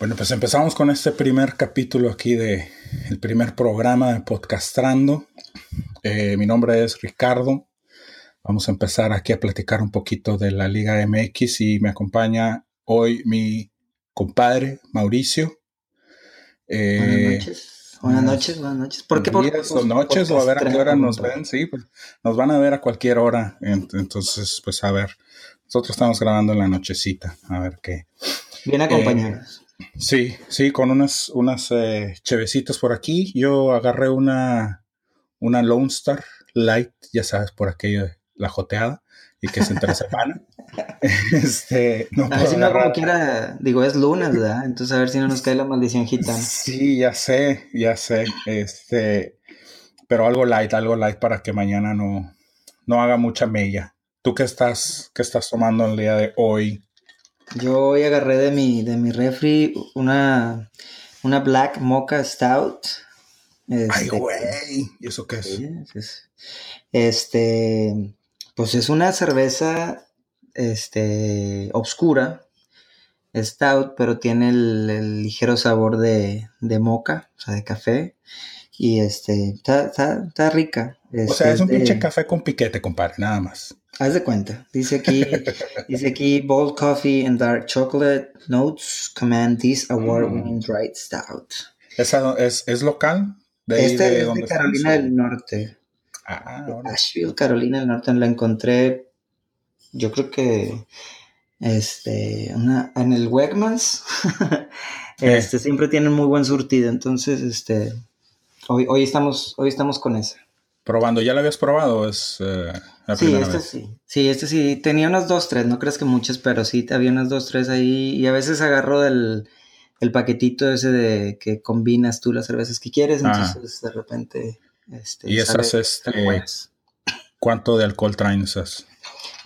Bueno, pues empezamos con este primer capítulo aquí de el primer programa de Podcastrando. Eh, mi nombre es Ricardo. Vamos a empezar aquí a platicar un poquito de la Liga MX y me acompaña hoy mi compadre Mauricio. Eh, buenas noches. Buenas noches, buenas noches. ¿Por qué? Por, noches o a ver a qué hora nos ven. Sí, pues nos van a ver a cualquier hora. Entonces, pues a ver. Nosotros estamos grabando en la nochecita. A ver qué. Bien acompañados. Eh, sí, sí, con unas, unas eh, chevecitas por aquí. Yo agarré una, una Lone Star Light, ya sabes, por aquello de la joteada y que es entre semana. este, no a ver si no como quiera, digo, es lunes, ¿verdad? Entonces a ver si no nos cae la maldición gitana. Sí, ya sé, ya sé. Este, pero algo light, algo light para que mañana no, no haga mucha mella. ¿Tú qué estás, qué estás tomando el día de hoy? Yo hoy agarré de mi, de mi refri una, una Black Mocha Stout. Ay, este, güey. ¿Y eso qué es? Este, pues es una cerveza, este, obscura, stout, pero tiene el, ligero sabor de, de moca, o sea, de café. Y este, está, está, rica. o sea, es un pinche café con piquete, compadre, nada más. Haz de cuenta. Dice aquí, dice aquí, bold coffee and dark chocolate notes command this award-winning dried stout. ¿Esa es, es local? De este es de Carolina del Norte. Ah, Asheville, Carolina del Norte. La encontré, yo creo que, este, una, en el Wegmans. este, siempre tienen muy buen surtido. Entonces, este, hoy, hoy estamos, hoy estamos con esa. Probando, ¿ya la habías probado? Es, eh, sí, este sí. Sí, este sí. Tenía unas dos, tres, no crees que muchas, pero sí, había unas dos, tres ahí. Y a veces agarro del el paquetito ese de que combinas tú las cervezas que quieres, ah. entonces de repente... Este, y esas, este, ¿cuánto de alcohol traen esas?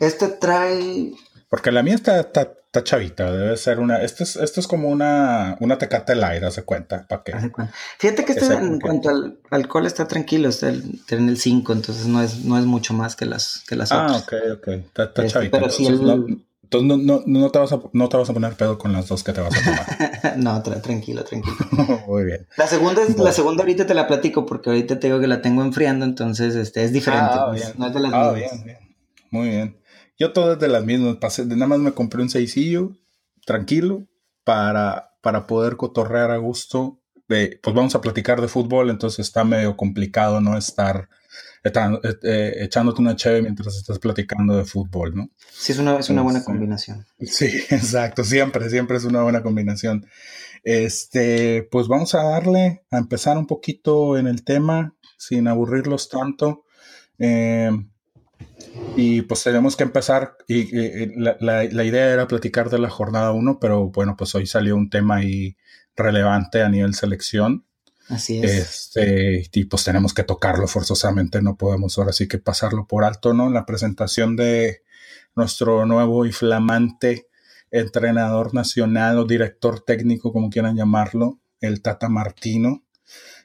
Este trae... Porque la mía está, está, chavita, debe ser una... Esto es, esto es como una, una tecate light, hace cuenta, ¿para qué? Fíjate que este en cuanto al alcohol está tranquilo, está en el 5, entonces no es, no es mucho más que las, que las ah, otras. Ah, ok, ok, está, este, chavita. Pero si el, entonces no, no, no, te vas a, no te vas a poner pedo con las dos que te vas a tomar. no, tranquilo, tranquilo. Muy bien. La segunda, es, la segunda ahorita te la platico porque ahorita te digo que la tengo enfriando, entonces este, es diferente. Ah, pues, no es de las ah, mismas. Bien, bien. Muy bien. Yo todo es de las mismas. Pasé, nada más me compré un seisillo, tranquilo, para, para poder cotorrear a gusto. De, pues vamos a platicar de fútbol, entonces está medio complicado no estar eh, eh, echándote una cheve mientras estás platicando de fútbol, ¿no? Sí, es una, es una buena combinación. Sí, exacto, siempre, siempre es una buena combinación. Este, pues vamos a darle, a empezar un poquito en el tema, sin aburrirlos tanto. Eh, y pues tenemos que empezar, y, la, la, idea era platicar de la jornada 1, pero bueno, pues hoy salió un tema ahí relevante a nivel selección. Así es. Este, y pues tenemos que tocarlo forzosamente, no podemos ahora sí que pasarlo por alto, ¿no? La presentación de nuestro nuevo y flamante entrenador nacional o director técnico, como quieran llamarlo, el Tata Martino.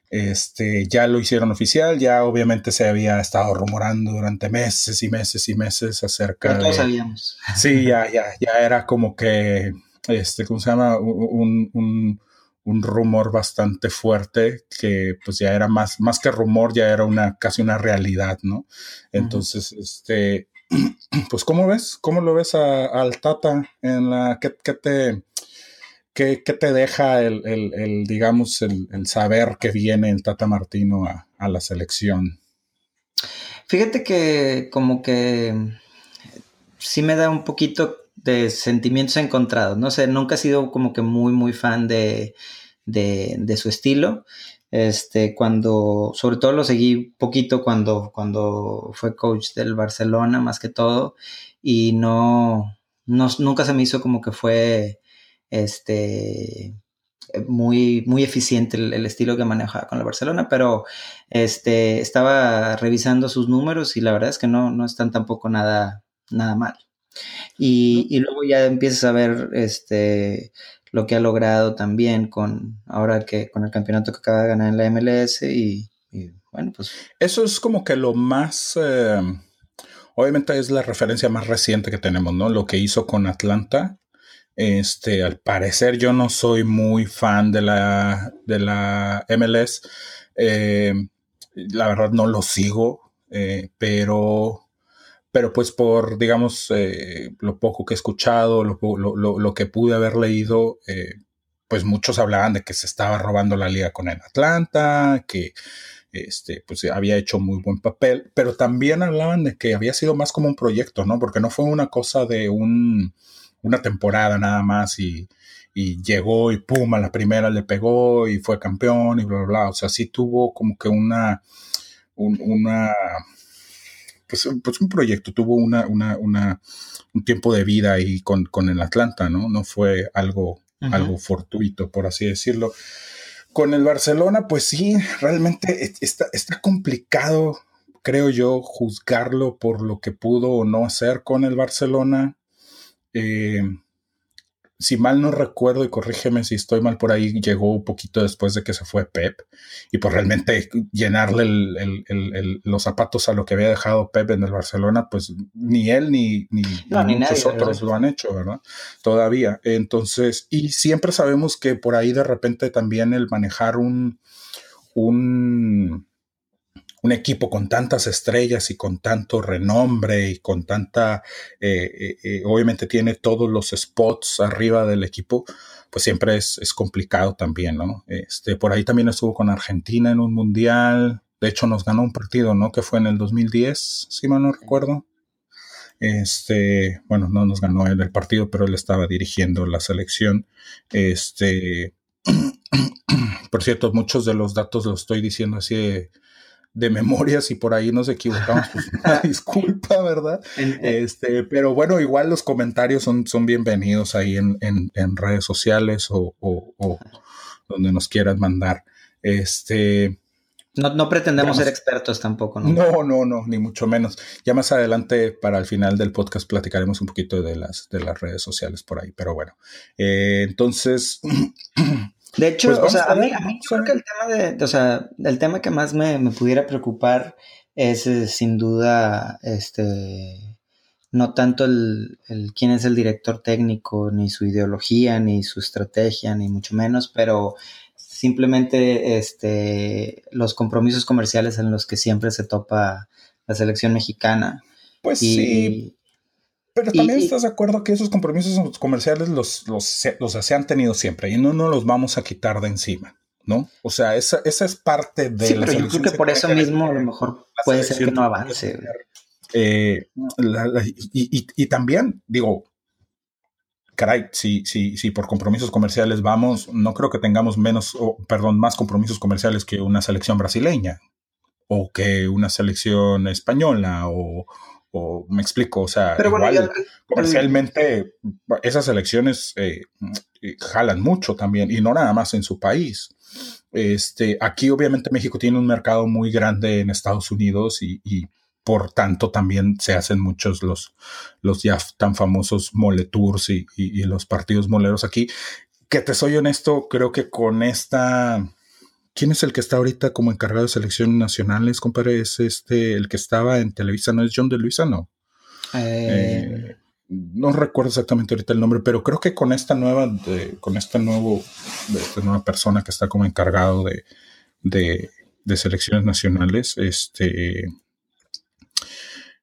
Este, ya lo hicieron oficial, ya obviamente se había estado rumorando durante meses y meses y meses acerca Pero todos sabíamos. Sí, ya, ya, ya era como que, este, ¿cómo se llama? un un rumor bastante fuerte que pues ya era más, más que rumor, ya era una casi una realidad, ¿no? Entonces, este, pues ¿cómo ves? ¿Cómo lo ves al Tata en la, qué, te, qué, te deja el, digamos, el, saber que viene el Tata Martino a, a la selección? Fíjate que como que sí me da un poquito de sentimientos encontrados, no sé, nunca he sido como que muy, muy fan de, de, su estilo. Este, cuando, sobre todo lo seguí poquito cuando, cuando fue coach del Barcelona, más que todo, y no, nunca se me hizo como que fue, este, muy, muy eficiente el, estilo que manejaba con el Barcelona, pero este, estaba revisando sus números y la verdad es que no, no están tampoco nada, nada mal. Y, y, luego ya empiezas a ver este, lo que ha logrado también con ahora que con el campeonato que acaba de ganar en la MLS y, bueno, pues... Eso es como que lo más... Eh, obviamente es la referencia más reciente que tenemos, ¿no? Lo que hizo con Atlanta. Este, al parecer yo no soy muy fan de la, de la MLS. Eh, la verdad no lo sigo, eh, pero, pero pues por, digamos, eh, lo poco que he escuchado, lo, lo que pude haber leído, pues muchos hablaban de que se estaba robando la liga con el Atlanta, que este, pues había hecho muy buen papel, pero también hablaban de que había sido más como un proyecto, ¿no? Porque no fue una cosa de un, una temporada nada más y, llegó y pum, a la primera le pegó y fue campeón y bla, bla, bla. O sea, sí tuvo como que una, una, pues, pues, un proyecto, tuvo una, una, una, un tiempo de vida ahí con, con el Atlanta, ¿no? No fue algo, algo fortuito, por así decirlo. Con el Barcelona, pues sí, realmente está, está complicado, creo yo, juzgarlo por lo que pudo o no hacer con el Barcelona. Eh, si mal no recuerdo, y corrígeme si estoy mal por ahí, llegó un poquito después de que se fue Pep. Y por realmente llenarle los zapatos a lo que había dejado Pep en el Barcelona, pues ni él ni, ni, muchos otros lo han hecho, ¿verdad? Todavía. Entonces, y siempre sabemos que por ahí de repente también el manejar un, un un equipo con tantas estrellas y con tanto renombre y con tanta, eh, eh, eh, obviamente tiene todos los spots arriba del equipo, pues siempre es, es, complicado también, ¿no? Este, por ahí también estuvo con Argentina en un mundial, de hecho nos ganó un partido, ¿no? Que fue en el 2010, si mal no recuerdo. Este, bueno, no nos ganó él el partido, pero él estaba dirigiendo la selección. Este, por cierto, muchos de los datos los estoy diciendo así de, de memoria, si por ahí nos equivocamos, pues disculpa, ¿verdad? Este, pero bueno, igual los comentarios son, son bienvenidos ahí en, redes sociales o, donde nos quieras mandar. Este. No, pretendemos ser expertos tampoco, ¿no? No, no, no, ni mucho menos. Ya más adelante, para el final del podcast, platicaremos un poquito de las, de las redes sociales por ahí. Pero bueno, eh, entonces, De hecho, pues o sea, a mí, creo que el tema de, o sea, el tema que más me, pudiera preocupar es eh, sin duda, este, no tanto el, el, quién es el director técnico, ni su ideología, ni su estrategia, ni mucho menos, pero simplemente, este, los compromisos comerciales en los que siempre se topa la selección mexicana. Pues sí, pero también estás de acuerdo que esos compromisos comerciales los, los, se han tenido siempre y no nos los vamos a quitar de encima, ¿no? O sea, esa, esa es parte de sí, pero yo creo que por eso mismo a lo mejor puede ser que no avance. Eh, y, y, también, digo, caray, si, si, si por compromisos comerciales vamos, no creo que tengamos menos, perdón, más compromisos comerciales que una selección brasileña o que una selección española o, o me explico, o sea, igual, comercialmente esas elecciones eh, jalan mucho también y no nada más en su país. Este, aquí obviamente México tiene un mercado muy grande en Estados Unidos y, por tanto también se hacen muchos los, los ya tan famosos mole tours y, y los partidos moleros aquí. Que te soy honesto, creo que con esta ¿Quién es el que está ahorita como encargado de selecciones nacionales, compadre? Es este, el que estaba en Televisa, ¿no es John de Luisa? No. Eh. Eh, no recuerdo exactamente ahorita el nombre, pero creo que con esta nueva, con esta nuevo, de esta nueva persona que está como encargado de, de, de selecciones nacionales, este,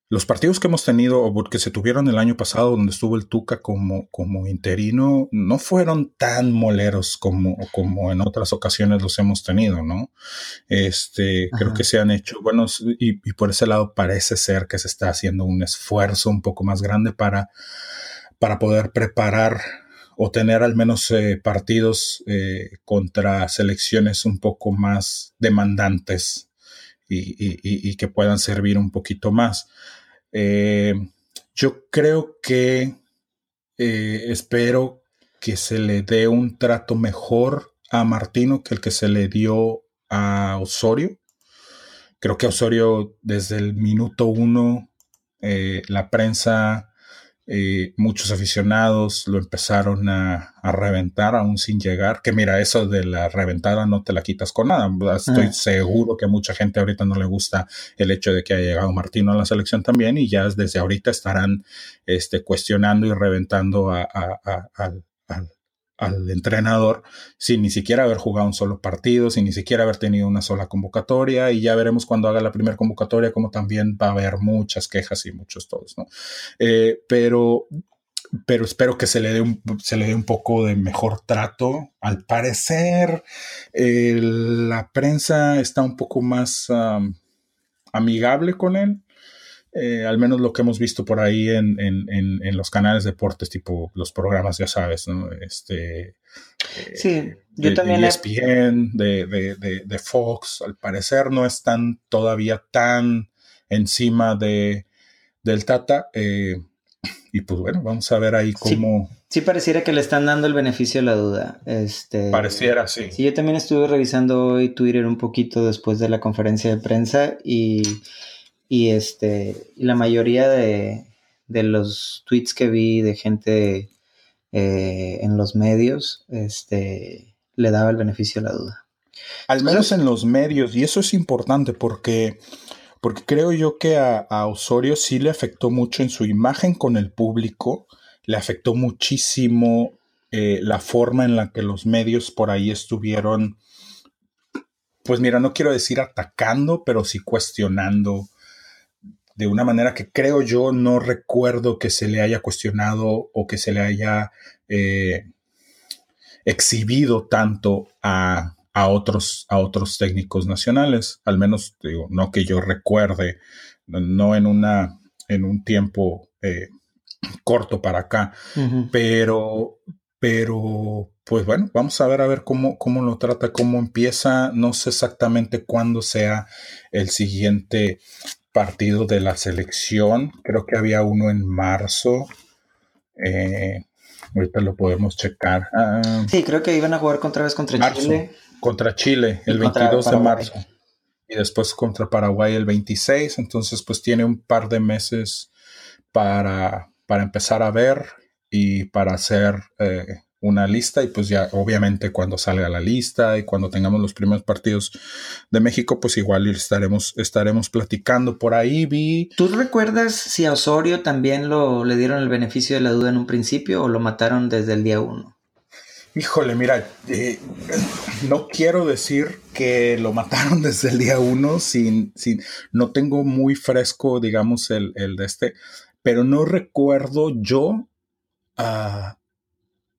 los partidos que hemos tenido o que se tuvieron el año pasado donde estuvo el Tuca como, como interino no fueron tan moleros como, como en otras ocasiones los hemos tenido, ¿no? Este, creo que se han hecho buenos y, por ese lado parece ser que se está haciendo un esfuerzo un poco más grande para, para poder preparar o tener al menos eh, partidos eh, contra selecciones un poco más demandantes y, que puedan servir un poquito más. Eh, yo creo que eh, espero que se le dé un trato mejor a Martino que el que se le dio a Osorio. Creo que Osorio desde el minuto uno, eh, la prensa eh, muchos aficionados lo empezaron a, reventar aún sin llegar. Que mira, eso de la reventada no te la quitas con nada. Estoy ah. seguro que a mucha gente ahorita no le gusta el hecho de que haya llegado Martino a la selección también y ya desde ahorita estarán este, cuestionando y reventando a, al, al entrenador sin ni siquiera haber jugado un solo partido, sin ni siquiera haber tenido una sola convocatoria y ya veremos cuando haga la primera convocatoria como también va a haber muchas quejas y muchos todos, ¿no? Eh, pero, pero espero que se le, dé un, se le dé un poco de mejor trato. Al parecer, la prensa está un poco más amigable con él. Eh, al menos lo que hemos visto por ahí en, los canales de deportes, tipo los programas, ya sabes, ¿no? Este, eh, sí, yo también. De ESPN, de, Fox, al parecer no están todavía tan encima de, del Tata. Eh, y pues bueno, vamos a ver ahí cómo. Sí, pareciera que le están dando el beneficio de la duda. Este, pareciera, sí. Sí, yo también estuve revisando hoy Twitter un poquito después de la conferencia de prensa y y este, la mayoría de, los tweets que vi de gente eh, en los medios, este, le daba el beneficio de la duda. Al menos en los medios, y eso es importante porque, porque creo yo que a, Osorio sí le afectó mucho en su imagen con el público, le afectó muchísimo eh, la forma en la que los medios por ahí estuvieron, pues mira, no quiero decir atacando, pero sí cuestionando de una manera que creo yo no recuerdo que se le haya cuestionado o que se le haya eh, exhibido tanto a, otros, a otros técnicos nacionales, al menos digo, no que yo recuerde, no en, una, en un tiempo eh, corto para acá, pero, pero pues bueno, vamos a ver a ver cómo, cómo lo trata, cómo empieza, no sé exactamente cuándo sea el siguiente partido de la selección. Creo que había uno en marzo. Eh, ahorita lo podemos checar. Ah, sí, creo que iban a jugar otra vez contra Chile. Contra Chile, el 22 de marzo. Y después contra Paraguay el 26. Entonces, pues tiene un par de meses para, para empezar a ver y para hacer eh, una lista y pues ya obviamente cuando salga la lista y cuando tengamos los primeros partidos de México pues igual estaremos estaremos platicando por ahí vi ¿Tú recuerdas si a Osorio también lo le dieron el beneficio de la duda en un principio o lo mataron desde el día uno? Híjole, mira, eh, no quiero decir que lo mataron desde el día uno, sin, sin, no tengo muy fresco, digamos, el, el de este, pero no recuerdo yo a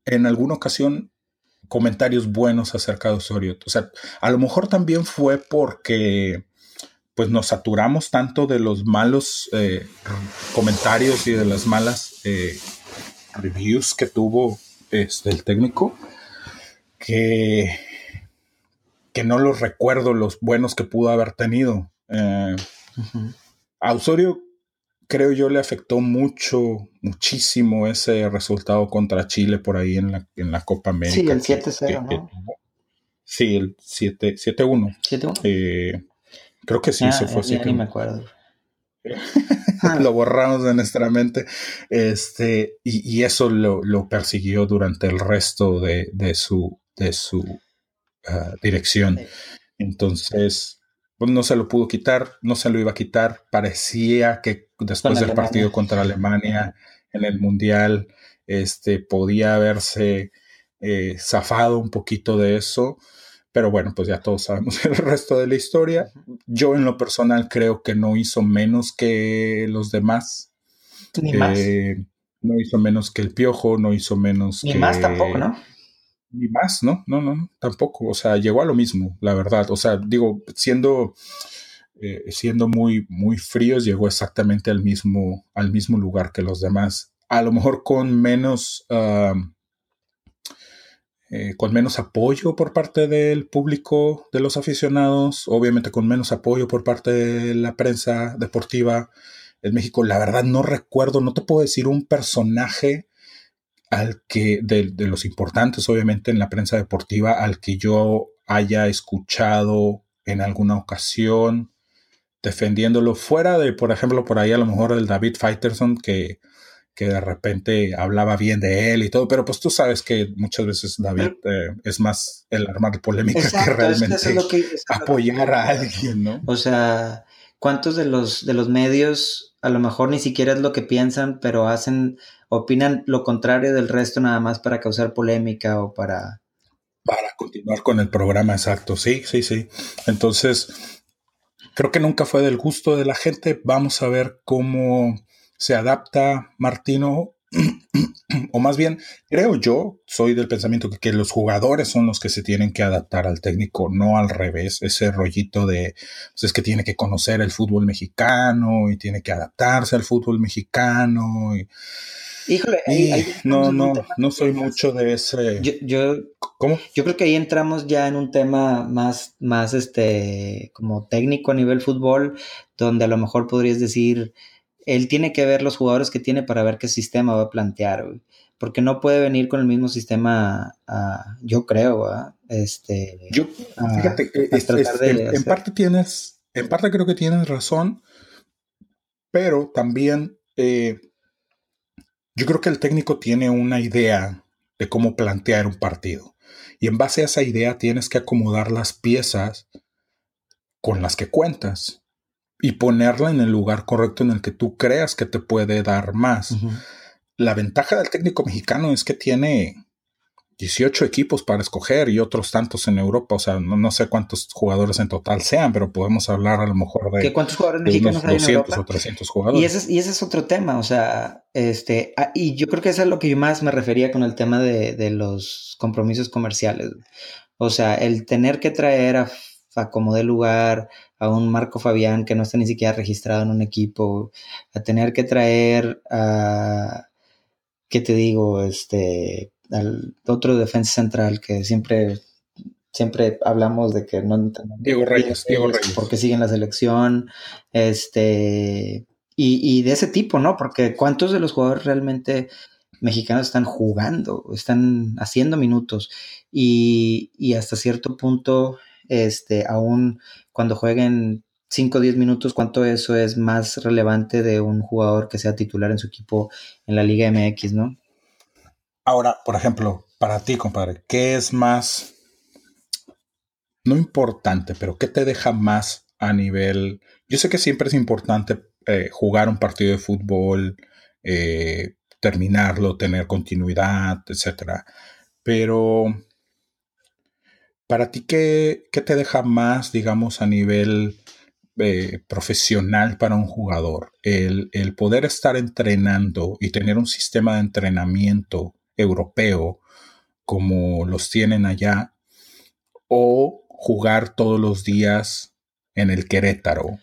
en alguna ocasión comentarios buenos acerca de Osorio. O sea, a lo mejor también fue porque pues nos saturamos tanto de los malos eh, comentarios y de las malas eh, reviews que tuvo este, el técnico que, que no los recuerdo los buenos que pudo haber tenido. Eh, a Osorio creo yo le afectó mucho, muchísimo ese resultado contra Chile por ahí en la, en la Copa América. Sí, el 7-0, ¿no? Sí, el 7-1. 7-1. Eh, creo que sí, ah, se fue así. Ni me acuerdo. lo borramos de nuestra mente. Este, y, eso lo, persiguió durante el resto de, su, de su ah, dirección. Entonces, no se lo pudo quitar, no se lo iba a quitar. Parecía que después del partido contra Alemania en el Mundial, este, podía haberse eh, zafado un poquito de eso. Pero bueno, pues ya todos sabemos el resto de la historia. Yo en lo personal creo que no hizo menos que los demás. Ni más. Eh, no hizo menos que el Piojo, no hizo menos Ni que... más tampoco, ¿no? Ni más, ¿no? No, no, tampoco. O sea, llegó a lo mismo, la verdad. O sea, digo, siendo, eh, siendo muy, muy fríos, llegó exactamente al mismo, al mismo lugar que los demás. A lo mejor con menos, eh, con menos apoyo por parte del público, de los aficionados, obviamente con menos apoyo por parte de la prensa deportiva en México. La verdad no recuerdo, no te puedo decir un personaje al que, de, los importantes obviamente en la prensa deportiva, al que yo haya escuchado en alguna ocasión defendiéndolo fuera de, por ejemplo, por ahí a lo mejor el David Fighterson que, que de repente hablaba bien de él y todo, pero pues tú sabes que muchas veces David eh, es más el armar polémica que realmente apoyar a alguien, ¿no? O sea, ¿cuántos de los, de los medios a lo mejor ni siquiera es lo que piensan, pero hacen, opinan lo contrario del resto nada más para causar polémica o para... Para continuar con el programa, exacto, sí, sí, sí. Entonces, creo que nunca fue del gusto de la gente. Vamos a ver cómo se adapta Martino, o más bien, creo yo, soy del pensamiento que, los jugadores son los que se tienen que adaptar al técnico, no al revés, ese rollito de, pues es que tiene que conocer el fútbol mexicano y tiene que adaptarse al fútbol mexicano. Y, Híjole, no, no, no soy mucho de ese. Yo, yo, ¿Cómo? Yo creo que ahí entramos ya en un tema más, más este, como técnico a nivel fútbol, donde a lo mejor podrías decir, él tiene que ver los jugadores que tiene para ver qué sistema va a plantear, porque no puede venir con el mismo sistema, yo creo, este, yo, fíjate, en, parte tienes, en parte creo que tienes razón, pero también eh, yo creo que el técnico tiene una idea de cómo plantear un partido. Y en base a esa idea tienes que acomodar las piezas con las que cuentas y ponerla en el lugar correcto en el que tú creas que te puede dar más. La ventaja del técnico mexicano es que tiene 18 equipos para escoger y otros tantos en Europa. O sea, no, sé cuántos jugadores en total sean, pero podemos hablar a lo mejor de. cuántos jugadores mexicanos hay 200 o 300 jugadores. Y ese, es, y ese es otro tema. O sea, este. Ah, y yo creo que eso es lo que yo más me refería con el tema de, de los compromisos comerciales. O sea, el tener que traer a a como de lugar a un Marco Fabián que no está ni siquiera registrado en un equipo, a tener que traer a, ¿qué te digo? Este, al otro defensa central que siempre, siempre hablamos de que no Diego Reyes, Diego Reyes. porque siguen la selección, este, y, y de ese tipo, ¿no? Porque ¿cuántos de los jugadores realmente mexicanos están jugando, están haciendo minutos y, y hasta cierto punto este, aún cuando jueguen 5 o 10 minutos, cuánto eso es más relevante de un jugador que sea titular en su equipo en la Liga MX, ¿no? Ahora, por ejemplo, para ti, compadre, ¿qué es más, no importante, pero qué te deja más a nivel... Yo sé que siempre es importante eh, jugar un partido de fútbol, eh, terminarlo, tener continuidad, etcétera. Pero ¿Para ti qué, te deja más, digamos, a nivel eh, profesional para un jugador? El, poder estar entrenando y tener un sistema de entrenamiento europeo como los tienen allá o jugar todos los días en el Querétaro.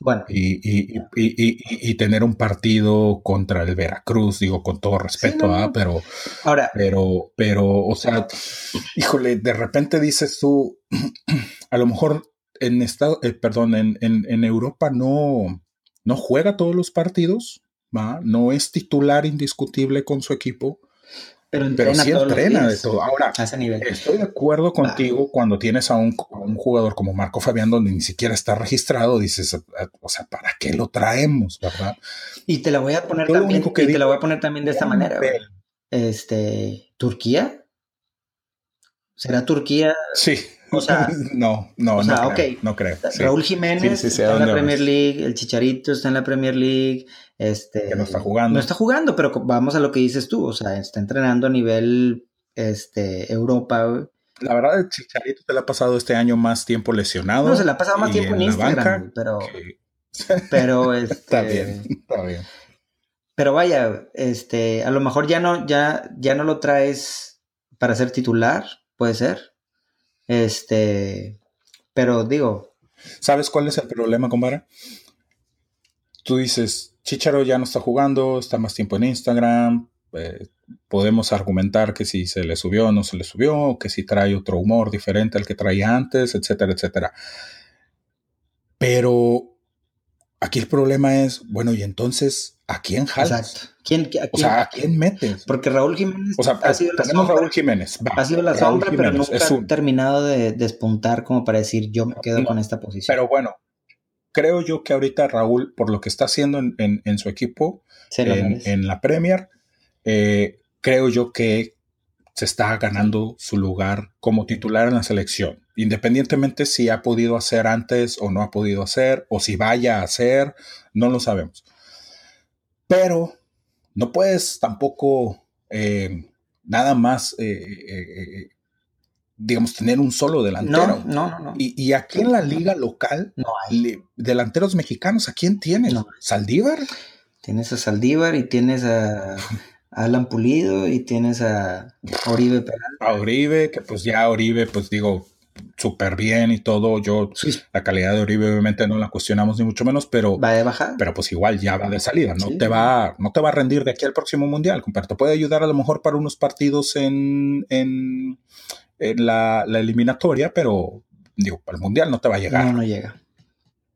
Bueno. Y, tener un partido contra el Veracruz, digo, con todo respeto, ¿ah? pero, Ahora, pero, pero, o sea, híjole, de repente dices tú, a lo mejor en estado, eh, perdón, en, en, Europa no, no juega todos los partidos, ¿va? No es titular indiscutible con su equipo pero, sí entrena de todo. Ahora, estoy de acuerdo contigo cuando tienes a un, jugador como Marco Fabián, donde ni siquiera está registrado, dices, o sea, ¿para qué lo traemos, verdad? Y te la voy a poner también, y te la voy a poner también de esta manera. Este, ¿Turquía? ¿Será Turquía? Sí. O sea, no, no, no, creo, no creo. Raúl Jiménez está en la Premier League, el Chicharito está en la Premier League, este, que no está jugando. No está jugando, pero vamos a lo que dices tú, o sea, está entrenando a nivel este, Europa. La verdad, el Chicharito se le ha pasado este año más tiempo lesionado. No, se le ha pasado más tiempo en, Instagram, pero, pero este, está bien, está bien. Pero vaya, este, a lo mejor ya no, ya, ya no lo traes para ser titular, puede ser. Este, pero digo. ¿Sabes cuál es el problema, compadre? Tú dices, Chicharo ya no está jugando, está más tiempo en Instagram. Eh, podemos argumentar que si se le subió o no se le subió, que si trae otro humor diferente al que traía antes, etcétera, etcétera. Pero aquí el problema es, bueno, y entonces, ¿a quién jalas? Exacto. ¿Quién, O sea, ¿a quién metes? Porque Raúl Jiménez o sea, ha sido la sombra, Raúl Jiménez. ha sido la sombra, pero nunca ha terminado de despuntar como para decir yo me quedo con esta posición. Pero bueno, creo yo que ahorita Raúl, por lo que está haciendo en, su equipo, en, la Premier, eh, creo yo que se está ganando su lugar como titular en la selección, independientemente si ha podido hacer antes o no ha podido hacer, o si vaya a hacer, no lo sabemos. Pero no puedes tampoco eh, nada más, eh, eh, digamos, tener un solo delantero. No, no, no. Y, aquí en la liga local, no hay. delanteros mexicanos, ¿a quién tienes? ¿Saldívar? Tienes a Saldívar y tienes a Alan Pulido y tienes a Oribe Peralta. A Oribe, que pues ya Oribe, pues digo, súper bien y todo. Yo, la calidad de Oribe, obviamente no la cuestionamos ni mucho menos, pero. Va de bajar. Pero pues igual ya va de salida. No te va, no te va a rendir de aquí al próximo mundial, compadre. Te puede ayudar a lo mejor para unos partidos en, en, la, eliminatoria, pero digo, para el mundial no te va a llegar. No, no llega.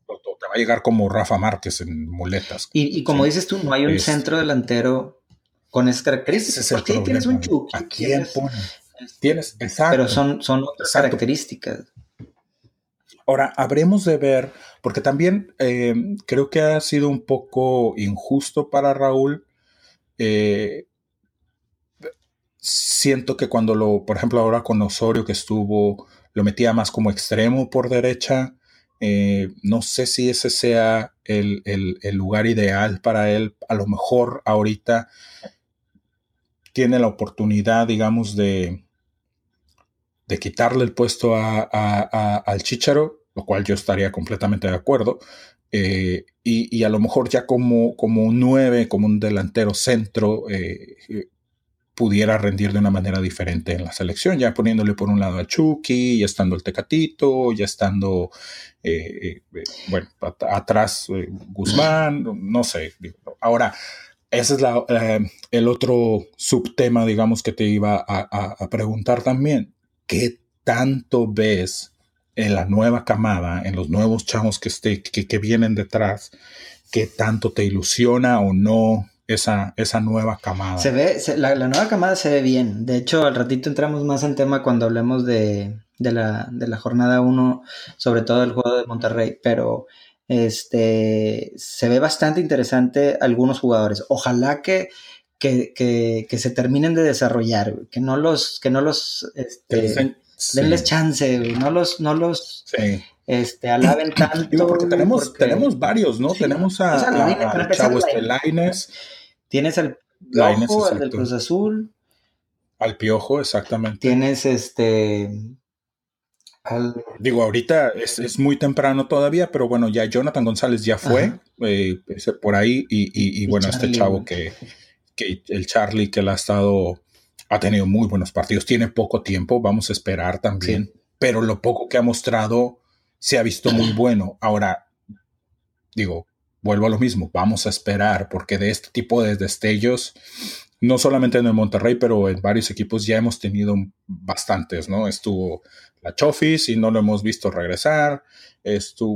Te va a llegar como Rafa Márquez en muletas. Y, como dices tú, no hay un centro delantero con esas características. ¿Por qué tienes un Chucky? ¿A quién Tienes, exacto. Pero son, son otras características. Ahora, habremos de ver, porque también eh, creo que ha sido un poco injusto para Raúl. Eh, siento que cuando lo, por ejemplo, ahora con Osorio que estuvo, lo metía más como extremo por derecha. Eh, no sé si ese sea el, el, lugar ideal para él. A lo mejor ahorita tiene la oportunidad, digamos, de, de quitarle el puesto a, al Chicharo, lo cual yo estaría completamente de acuerdo. Eh, y, a lo mejor ya como, como un 9, como un delantero centro, eh, pudiera rendir de una manera diferente en la selección, ya poniéndole por un lado a Chucky, ya estando el Tecatito, ya estando, eh, bueno, atrás Guzmán, no sé. Ahora, ese es el otro subtema, digamos, que te iba a preguntar también. ¿Qué tanto ves en la nueva camada, en los nuevos chavos que, esté, que, vienen detrás, qué tanto te ilusiona o no esa, esa nueva camada? Se ve, la, nueva camada se ve bien. De hecho, al ratito entramos más en tema cuando hablemos de, la, jornada 1, sobre todo el juego de Monterrey, pero este se ve bastante interesante algunos jugadores. Ojalá que que, se terminen de desarrollar, que no los, que no los este, denles chance, no los, no los este, alaben tanto. porque tenemos, tenemos varios, ¿no? tenemos a, Chavo Tienes al Piojo, al del Cruz Azul. Al Piojo, exactamente. Tienes este. Digo, ahorita es, muy temprano todavía, pero bueno, ya Jonathan González ya fue eh, por ahí y, bueno, este chavo que, que el Charlie que él ha estado, ha tenido muy buenos partidos, tiene poco tiempo, vamos a esperar también, pero lo poco que ha mostrado se ha visto muy bueno. Ahora, digo, vuelvo a lo mismo, vamos a esperar, porque de este tipo de destellos, no solamente en el Monterrey, pero en varios equipos ya hemos tenido bastantes, ¿no? Estuvo la Chofis y no lo hemos visto regresar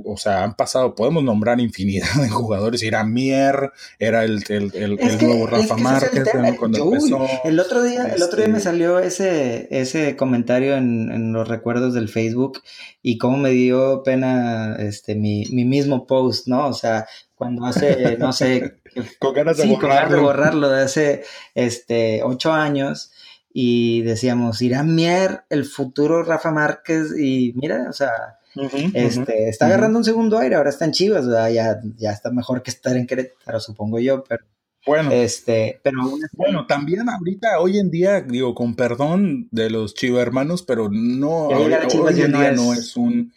o sea, han pasado, podemos nombrar infinidad de jugadores. Iramier era el, el, el, nuevo Rafa Márquez cuando empezó. El otro día, el otro día me este salió ese, ese comentario en, en, los recuerdos del Facebook y cómo me dio pena este mi, mi mismo post, ¿no? O sea, cuando hace, no sé, con ganas de borrarlo. de borrarlo. de hace este ocho años y decíamos, Iramier, el futuro Rafa Márquez y mira, o sea, este, está agarrando un segundo aire, ahora está en Chivas, ya, ya está mejor que estar en Querétaro, supongo yo, pero bueno, este, pero bueno, también ahorita, hoy en día, digo, con perdón de los Chivas hermanos, pero no, hoy, en día no es un,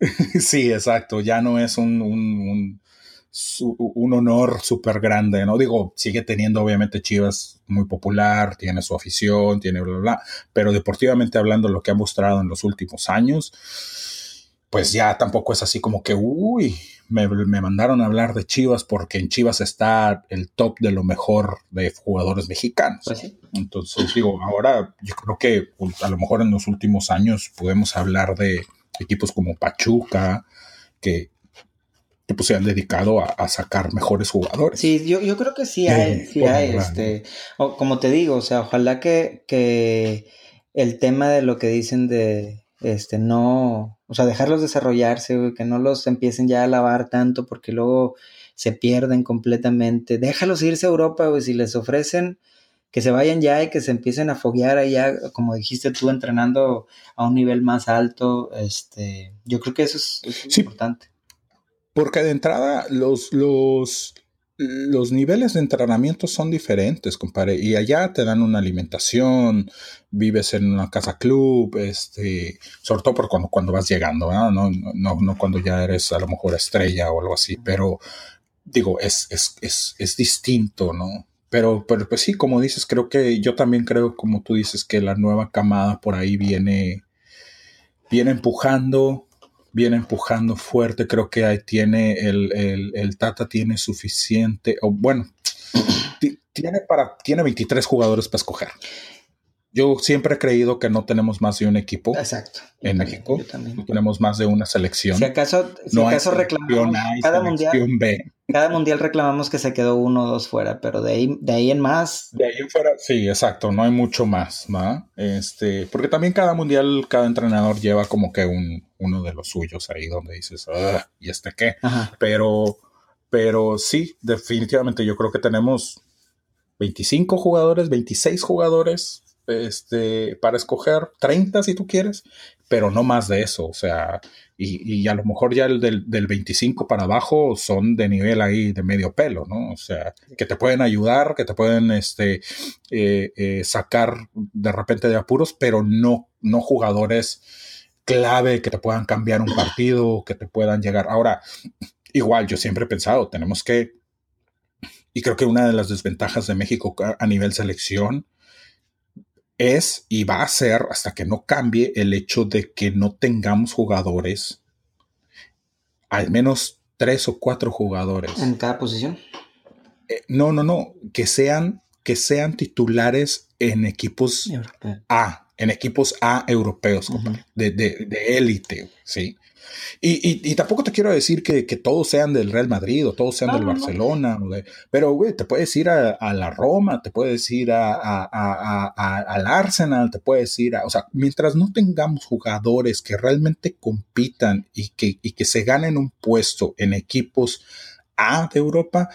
sí, exacto, ya no es un, un, un, honor súper grande, ¿no? Digo, sigue teniendo obviamente Chivas muy popular, tiene su afición, tiene bla, bla, bla, pero deportivamente hablando, lo que ha mostrado en los últimos años, pues ya tampoco es así como que, uy, me, mandaron a hablar de Chivas porque en Chivas está el top de lo mejor de jugadores mexicanos. Pues Entonces digo, ahora yo creo que pues, a lo mejor en los últimos años podemos hablar de equipos como Pachuca, que, pues se han dedicado a, sacar mejores jugadores. Sí, yo, yo creo que sí hay, sí hay, este, como te digo, o sea, ojalá que, que el tema de lo que dicen de Este, no, o sea, dejarlos desarrollarse, que no los empiecen ya a lavar tanto porque luego se pierden completamente. Déjalos irse a Europa, güey, si les ofrecen que se vayan ya y que se empiecen a foguear allá, como dijiste tú, entrenando a un nivel más alto, este, yo creo que eso es, importante. Porque de entrada los, los, los niveles de entrenamiento son diferentes, compadre. Y allá te dan una alimentación, vives en una casa club, este, sobre todo por cuando, cuando vas llegando, No, no, no cuando ya eres a lo mejor estrella o algo así, pero digo, es, es, es, es distinto, ¿no? Pero, pero pues sí, como dices, creo que yo también creo, como tú dices, que la nueva camada por ahí viene, viene empujando, viene empujando fuerte. Creo que ahí tiene el, el, Tata tiene suficiente, o bueno, tiene para, tiene 23 jugadores para escoger. Yo siempre he creído que no tenemos más de un equipo. Exacto. En México. No tenemos más de una selección. Si acaso, si acaso reclamamos cada mundial, cada mundial reclamamos que se quedó uno o dos fuera, pero de ahí, de ahí en más. De ahí en fuera, sí, exacto. No hay mucho más, ¿no? Este, porque también cada mundial, cada entrenador lleva como que un, uno de los suyos ahí donde dices, ¿y este qué? Pero, pero sí, definitivamente yo creo que tenemos 25 jugadores, 26 jugadores este, para escoger 30 si tú quieres, pero no más de eso, o sea, y, a lo mejor ya el del, 25 para abajo son de nivel ahí de medio pelo, ¿no? O sea, que te pueden ayudar, que te pueden este, eh, eh, sacar de repente de apuros, pero no, no jugadores clave que te puedan cambiar un partido, que te puedan llegar. Ahora, igual, yo siempre he pensado, tenemos que, y creo que una de las desventajas de México a nivel selección, es y va a ser hasta que no cambie el hecho de que no tengamos jugadores, al menos tres o cuatro jugadores. ¿En cada posición? Eh, no, no, no, que sean, que sean titulares en equipos A, en equipos A europeos, de élite, ¿sí? Y, tampoco te quiero decir que, todos sean del Real Madrid o todos sean del Barcelona, pero güey, te puedes ir a, la Roma, te puedes ir a, al Arsenal, te puedes ir a, o sea, mientras no tengamos jugadores que realmente compitan y que, y que se ganen un puesto en equipos A de Europa,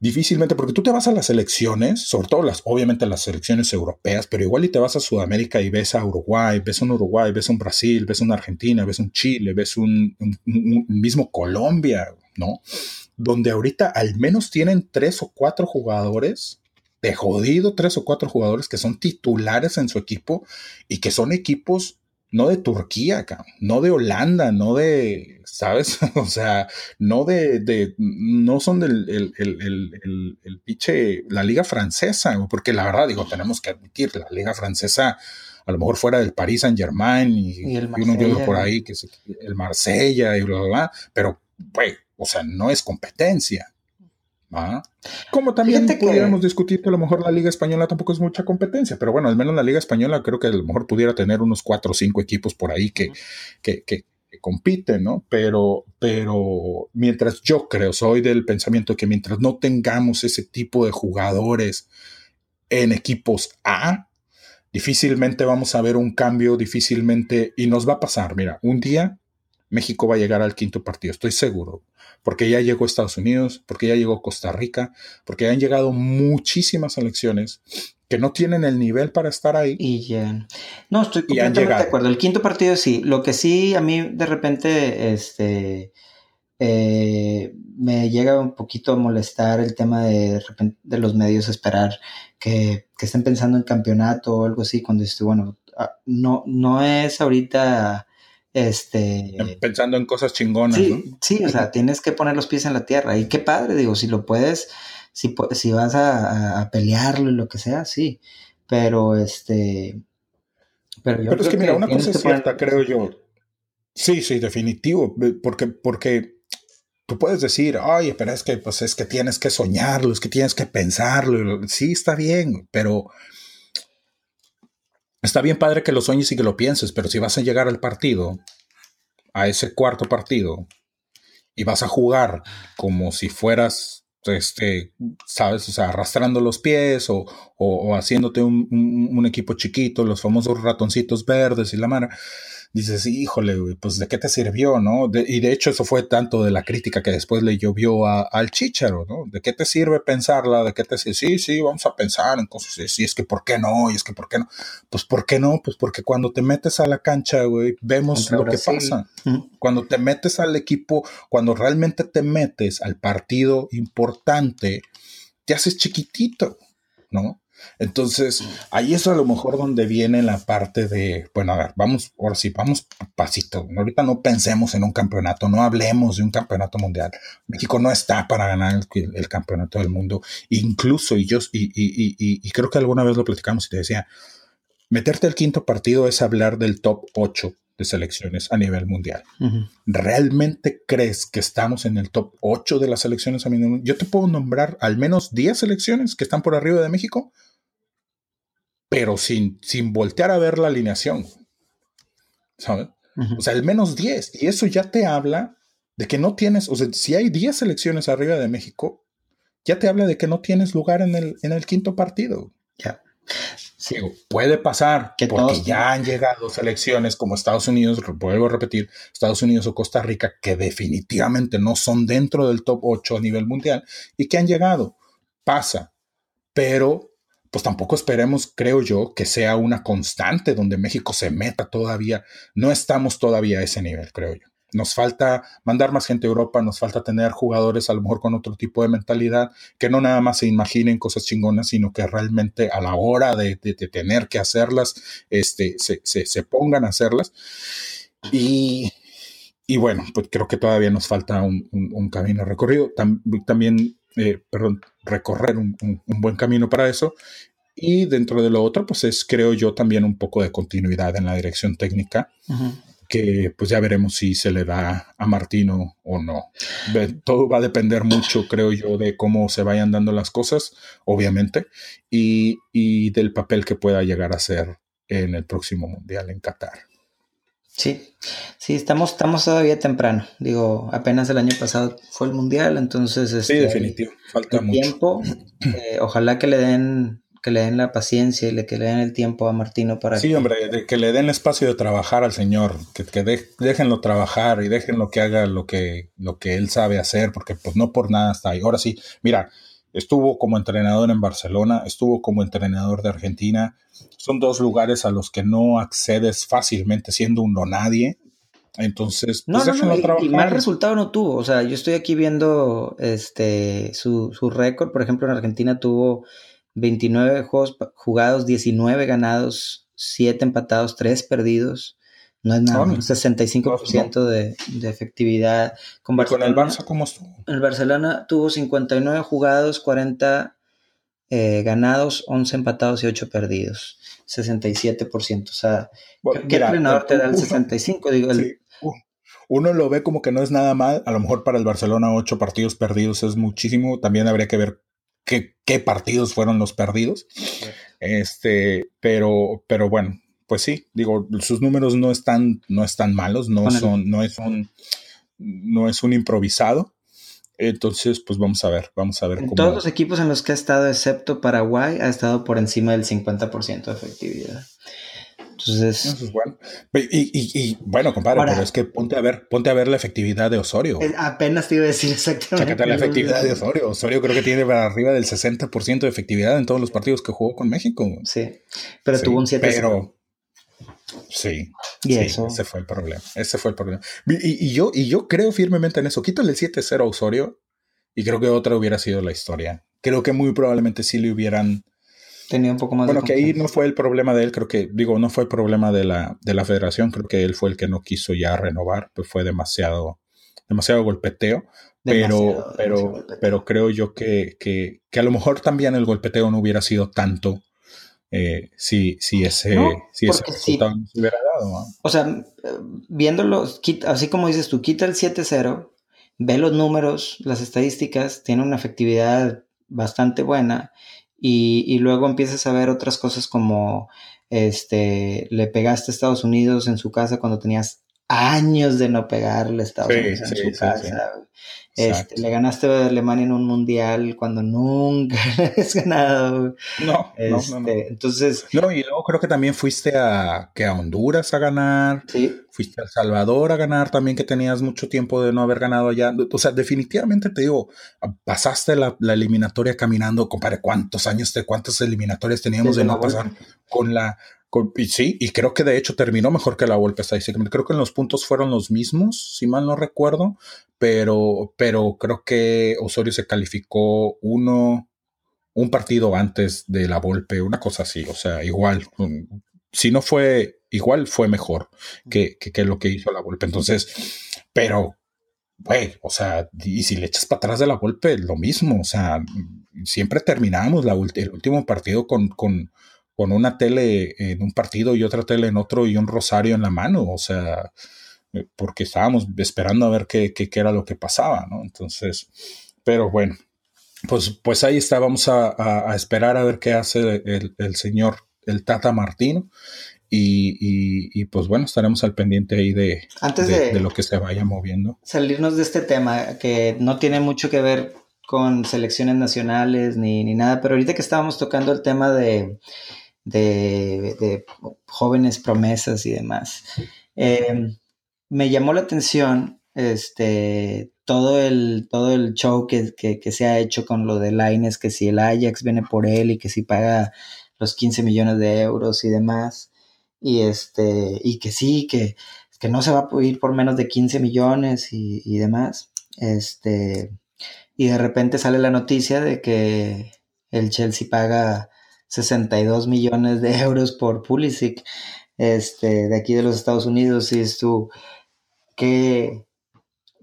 difícilmente, porque tú te vas a las elecciones, sobre todo las, obviamente las elecciones europeas, pero igual y te vas a Sudamérica y ves a Uruguay, ves un Uruguay, ves un Brasil, ves una Argentina, ves un Chile, ves un, mismo Colombia, ¿no? Donde ahorita al menos tienen tres o cuatro jugadores, de jodido tres o cuatro jugadores que son titulares en su equipo y que son equipos no de Turquía, no de Holanda, no de, ¿sabes? o sea, no de, no son del el, el, el, piche, la liga francesa, porque la verdad, digo, tenemos que admitir, la liga francesa, a lo mejor fuera del Paris Saint Germain y, uno por ahí, que es el Marsella y bla, bla, bla, pero, güey, o sea, no es competencia. ¿Ah? Como también pudiéramos discutir que a lo mejor la Liga Española tampoco es mucha competencia, pero bueno, al menos la Liga Española creo que a lo mejor pudiera tener unos cuatro o cinco equipos por ahí que, que, que, compiten, ¿no? Pero, pero mientras yo creo, soy del pensamiento que mientras no tengamos ese tipo de jugadores en equipos A, difícilmente vamos a ver un cambio, difícilmente, y nos va a pasar, mira, un día México va a llegar al quinto partido, estoy seguro porque ya llegó Estados Unidos, porque ya llegó Costa Rica, porque ya han llegado muchísimas elecciones que no tienen el nivel para estar ahí. Y ya. No, estoy completamente de acuerdo. El quinto partido sí. Lo que sí a mí de repente este, eh, me llega un poquito a molestar el tema de, de los medios esperar que, que, estén pensando en campeonato o algo así cuando estoy, bueno, ah, no, no es ahorita este. Pensando en cosas chingonas. Sí, sí, o sea, tienes que poner los pies en la tierra. Y qué padre, digo, si lo puedes, si, si vas a, pelearlo y lo que sea, sí. Pero este. Pero, yo pero es que, mira, una cosa es cierta, creo yo. Sí, sí, definitivo. Porque, porque tú puedes decir, ay, pero es que, pues es que tienes que soñarlo, es que tienes que pensarlo. Sí, está bien, pero Está bien padre que lo sueñes y que lo pienses, pero si vas a llegar al partido, a ese cuarto partido, y vas a jugar como si fueras, este, sabes, o sea, arrastrando los pies o, haciéndote un, equipo chiquito, los famosos ratoncitos verdes y la mano, dices, híjole, pues de qué te sirvió, ¿no? y de hecho eso fue tanto de la crítica que después le llovió al Chicharo, ¿no? ¿De qué te sirve pensarla? ¿De qué te sirve? Sí, sí, vamos a pensar en cosas, sí, es que ¿por qué no? Y es que ¿por qué no? Pues ¿por qué no? Pues porque cuando te metes a la cancha, güey, vemos lo que pasa. Cuando te metes al equipo, cuando realmente te metes al partido importante, te haces chiquitito, ¿no? Entonces, ahí es a lo mejor donde viene la parte de, bueno, a ver, vamos, ahora sí, vamos pasito. Ahorita no pensemos en un campeonato, no hablemos de un campeonato mundial. México no está para ganar el, campeonato del mundo. Incluso, y yo, y, y, y, y, creo que alguna vez lo platicamos y te decía, meterte al quinto partido es hablar del top 8 de selecciones a nivel mundial. ¿Realmente crees que estamos en el top 8 de las selecciones a nivel mundial? Yo te puedo nombrar al menos 10 selecciones que están por arriba de México pero sin, sin voltear a ver la alineación. ¿Sabes? O sea, al menos 10. Y eso ya te habla de que no tienes, o sea, si hay 10 selecciones arriba de México, ya te habla de que no tienes lugar en el, en el quinto partido. Ya. Sí, puede pasar que porque ya han llegado selecciones como Estados Unidos, vuelvo a repetir, Estados Unidos o Costa Rica, que definitivamente no son dentro del top 8 a nivel mundial y que han llegado. Pasa, pero pues tampoco esperemos, creo yo, que sea una constante donde México se meta todavía. No estamos todavía a ese nivel, creo yo. Nos falta mandar más gente a Europa, nos falta tener jugadores a lo mejor con otro tipo de mentalidad, que no nada más se imaginen cosas chingonas, sino que realmente a la hora de, tener que hacerlas, este, se, pongan a hacerlas. Y, bueno, pues creo que todavía nos falta un, camino recorrido. también eh, perdón, recorrer un, buen camino para eso. Y dentro de lo otro, pues es, creo yo, también un poco de continuidad en la dirección técnica, que pues ya veremos si se le da a Martino o no. Todo va a depender mucho, creo yo, de cómo se vayan dando las cosas, obviamente, y, y del papel que pueda llegar a ser en el próximo Mundial en Qatar. Sí, sí, estamos, estamos todavía temprano. Digo, apenas el año pasado fue el mundial, entonces sí, este, definitivo, falta mucho tiempo. Eh, ojalá que le den que le den la paciencia y le, que le den el tiempo a Martino para sí, hombre, que le den espacio de trabajar al señor, que, que déjenlo trabajar y déjenlo que haga lo que, lo que él sabe hacer, porque pues no por nada está ahí. Ahora sí, mira, Estuvo como entrenador en Barcelona, estuvo como entrenador de Argentina. Son dos lugares a los que no accedes fácilmente siendo un no nadie. Entonces, no, pues no, y, mal resultado no tuvo. O sea, yo estoy aquí viendo este su, su récord. Por ejemplo, en Argentina tuvo 29 juegos jugados, 19 ganados, 7 empatados, 3 perdidos. No es nada, un 65% de, de, efectividad. Con, con el Barça cómo estuvo? El Barcelona tuvo 59 jugados, 40 eh, ganados, 11 empatados y 8 perdidos. 67%. O sea, ¿qué entrenador te da el 65? Digo, Uno lo ve como que no es nada mal. A lo mejor para el Barcelona 8 partidos perdidos es muchísimo. También habría que ver qué, qué partidos fueron los perdidos. Este, pero, pero bueno, pues sí, digo, sus números no están, no están malos, no son, no es un, no es un improvisado. Entonces, pues vamos a ver, vamos a ver en Todos los equipos en los que ha estado, excepto Paraguay, ha estado por encima del 50% de efectividad. Entonces. Eso es bueno. Y, bueno, compadre, pero es que ponte a ver, ponte a ver la efectividad de Osorio. Apenas te iba a decir exactamente. Chácate la efectividad de Osorio. Osorio creo que tiene para arriba del 60% de efectividad en todos los partidos que jugó con México. Sí, pero tuvo un 7 Pero, Sí, ¿Y eso? ese fue el problema. Ese fue el problema. Y, yo, y yo creo firmemente en eso. Quítale el 7-0 a Osorio y creo que otra hubiera sido la historia. Creo que muy probablemente sí le hubieran... Tenía un poco más bueno, que ahí no fue el problema de él, creo que, digo, no fue el problema de la, de la federación, creo que él fue el que no quiso ya renovar, pues fue demasiado, demasiado golpeteo. pero, pero, pero creo yo que, que, que a lo mejor también el golpeteo no hubiera sido tanto eh, si, si, ese, si ese resultado no se hubiera dado. O sea, viéndolo, así como dices tú, quita el 7-0, ve los números, las estadísticas, tiene una efectividad bastante buena y, y, luego empiezas a ver otras cosas como este, le pegaste a Estados Unidos en su casa cuando tenías años de no pegarle a Estados Unidos en su casa. Este, le ganaste a Alemania en un mundial cuando nunca has ganado. No, no, no, este, Entonces. No, y luego creo que también fuiste a, que a Honduras a ganar. Sí. Fuiste a El Salvador a ganar también, que tenías mucho tiempo de no haber ganado allá. O sea, definitivamente te digo, pasaste la, eliminatoria caminando, compadre, ¿cuántos años, de cuántas eliminatorias teníamos de no pasar con la y sí, y creo que de hecho terminó mejor que la Volpe estadísticamente. Creo que en los puntos fueron los mismos, si mal no recuerdo, pero, pero creo que Osorio se calificó uno, un partido antes de la Volpe, una cosa así, o sea, igual, si no fue igual, fue mejor que, que, lo que hizo la Volpe. Entonces, pero, güey, o sea, y si le echas para atrás de la Volpe, lo mismo, o sea, siempre terminamos la, el último partido con, con con una tele en un partido y otra tele en otro y un rosario en la mano, o sea, eh, porque estábamos esperando a ver qué, qué, era lo que pasaba, ¿no? Entonces, pero bueno, pues, pues ahí está, vamos a, esperar a ver qué hace el, señor, el Tata Martino. Y, pues bueno, estaremos al pendiente ahí de, Antes de, lo que se vaya moviendo. Salirnos de este tema que no tiene mucho que ver con selecciones nacionales ni, ni nada, pero ahorita que estábamos tocando el tema de, de, jóvenes promesas y demás. Eh, me llamó la atención este, todo, el, todo el show que, se ha hecho con lo de Laines, que si el Ajax viene por él y que si paga los 15 millones de euros y demás. Y, este, y que sí, que, que no se va a ir por menos de 15 millones y, y demás. Este, y de repente sale la noticia de que el Chelsea paga 62 millones de euros por Pulisic, este, de aquí de los Estados Unidos, y es tú, ¿qué?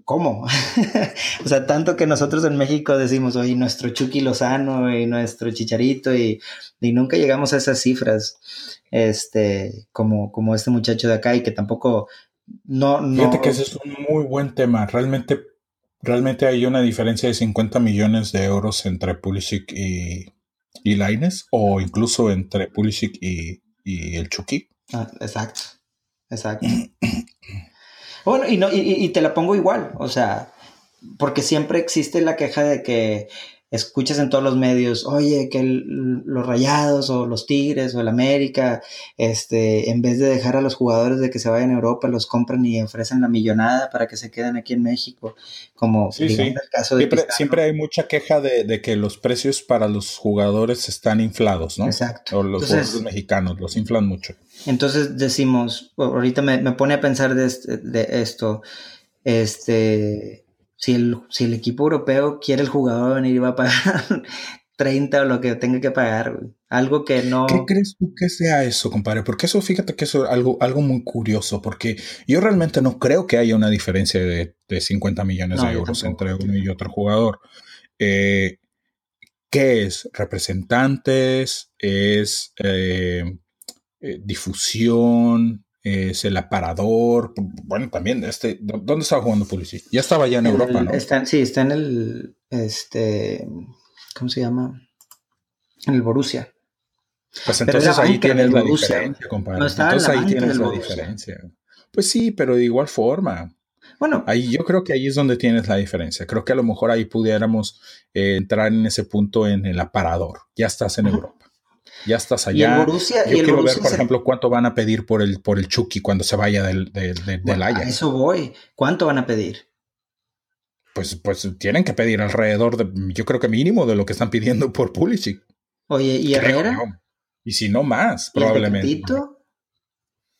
¿Cómo? o sea, tanto que nosotros en México decimos, oye, nuestro Chucky Lozano y nuestro Chicharito, y, nunca llegamos a esas cifras, este, como, como este muchacho de acá, y que tampoco, no, no. Fíjate que ese es un muy buen tema, realmente, realmente hay una diferencia de 50 millones de euros entre Pulisic y, y Laines o incluso entre Pulisic y, el Chucky. Ah, exacto, exacto. bueno, y, no, y te la pongo igual, o sea, porque siempre existe la queja de que escuchas en todos los medios, oye, que los Rayados o los Tigres o el América, este, en vez de dejar a los jugadores de que se vayan a Europa, los compran y ofrecen la millonada para que se queden aquí en México, como sí, el caso de siempre, siempre, hay mucha queja de, que los precios para los jugadores están inflados, ¿no? Exacto. O los jugadores mexicanos los inflan mucho. Entonces decimos, ahorita me, me pone a pensar de, este, de esto, este si el, si el equipo europeo quiere el jugador venir y va a pagar 30 o lo que tenga que pagar, algo que no... ¿Qué crees tú que sea eso, compadre? Porque eso, fíjate que eso es algo, algo muy curioso, porque yo realmente no creo que haya una diferencia de, de 50 millones de euros entre uno y otro jugador. Eh, ¿Qué es? ¿Representantes? ¿Es eh, eh, difusión? Es el aparador. Bueno, también, este, ¿dónde estaba jugando Pulisic? Ya estaba ya en Europa, ¿no? Está, sí, está en el, este, ¿cómo se llama? En el Borussia. Pues entonces ahí tienes la diferencia, compadre. entonces ahí tienes la diferencia. Pues sí, pero de igual forma. Bueno, ahí yo creo que ahí es donde tienes la diferencia. Creo que a lo mejor ahí pudiéramos eh, entrar en ese punto en el aparador. Ya estás en Europa ya estás allá. Y el Borussia, Yo quiero ver, por ejemplo, cuánto van a pedir por el, por el Chucky cuando se vaya del, del, del, A eso voy. ¿Cuánto van a pedir? Pues, pues tienen que pedir alrededor de, yo creo que mínimo de lo que están pidiendo por Pulisic. Oye, ¿y Herrera? Y si no más, probablemente.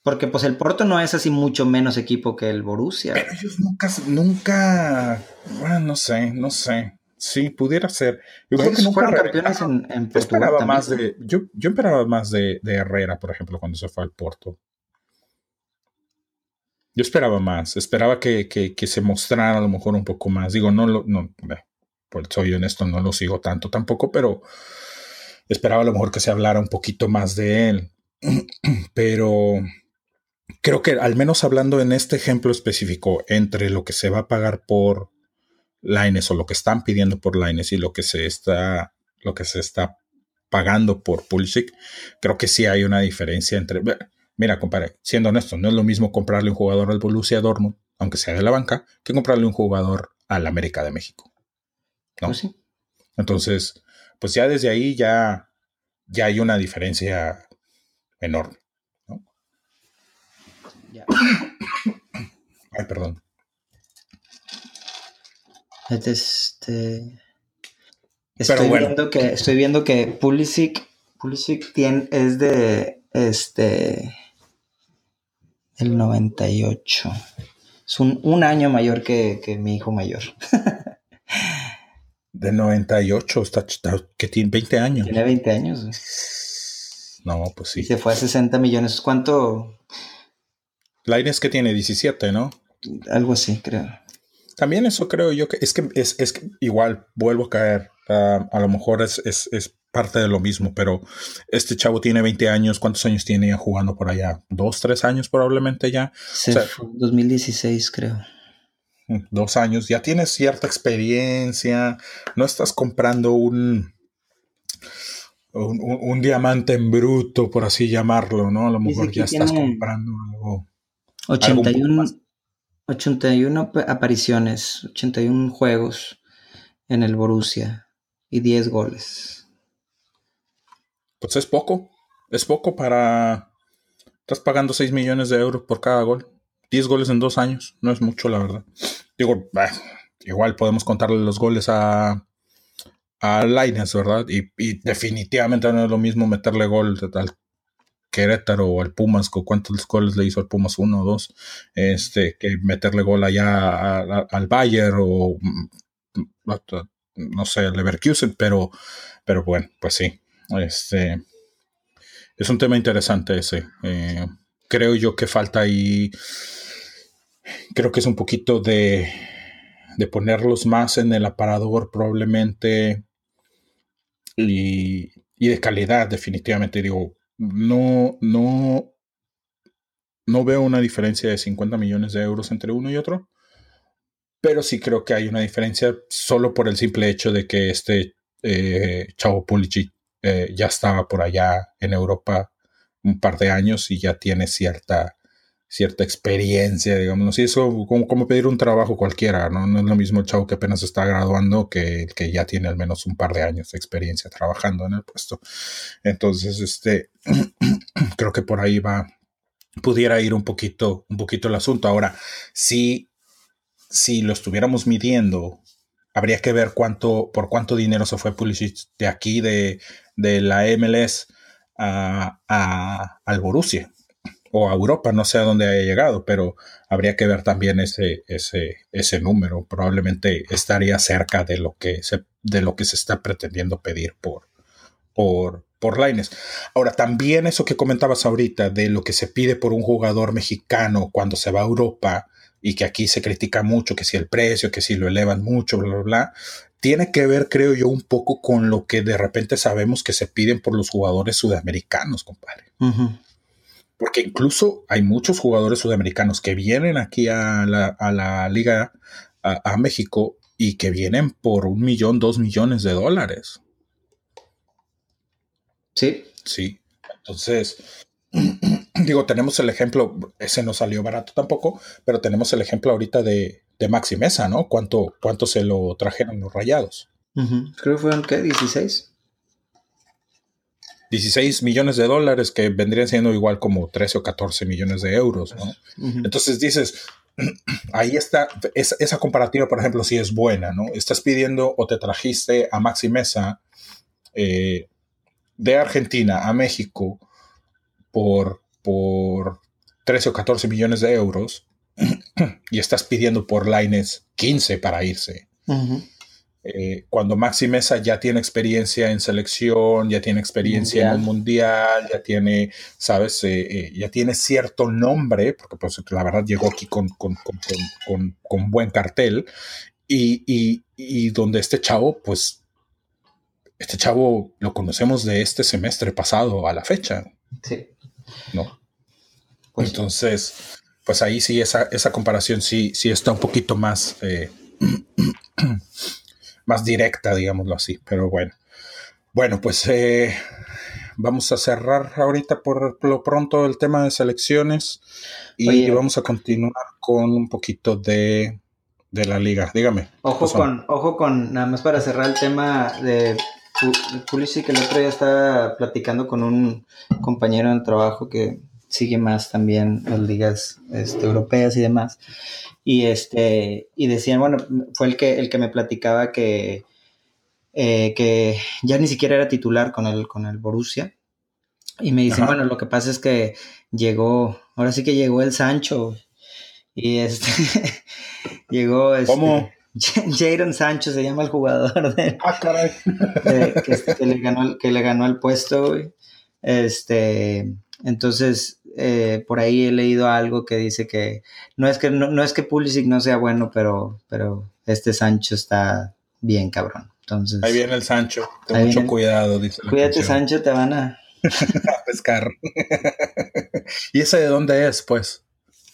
Porque pues el Porto no es así mucho menos equipo que el Borussia. Pero ellos nunca, nunca, bueno, no sé, no sé. Sí, pudiera ser. Yo creo que nunca fueron campeones en, en yo esperaba más de, yo, yo esperaba más de, de, Herrera, por ejemplo, cuando se fue al Porto. Yo esperaba más, esperaba que, que, que, se mostrara a lo mejor un poco más. Digo, no lo, no, pues soy honesto, no lo sigo tanto tampoco, pero esperaba a lo mejor que se hablara un poquito más de él. Pero creo que al menos hablando en este ejemplo específico, entre lo que se va a pagar por Lines o lo que están pidiendo por Lines y lo que se está, lo que se está pagando por Pulisic, creo que sí hay una diferencia entre. mira, compadre, siendo honesto, no es lo mismo comprarle un jugador al Borussia Dortmund, aunque sea de la banca, que comprarle un jugador al América de México. ¿no? Pues sí. Entonces, pues ya desde ahí ya, ya hay una diferencia enorme. ¿no? Ya. Ay, perdón. Este. Estoy bueno. viendo que estoy viendo que Pulisic, Pulisic tiene, es de este el 98. Es un, un año mayor que, que mi hijo mayor. De 98, está, está- que tiene 20 años. Tiene 20 años. No, pues sí. se fue a 60 millones. ¿Cuánto? Lainez que tiene 17, ¿no? Algo así, creo. También eso creo yo que es que es, es que igual vuelvo a caer. ah, a lo mejor es, es, es parte de lo mismo, pero este chavo tiene 20 años. ¿Cuántos años tiene ya jugando por allá? ¿Dos, tres años probablemente ya? Se O sea- fue 2016, creo. Mm, Dos años. Ya tienes cierta experiencia. No estás comprando un, un, un- diamante en bruto, por así llamarlo, ¿no? A lo mejor ya estás comprando algo. 81, más. 81 pa- apariciones, 81 juegos en el Borussia y 10 goles. Pues es poco. Es poco para. Estás pagando 6 millones de euros por cada gol. 10 goles en dos años. No es mucho, la verdad. Digo, igual podemos contarle los goles a. A Lainez, ¿verdad? Y, y definitivamente no es lo mismo meterle gol al Querétaro o al Pumas, cuántos goles le hizo al Pumas, uno o dos, este, que meterle gol allá al Bayern o mm, no sé, al Leverkusen, pero, pero bueno, pues sí. Este es un tema interesante ese. Eh, creo yo que falta ahí. Creo que es un poquito de, de ponerlos más en el aparador, probablemente. Y, y de calidad, definitivamente. Digo, no, no, no veo una diferencia de 50 millones de euros entre uno y otro. Pero sí creo que hay una diferencia solo por el simple hecho de que este eh, Chavo Pulisic eh, ya estaba por allá en Europa un par de años y ya tiene cierta, cierta experiencia, digamos. Y eso como, como pedir un trabajo cualquiera, ¿no? No es lo mismo el chavo que apenas está graduando que el que ya tiene al menos un par de años de experiencia trabajando en el puesto. Entonces, este, creo que por ahí va, pudiera ir un poquito, un poquito el asunto. Ahora, si, si lo estuviéramos midiendo, habría que ver cuánto, por cuánto dinero se fue Pulisic de aquí, de, de la MLS a, a, al Borussia o a Europa, no sé a dónde haya llegado, pero habría que ver también ese, ese, ese número. Probablemente estaría cerca de lo que se, de lo que se está pretendiendo pedir por, por, por Lainez. Ahora, también eso que comentabas ahorita de lo que se pide por un jugador mexicano cuando se va a Europa y que aquí se critica mucho, que si el precio, que si lo elevan mucho, bla, bla, tiene que ver, creo yo, un poco con lo que de repente sabemos que se piden por los jugadores sudamericanos, compadre. Porque incluso hay muchos jugadores sudamericanos que vienen aquí a la, a la liga, a, a México, y que vienen por un millón, dos millones de dólares. Sí, Sí. Entonces, digo, tenemos el ejemplo, ese no salió barato tampoco, pero tenemos el ejemplo ahorita de, de Maxi Mesa, ¿no? ¿Cuánto, ¿Cuánto se lo trajeron los rayados? Creo que fueron, ¿qué? 16. 16 millones de dólares que vendrían siendo igual como 13 o 14 millones de euros, ¿no? Entonces dices, ahí está, esa, esa comparativa, por ejemplo, sí es buena, ¿no? Estás pidiendo o te trajiste a Maxi Mesa eh, de Argentina a México por, por 13 o 14 millones de euros y estás pidiendo por Laines 15 para irse. Eh, cuando Maxi Mesa ya tiene experiencia en selección, ya tiene experiencia en un mundial, ya tiene, sabes, eh, eh, ya tiene cierto nombre, porque pues la verdad llegó aquí con, con, con, con, buen cartel, y, y, y donde este chavo, pues, este chavo lo conocemos de este semestre pasado a la fecha, Sí. ¿no? Pues, Entonces, pues ahí sí, esa, esa comparación sí, sí está un poquito más, eh, más directa, digámoslo así. Pero bueno. Bueno, pues eh, vamos a cerrar ahorita por lo pronto el tema de selecciones y vamos a continuar con un poquito de, la liga. Dígame. Ojo con, ojo con, nada más para cerrar el tema de Pulisic, el otro día estaba platicando con un compañero en trabajo que sigue más también las ligas este, europeas y demás. Y este, y decían, bueno, fue el que, el que me platicaba que, eh, que ya ni siquiera era titular con el, con el Borussia. Y me dicen, bueno, lo que pasa es que llegó, ahora sí que llegó el Sancho. Y este, llegó este, ¿Cómo? Jadon Sancho se llama el jugador de, ah, caray. Este, que, le ganó, que le ganó el puesto, Este, entonces, eh, por ahí he leído algo que dice que no es que no, es que Pulisic no sea bueno, pero, pero este Sancho está bien cabrón. Entonces, ahí viene el Sancho, ten mucho cuidado, dice. Cuídate, Sancho, te van a... a pescar. ¿Y ese de dónde es, pues?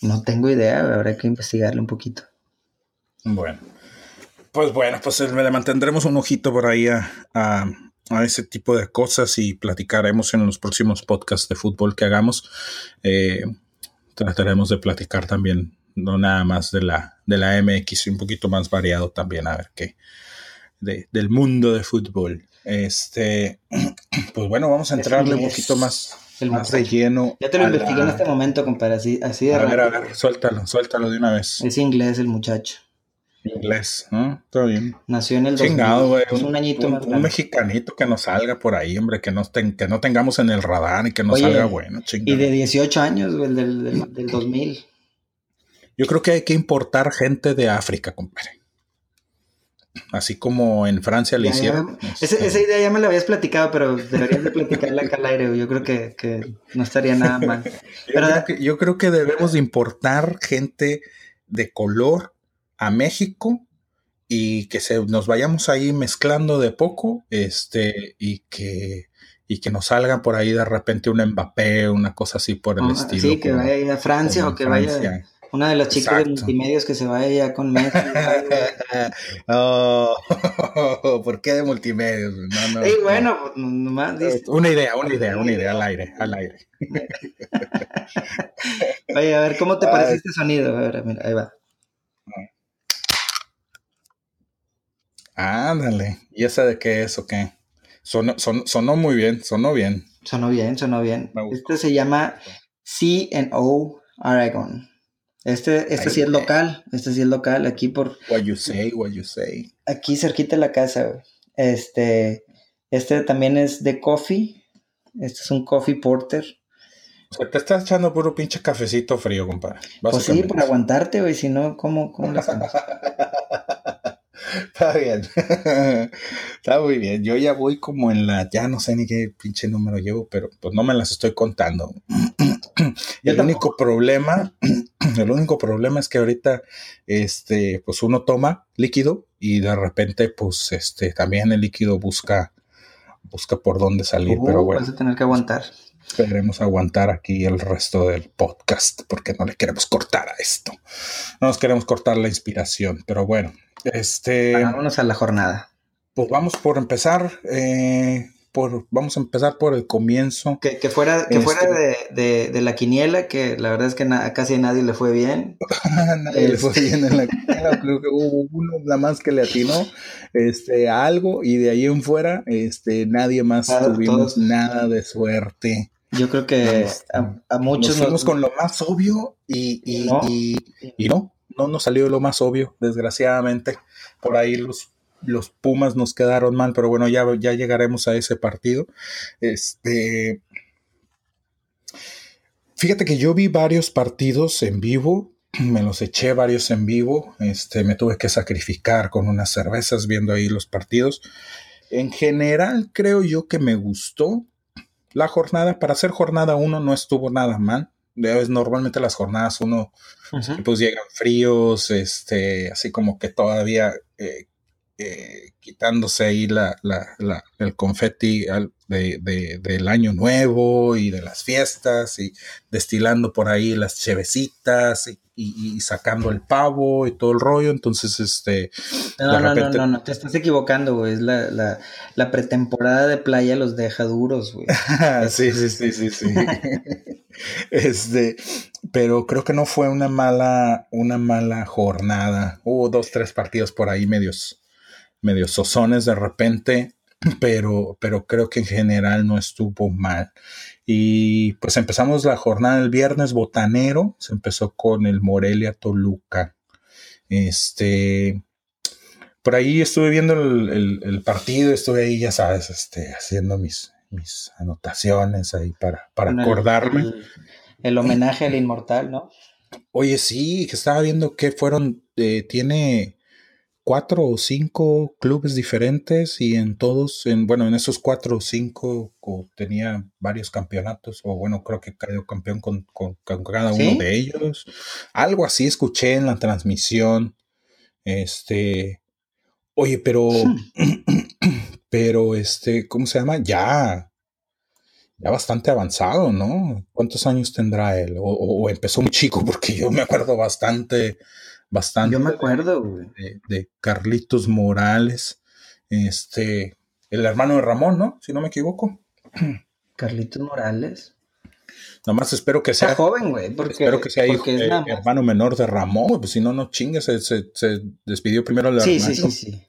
No tengo idea, habrá que investigarle un poquito. Bueno. Pues bueno, pues le mantendremos un ojito por ahí a, a ese tipo de cosas y platicaremos en los próximos podcasts de fútbol que hagamos. Eh, trataremos de platicar también, no nada más de la, de la MX, un poquito más variado también, a ver qué, del mundo de fútbol. Este, pues bueno, vamos a entrarle un poquito más, más de lleno. Ya te lo investigué en este momento, compadre, así, así de A ver, a ver, suéltalo, suéltalo de una vez. Es inglés el muchacho. Inglés, ¿no? Todo bien. Nació en el Chingado, güey. Un, añito más un mexicanito que nos salga por ahí, hombre, que no, que no tengamos en el radar y que nos salga bueno, chingado. Y de 18 años, güey, del, del, 2000. Yo creo que hay que importar gente de África, compadre. Así como en Francia le hicieron. Este, esa, idea ya me la habías platicado, pero deberías de platicarla acá al aire. Yo creo que, que no estaría nada mal. yo, creo que, yo creo que debemos de importar gente de color a México y que se, nos vayamos ahí mezclando de poco, este, y que, y que nos salga por ahí de repente un Mbappé, una cosa así por el ah, estilo. Sí, que vaya a Francia o que vaya una de las chicas de multimedios que se vaya ya con Messi. oh, ¿Por qué de multimedios? No, no, bueno, pues, nomás Una idea, una idea, una idea al aire, al aire. Oye, a ver, ¿cómo te parece este sonido? A ver, mira, ahí va. Ándale. ¿Y esa de qué es o qué? Sonó, sonó muy bien, sonó bien. Sonó bien, sonó bien. Este se llama C&O Aragon. Este, este sí es local, este sí es local, aquí por... What you say, what you say. Aquí cerquita de la casa, Este, este también es de coffee. Este es un coffee porter. O sea, te estás echando puro pinche cafecito frío, compadre. Pues sí, por aguantarte, güey, si no, ¿cómo, cómo lo? Está bien. Está muy bien. Yo ya voy como en la, ya no sé ni qué pinche número llevo, pero pues no me las estoy contando. el único problema, el único problema es que ahorita, este, pues uno toma líquido y de repente, pues, este, también el líquido busca, busca por dónde salir, pero uh, bueno. Vas a tener que aguantar. Queremos aguantar aquí el resto del podcast porque no le queremos cortar a esto. No nos queremos cortar la inspiración, pero bueno, este. Vámonos a la jornada. Pues vamos por empezar. Eh, por, vamos a empezar por el comienzo. Que, fuera, que fuera este de, de, la quiniela, que la verdad es que casi a nadie le fue bien. nadie le fue bien en la quiniela. Creo que hubo uno nada más que le atinó este, a algo y de ahí en fuera este, nadie más tuvimos nada de suerte. Yo creo que a, muchos nos fuimos con lo más obvio y, y, y no no nos salió lo más obvio, desgraciadamente. Por ahí los, los Pumas nos quedaron mal, pero bueno, ya, ya llegaremos a ese partido. Este. Fíjate que yo vi varios partidos en vivo, me los eché varios en vivo, este, me tuve que sacrificar con unas cervezas viendo ahí los partidos. En general creo yo que me gustó la jornada, para hacer jornada uno no estuvo nada mal normalmente las jornadas uno pues llegan fríos, este, así como que todavía eh, eh, quitándose ahí la, la, el confeti de, del año nuevo y de las fiestas y destilando por ahí las chevecitas y, sacando el pavo y todo el rollo. Entonces, este. No, no, no, no, no, te estás equivocando, güey. Es la, la, la, pretemporada de playa los deja duros, güey. sí, sí, sí, sí, sí. este, pero creo que no fue una mala, una mala jornada. Hubo dos, tres partidos por ahí medios, medios sosones de repente pero, pero creo que en general no estuvo mal. Y pues empezamos la jornada el viernes botanero, se empezó con el Morelia Toluca. Este, por ahí estuve viendo el, partido, estuve ahí, ya sabes, este, haciendo mis, mis anotaciones ahí para, para acordarme. El, homenaje al inmortal, ¿no? Oye, sí, que estaba viendo que fueron, eh, tiene cuatro o cinco clubes diferentes y en todos, en, bueno, en esos cuatro o cinco tenía varios campeonatos, o bueno, creo que cayó campeón con, cada uno de ellos. Algo así escuché en la transmisión. Este, oye, pero, pero este, ¿cómo se llama? Ya, ya bastante avanzado, ¿no? ¿Cuántos años tendrá él? O, o empezó muy chico, porque yo me acuerdo bastante bastante. Yo me acuerdo, De, Carlitos Morales, este, el hermano de Ramón, ¿no? Si no me equivoco. Carlitos Morales. Nomás espero que sea. joven, güey. Espero que sea hijo, eh, hermano menor de Ramón, pues si no, no chingues, se, despidió primero el sí, Sí, sí, sí.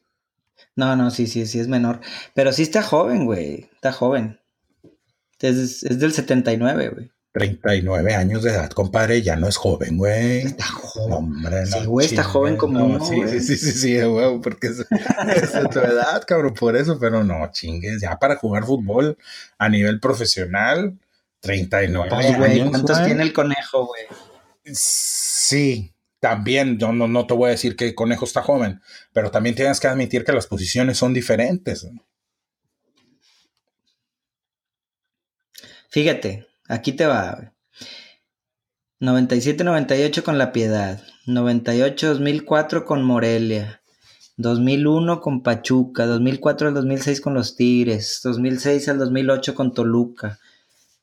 No, no, sí, sí, sí, es menor. Pero sí está joven, güey. Está joven. Es, es del 79, güey. 39 años de edad, compadre, ya no es joven, güey. Está joven. Hombre, no, sí, güey, está joven como uno, sí, sí, sí, sí, sí, güey, porque es, es tu edad, cabrón, por eso, pero no, chingues, ya para jugar fútbol a nivel profesional, 39 Ay, güey, años. ¿Cuántos tiene el conejo, güey? Sí, también, yo no, no te voy a decir que el conejo está joven, pero también tienes que admitir que las posiciones son diferentes. Fíjate, Aquí te va. 97-98 con La Piedad. 98-2004 con Morelia. 2001 con Pachuca. 2004 al 2006 con Los Tigres. 2006 al 2008 con Toluca.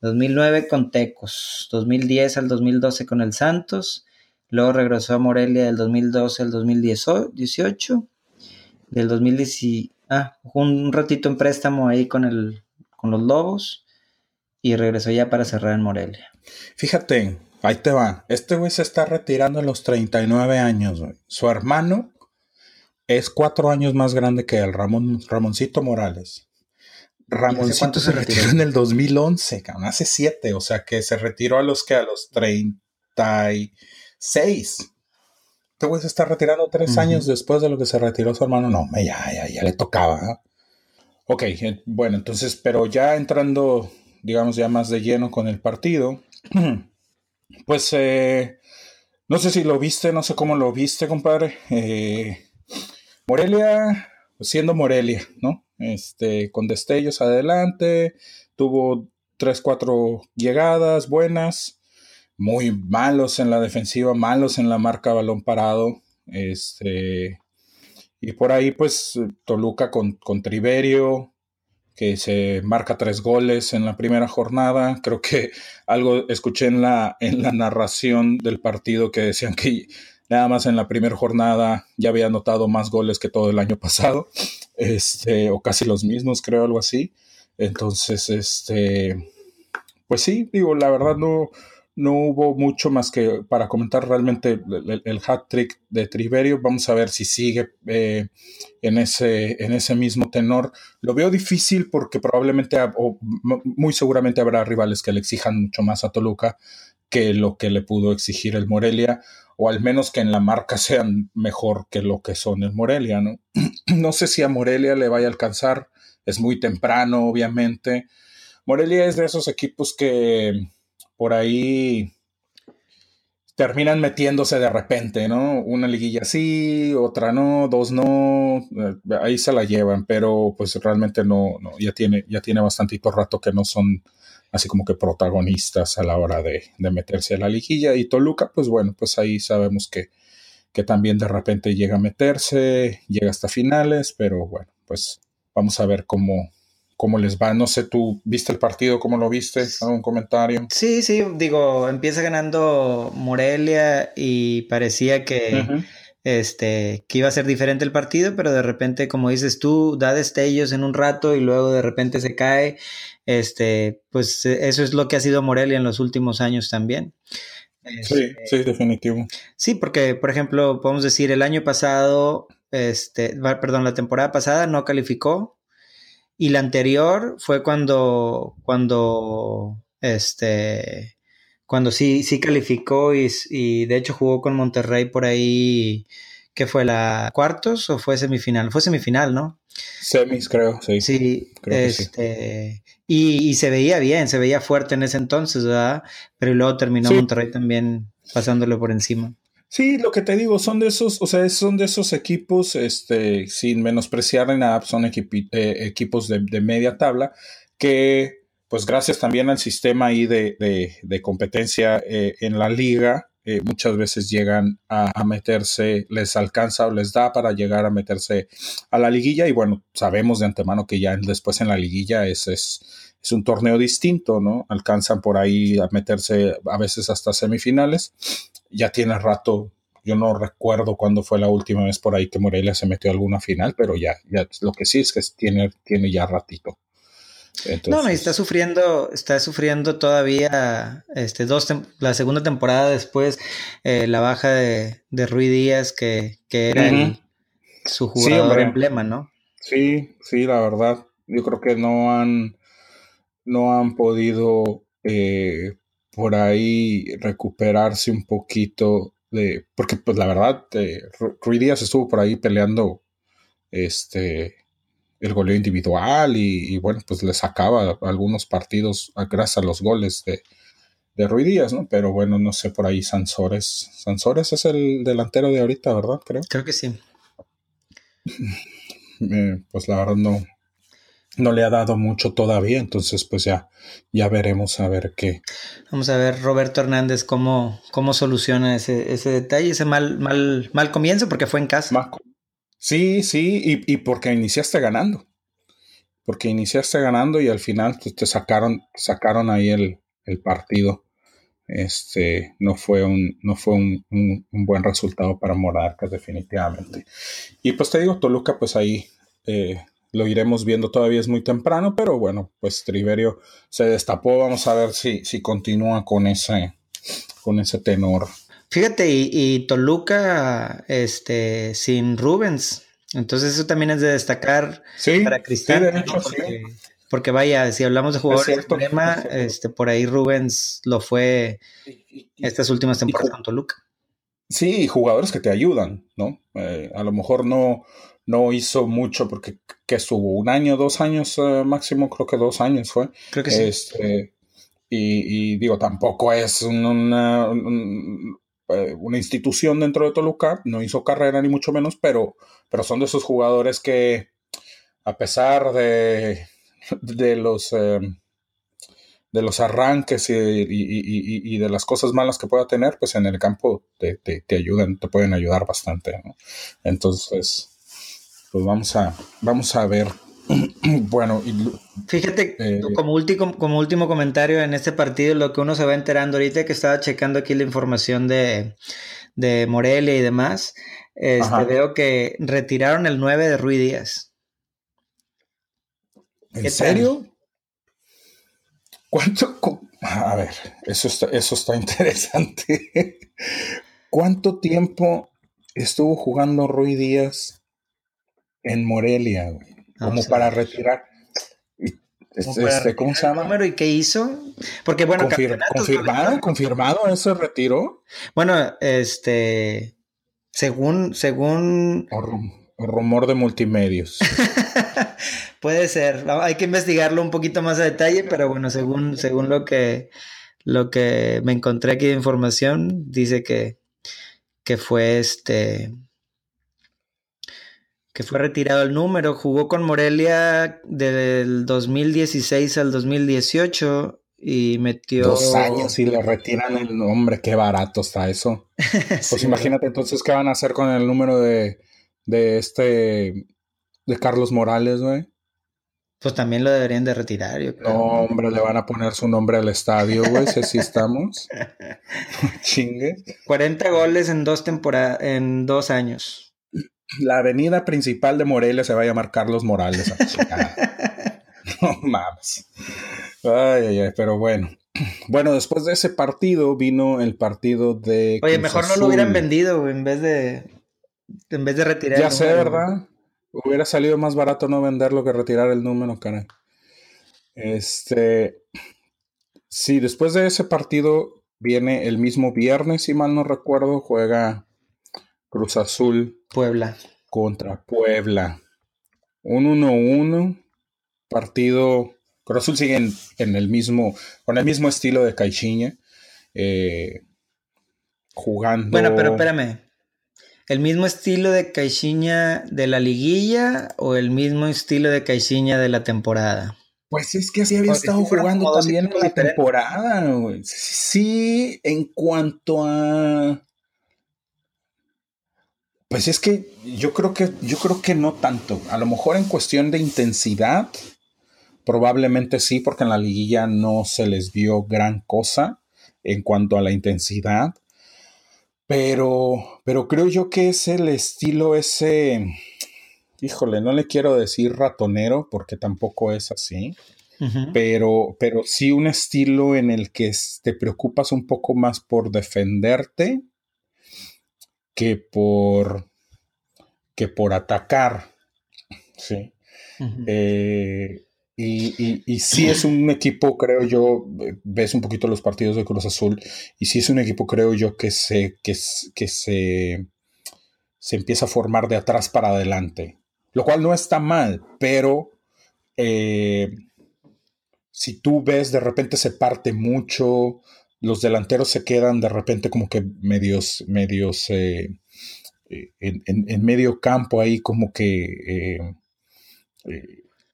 2009 con Tecos. 2010 al 2012 con el Santos. Luego regresó a Morelia del 2012 al 2018. Del 2010. Ah, un ratito en préstamo ahí con, el, con los Lobos y regresó ya para cerrar en Morelia. Fíjate, ahí te va. Este güey se está retirando a los 39 años. Su hermano es cuatro años más grande que el Ramón, Ramoncito Morales. Ramoncito se retiró? en el 2011, hace siete, o sea que se retiró a los que a los 36. Este güey se está retirando tres años después de lo que se retiró su hermano. No, ya, ya, ya le tocaba. ¿eh? Ok, bueno, entonces, pero ya entrando digamos, ya más de lleno con el partido, pues eh, no sé si lo viste, no sé cómo lo viste, compadre. Eh, Morelia, pues, siendo Morelia, ¿no? Este, con destellos adelante, tuvo tres, cuatro llegadas buenas, muy malos en la defensiva, malos en la marca balón parado. Este, y por ahí, pues, Toluca con, con Triverio, que se marca tres goles en la primera jornada. Creo que algo escuché en la, en la narración del partido que decían que nada más en la primera jornada ya había anotado más goles que todo el año pasado, este, o casi los mismos, creo, algo así. Entonces, este, pues sí, digo, la verdad no, no hubo mucho más que para comentar realmente el, hat trick de Triverio. Vamos a ver si sigue eh, en, ese, en ese mismo tenor. Lo veo difícil porque probablemente, o muy seguramente habrá rivales que le exijan mucho más a Toluca que lo que le pudo exigir el Morelia, o al menos que en la marca sean mejor que lo que son el Morelia, ¿no? no sé si a Morelia le vaya a alcanzar, es muy temprano, obviamente. Morelia es de esos equipos que por ahí terminan metiéndose de repente, ¿no? Una liguilla sí, otra no, dos no, eh, ahí se la llevan, pero pues realmente no, no ya tiene, ya tiene bastantito rato que no son así como que protagonistas a la hora de, meterse a la liguilla. Y Toluca, pues bueno, pues ahí sabemos que, que también de repente llega a meterse, llega hasta finales, pero bueno, pues vamos a ver cómo, cómo les va. No sé, tú viste el partido, cómo lo viste, algún comentario. Sí, sí, digo, empieza ganando Morelia y parecía que, este, que iba a ser diferente el partido, pero de repente, como dices tú, da destellos en un rato y luego de repente se cae. Este, pues eso es lo que ha sido Morelia en los últimos años también. sí, este, sí, definitivo. Sí, porque, por ejemplo, podemos decir, el año pasado, este, perdón, la temporada pasada no calificó y la anterior fue cuando, cuando, este, cuando sí, sí calificó y, y de hecho jugó con Monterrey por ahí, ¿qué fue? ¿La cuartos o fue semifinal? Fue semifinal, ¿no? Semis, creo, sí. Sí, este, Y, y, se veía bien, se veía fuerte en ese entonces, ¿verdad? Pero luego terminó Monterrey también pasándole por encima. Sí, lo que te digo, son de esos, o sea, son de esos equipos, este, sin menospreciar en nada, son eh, equipos de, media tabla, que pues gracias también al sistema ahí de, de, competencia eh, en la liga, eh, muchas veces llegan a, meterse, les alcanza o les da para llegar a meterse a la liguilla y bueno, sabemos de antemano que ya después en la liguilla es, es, es un torneo distinto, ¿no? Alcanzan por ahí a meterse a veces hasta semifinales ya tiene rato, yo no recuerdo cuándo fue la última vez por ahí que Morelia se metió a alguna final, pero ya, ya lo que sí es que tiene, tiene ya ratito. no, no, está sufriendo, está sufriendo todavía este, dos la segunda temporada después, eh, la baja de, de Rui Díaz, que, que era su jugador emblema, ¿no? Sí, sí, la verdad. Yo creo que no han, no han podido eh, por ahí recuperarse un poquito de, porque pues la verdad, eh, Rui Díaz estuvo por ahí peleando este el goleo individual y, bueno, pues le sacaba algunos partidos gracias a los goles de, de Rui Díaz, ¿no? Pero bueno, no sé, por ahí Sansores. Sansores es el delantero de ahorita, ¿verdad? Creo. Creo que sí. Eh, pues la verdad no, no le ha dado mucho todavía, entonces pues ya, ya veremos a ver qué. Vamos a ver Roberto Hernández cómo, cómo soluciona ese, ese detalle, ese mal, mal, mal comienzo porque fue en casa. Sí, sí, y, y porque iniciaste ganando. Porque iniciaste ganando y al final pues, te sacaron, sacaron ahí el, el, partido. Este no fue un, no fue un, un, buen resultado para Monarcas, definitivamente. Y pues te digo, Toluca, pues ahí eh, lo iremos viendo todavía es muy temprano, pero bueno, pues Triverio se destapó, vamos a ver si, si continúa con ese, con ese tenor. Fíjate, y, Toluca, este, sin Rubens, entonces eso también es de destacar para Cristian. porque, vaya, si hablamos de jugadores de problema, este, por ahí Rubens lo fue estas últimas temporadas con Toluca. Sí, jugadores que te ayudan, ¿no? Eh, a lo mejor no, no hizo mucho porque que estuvo un año, dos años eh, máximo, creo que dos años fue. Creo que sí. Este, y, digo, tampoco es una, eh, una, institución dentro de Toluca, no hizo carrera ni mucho menos, pero, pero son de esos jugadores que a pesar de, de los... Eh, de los arranques y, de las cosas malas que pueda tener, pues en el campo te, te ayudan, te pueden ayudar bastante. Entonces, pues vamos a, vamos a ver. bueno, fíjate, eh, como, último, como último comentario en este partido, lo que uno se va enterando ahorita que estaba checando aquí la información de, de Morelia y demás, este, veo que retiraron el 9 de Rui Díaz. ¿En serio? ¿Cuánto? A ver, eso está, eso está interesante. ¿Cuánto tiempo estuvo jugando Rui Díaz en Morelia, güey. Como para retirar. Este, ¿Cómo se llama? Número ¿Y qué hizo? Porque bueno, confirmado, confirmado ese retiro. Bueno, este, según, según. O, rumor de multimedios. Puede ser. Hay que investigarlo un poquito más a detalle, pero bueno, según, según lo que, lo que me encontré aquí de información, dice que, que fue este que fue retirado el número, jugó con Morelia del 2016 al 2018 y metió... Dos años y le retiran el nombre, qué barato está eso. Pues imagínate entonces qué van a hacer con el número de, de este, de Carlos Morales, güey. Pues también lo deberían de retirar, yo creo. No, hombre, le van a poner su nombre al estadio, güey, si así estamos. Chingue. 40 goles en dos temporadas, en dos años. La avenida principal de Morelia se va a llamar Carlos Morales. no mames. Ay, ay, ay, pero bueno. Bueno, después de ese partido vino el partido de. Oye, mejor no lo hubieran vendido, en vez de. En vez de retirar. Ya sé, ¿verdad? Hubiera salido más barato no venderlo que retirar el número, caray. Este. Sí, después de ese partido viene el mismo viernes, si mal no recuerdo, juega Cruz Azul. Puebla. Contra Puebla. Un 1-1. Partido. Cruz Azul sigue en, el mismo. Con el mismo estilo de Caixinha. Eh, jugando. Bueno, pero espérame. ¿El mismo estilo de Caixinha de la liguilla o el mismo estilo de Caixinha de la temporada? Pues es que así había estado jugando también en la temporada. Sí, en cuanto a. Pues es que yo creo que yo creo que no tanto. A lo mejor en cuestión de intensidad, probablemente sí, porque en la liguilla no se les vio gran cosa en cuanto a la intensidad. Pero, pero creo yo que es el estilo ese, híjole, no le quiero decir ratonero porque tampoco es así, pero, pero sí un estilo en el que te preocupas un poco más por defenderte que por, que por atacar. Sí. Y, y, sí es un equipo, creo yo, ves un poquito los partidos de Cruz Azul, y sí es un equipo, creo yo, que se, que, que se, se empieza a formar de atrás para adelante, lo cual no está mal, pero eh, si tú ves, de repente se parte mucho, los delanteros se quedan de repente como que medios, medios eh, eh, en, medio campo ahí como que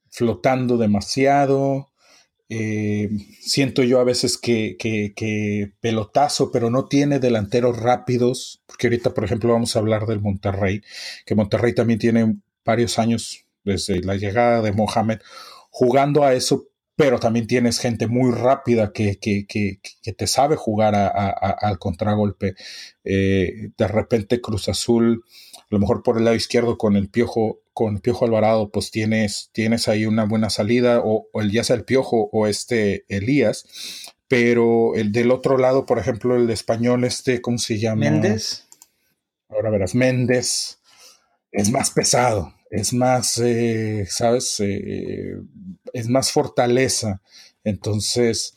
flotando demasiado. Eh, siento yo a veces que, que, pelotazo, pero no tiene delanteros rápidos, porque ahorita, por ejemplo, vamos a hablar del Monterrey, que Monterrey también tiene varios años desde la llegada de Mohamed jugando a eso, pero también tienes gente muy rápida que, te sabe jugar al contragolpe. Eh, de repente Cruz Azul, a lo mejor por el lado izquierdo con el Piojo con Piojo Alvarado, pues tienes, tienes ahí una buena salida, o, el ya sea el Piojo o este Elías, pero el del otro lado, por ejemplo, el español, este, ¿cómo se llama? Méndez. Ahora verás, Méndez es más pesado, es más, eh, ¿sabes? Eh, es más fortaleza. Entonces,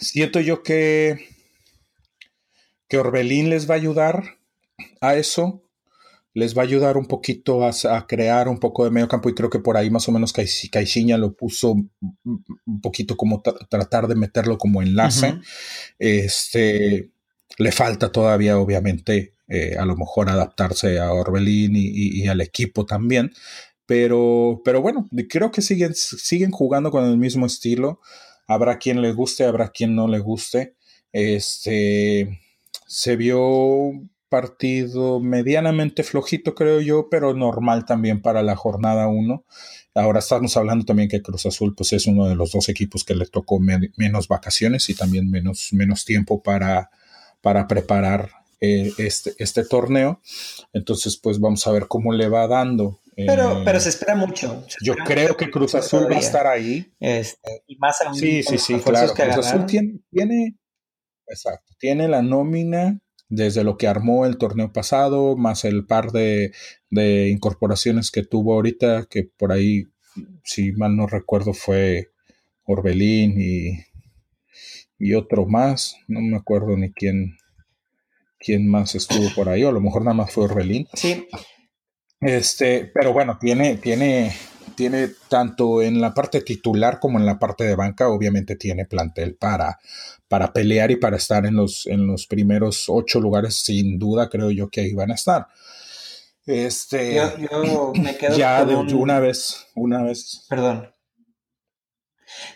siento yo que, que Orbelín les va a ayudar a eso les va a ayudar un poquito a, crear un poco de medio campo y creo que por ahí más o menos Caixinha lo puso un poquito como tratar de meterlo como enlace. Este le falta todavía obviamente eh, a lo mejor adaptarse a Orbelín y, al equipo también. Pero, pero bueno, creo que siguen, siguen jugando con el mismo estilo. Habrá quien le guste, habrá quien no le guste. Este se vio partido medianamente flojito, creo yo, pero normal también para la jornada 1. Ahora estamos hablando también que Cruz Azul pues es uno de los dos equipos que le tocó menos vacaciones y también menos, menos tiempo para, para preparar eh, este, este torneo. Entonces pues vamos a ver cómo le va dando. Pero, eh, pero se espera mucho. yo creo que Cruz Azul va a estar ahí. Este, y más aún. Sí, sí, sí, claro. Cruz Azul tiene, tiene, exacto, tiene la nómina desde lo que armó el torneo pasado, más el par de, incorporaciones que tuvo ahorita, que por ahí, si mal no recuerdo, fue Orbelín y, y otro más, no me acuerdo ni quién, quién más estuvo por ahí, o a lo mejor nada más fue Orbelín. Sí. Este, pero bueno, tiene, tiene, tiene tanto en la parte titular como en la parte de banca, obviamente tiene plantel para, para pelear y para estar en los, en los primeros ocho lugares, sin duda creo yo que ahí van a estar. Este, yo, me quedo ya de una vez, una vez. Perdón.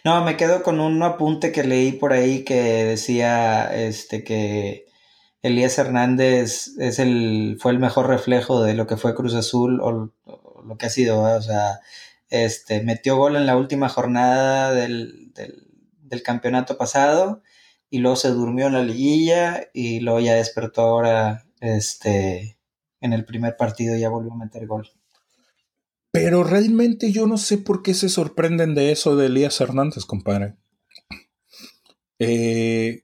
No, me quedo con un apunte que leí por ahí que decía este que Elías Hernández es el, fue el mejor reflejo de lo que fue Cruz Azul o, lo que ha sido, o sea, este, metió gol en la última jornada del, del, campeonato pasado y luego se durmió en la liguilla y luego ya despertó ahora este, en el primer partido ya volvió a meter gol. Pero realmente yo no sé por qué se sorprenden de eso de Elías Hernández, compadre. Eh,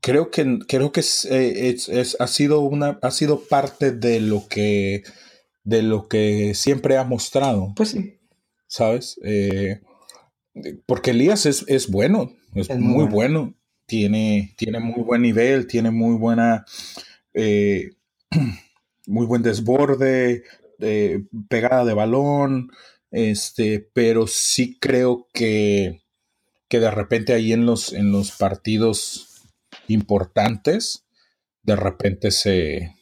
creo que, creo que eh, es, ha, sido una, ha sido parte de lo que de lo que siempre ha mostrado. Pues sí. ¿Sabes? Eh, porque Elías es, es bueno, es, muy, bueno. Tiene, tiene muy buen nivel, tiene muy buena, muy buen desborde, pegada de balón, este, pero sí creo que, que de repente ahí en los, en los partidos importantes, de repente se,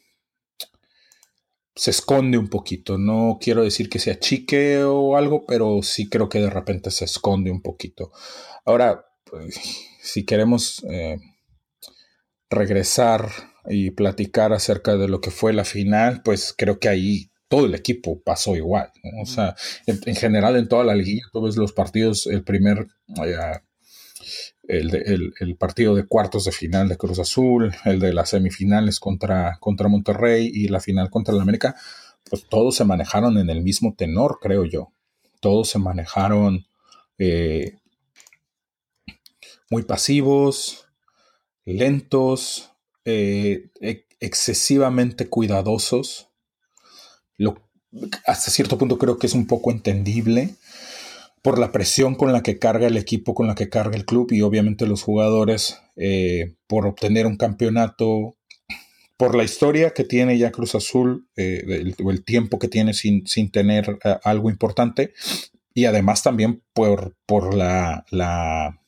se esconde un poquito. No quiero decir que sea chique o algo, pero sí creo que de repente se esconde un poquito. Ahora, pues, si queremos eh, regresar y platicar acerca de lo que fue la final, pues creo que ahí todo el equipo pasó igual. O sea, en, general en toda la liguilla, tú ves los partidos, el primer eh, el, partido de cuartos de final de Cruz Azul, el de las semifinales contra, contra Monterrey y la final contra el América, pues todos se manejaron en el mismo tenor, creo yo. Todos se manejaron eh, muy pasivos, lentos, eh, excesivamente cuidadosos. Hasta cierto punto creo que es un poco entendible por la presión con la que carga el equipo, con la que carga el club y obviamente los jugadores eh, por obtener un campeonato, por la historia que tiene ya Cruz Azul, eh, o el, tiempo que tiene sin, sin tener eh, algo importante y además también por, por la, la,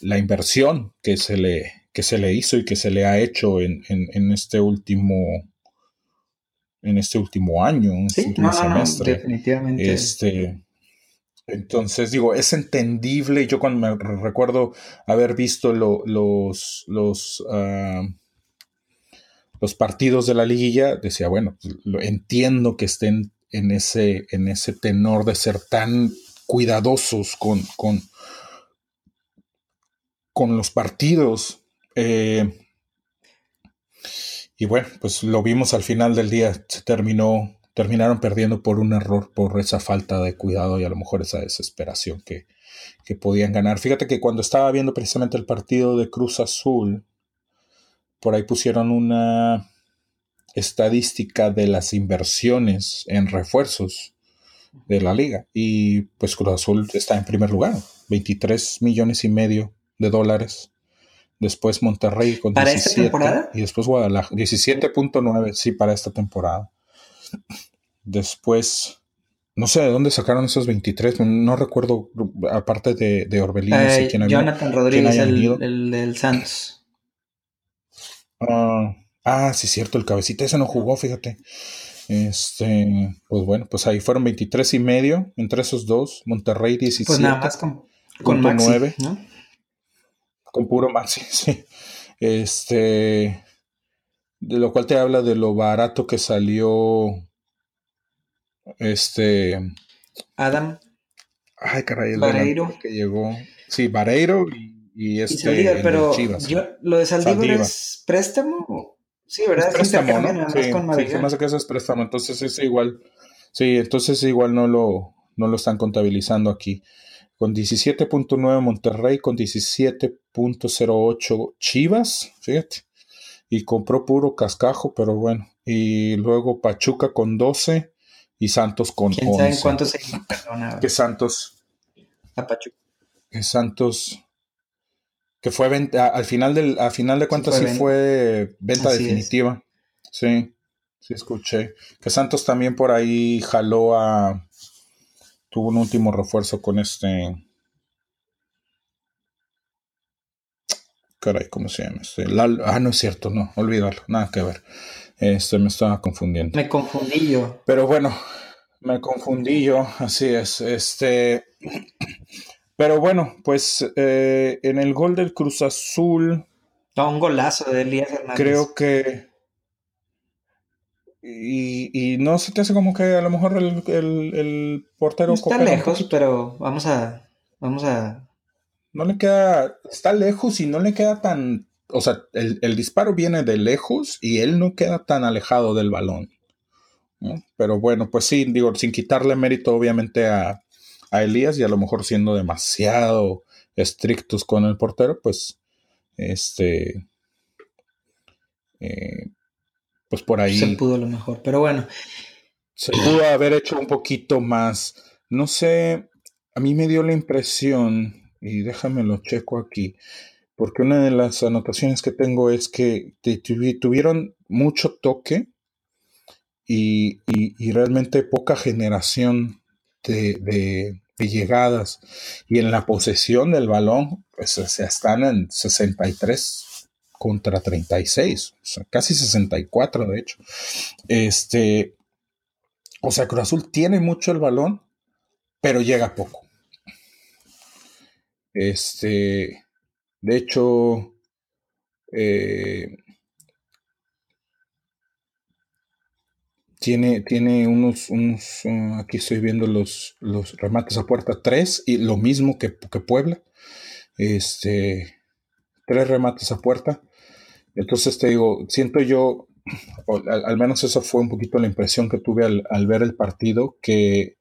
la, inversión que se, le, que se le hizo y que se le ha hecho en, en, este último en este último año, en este último semestre. definitivamente. Este, entonces, digo, es entendible. Yo cuando me recuerdo haber visto los, los, ah, los partidos de la liguilla, decía, bueno, pues, lo, entiendo que estén en ese, en ese tenor de ser tan cuidadosos con, con, con los partidos. Eh, y bueno, pues lo vimos al final del día, se terminó terminaron perdiendo por un error, por esa falta de cuidado y a lo mejor esa desesperación que, podían ganar. Fíjate que cuando estaba viendo precisamente el partido de Cruz Azul, por ahí pusieron una estadística de las inversiones en refuerzos de la liga y pues Cruz Azul está en primer lugar, 23 millones y medio de dólares. Después Monterrey con ¿Para esta temporada? Y después Guadalajara, 17.9, sí, para esta temporada. Después, no sé de dónde sacaron esos 23, no recuerdo, aparte de, de Orbelín, eh, Jonathan Rodríguez, el, del Santos. Ah, ah, sí, cierto, el cabecita ese no jugó, fíjate. Este, pues bueno, pues ahí fueron 23 y medio entre esos dos. Monterrey 17. Pues nada más con, con Maxi, Con puro Maxi, sí. Este, de lo cual te habla de lo barato que salió este. Adam. Ay, caray, el que llegó. Sí, Vareiro y, este. pero yo, lo de Saldívar es préstamo. Sí, ¿verdad? Es préstamo, ¿no? Sí, con sí, más que eso es préstamo. Entonces es igual. Sí, entonces igual no lo, no lo están contabilizando aquí. Con 17.9 Monterrey, con 17.08 Chivas, fíjate. Y compró puro cascajo, pero bueno. Y luego Pachuca con 12 y Santos con ¿Quién sabe cuántos se Que Santos. Que Santos. Que fue venta, al final del, al final de cuentas sí fue, venta definitiva. Sí, sí escuché. Que Santos también por ahí jaló a. Tuvo un último refuerzo con este. Caray, ¿cómo se llama? Este, ah, no es cierto, no, olvídalo, nada que ver. Este, me estaba confundiendo. Me confundí yo. Pero bueno, me confundí yo, así es. Este, pero bueno, pues eh, en el gol del Cruz Azul. un golazo de Elías Hernández. Creo que. Y, no se te hace como que a lo mejor el, el, portero... Está lejos, pero vamos a... Vamos a... No le queda... Está lejos y no le queda tan... O sea, el, el disparo viene de lejos y él no queda tan alejado del balón. Pero bueno, pues sí, digo, sin quitarle mérito obviamente a, a Elías y a lo mejor siendo demasiado estrictos con el portero, pues este... Eh, pues por ahí. Se pudo lo mejor, pero bueno. Se pudo haber hecho un poquito más. No sé, a mí me dio la impresión, y déjame lo checo aquí, porque una de las anotaciones que tengo es que tuvieron mucho toque y, realmente poca generación de, llegadas. Y en la posesión del balón, pues se están en 63 contra 36, o sea, casi 64 de hecho. Este, o sea, Cruz Azul tiene mucho el balón, pero llega poco. Este, de hecho, eh, tiene, tiene unos, unos uh, aquí estoy viendo los, los remates a puerta 3 y lo mismo que, que Puebla. Este, tres remates a puerta. Entonces te digo, siento yo, al, menos eso fue un poquito la impresión que tuve al, ver el partido, que,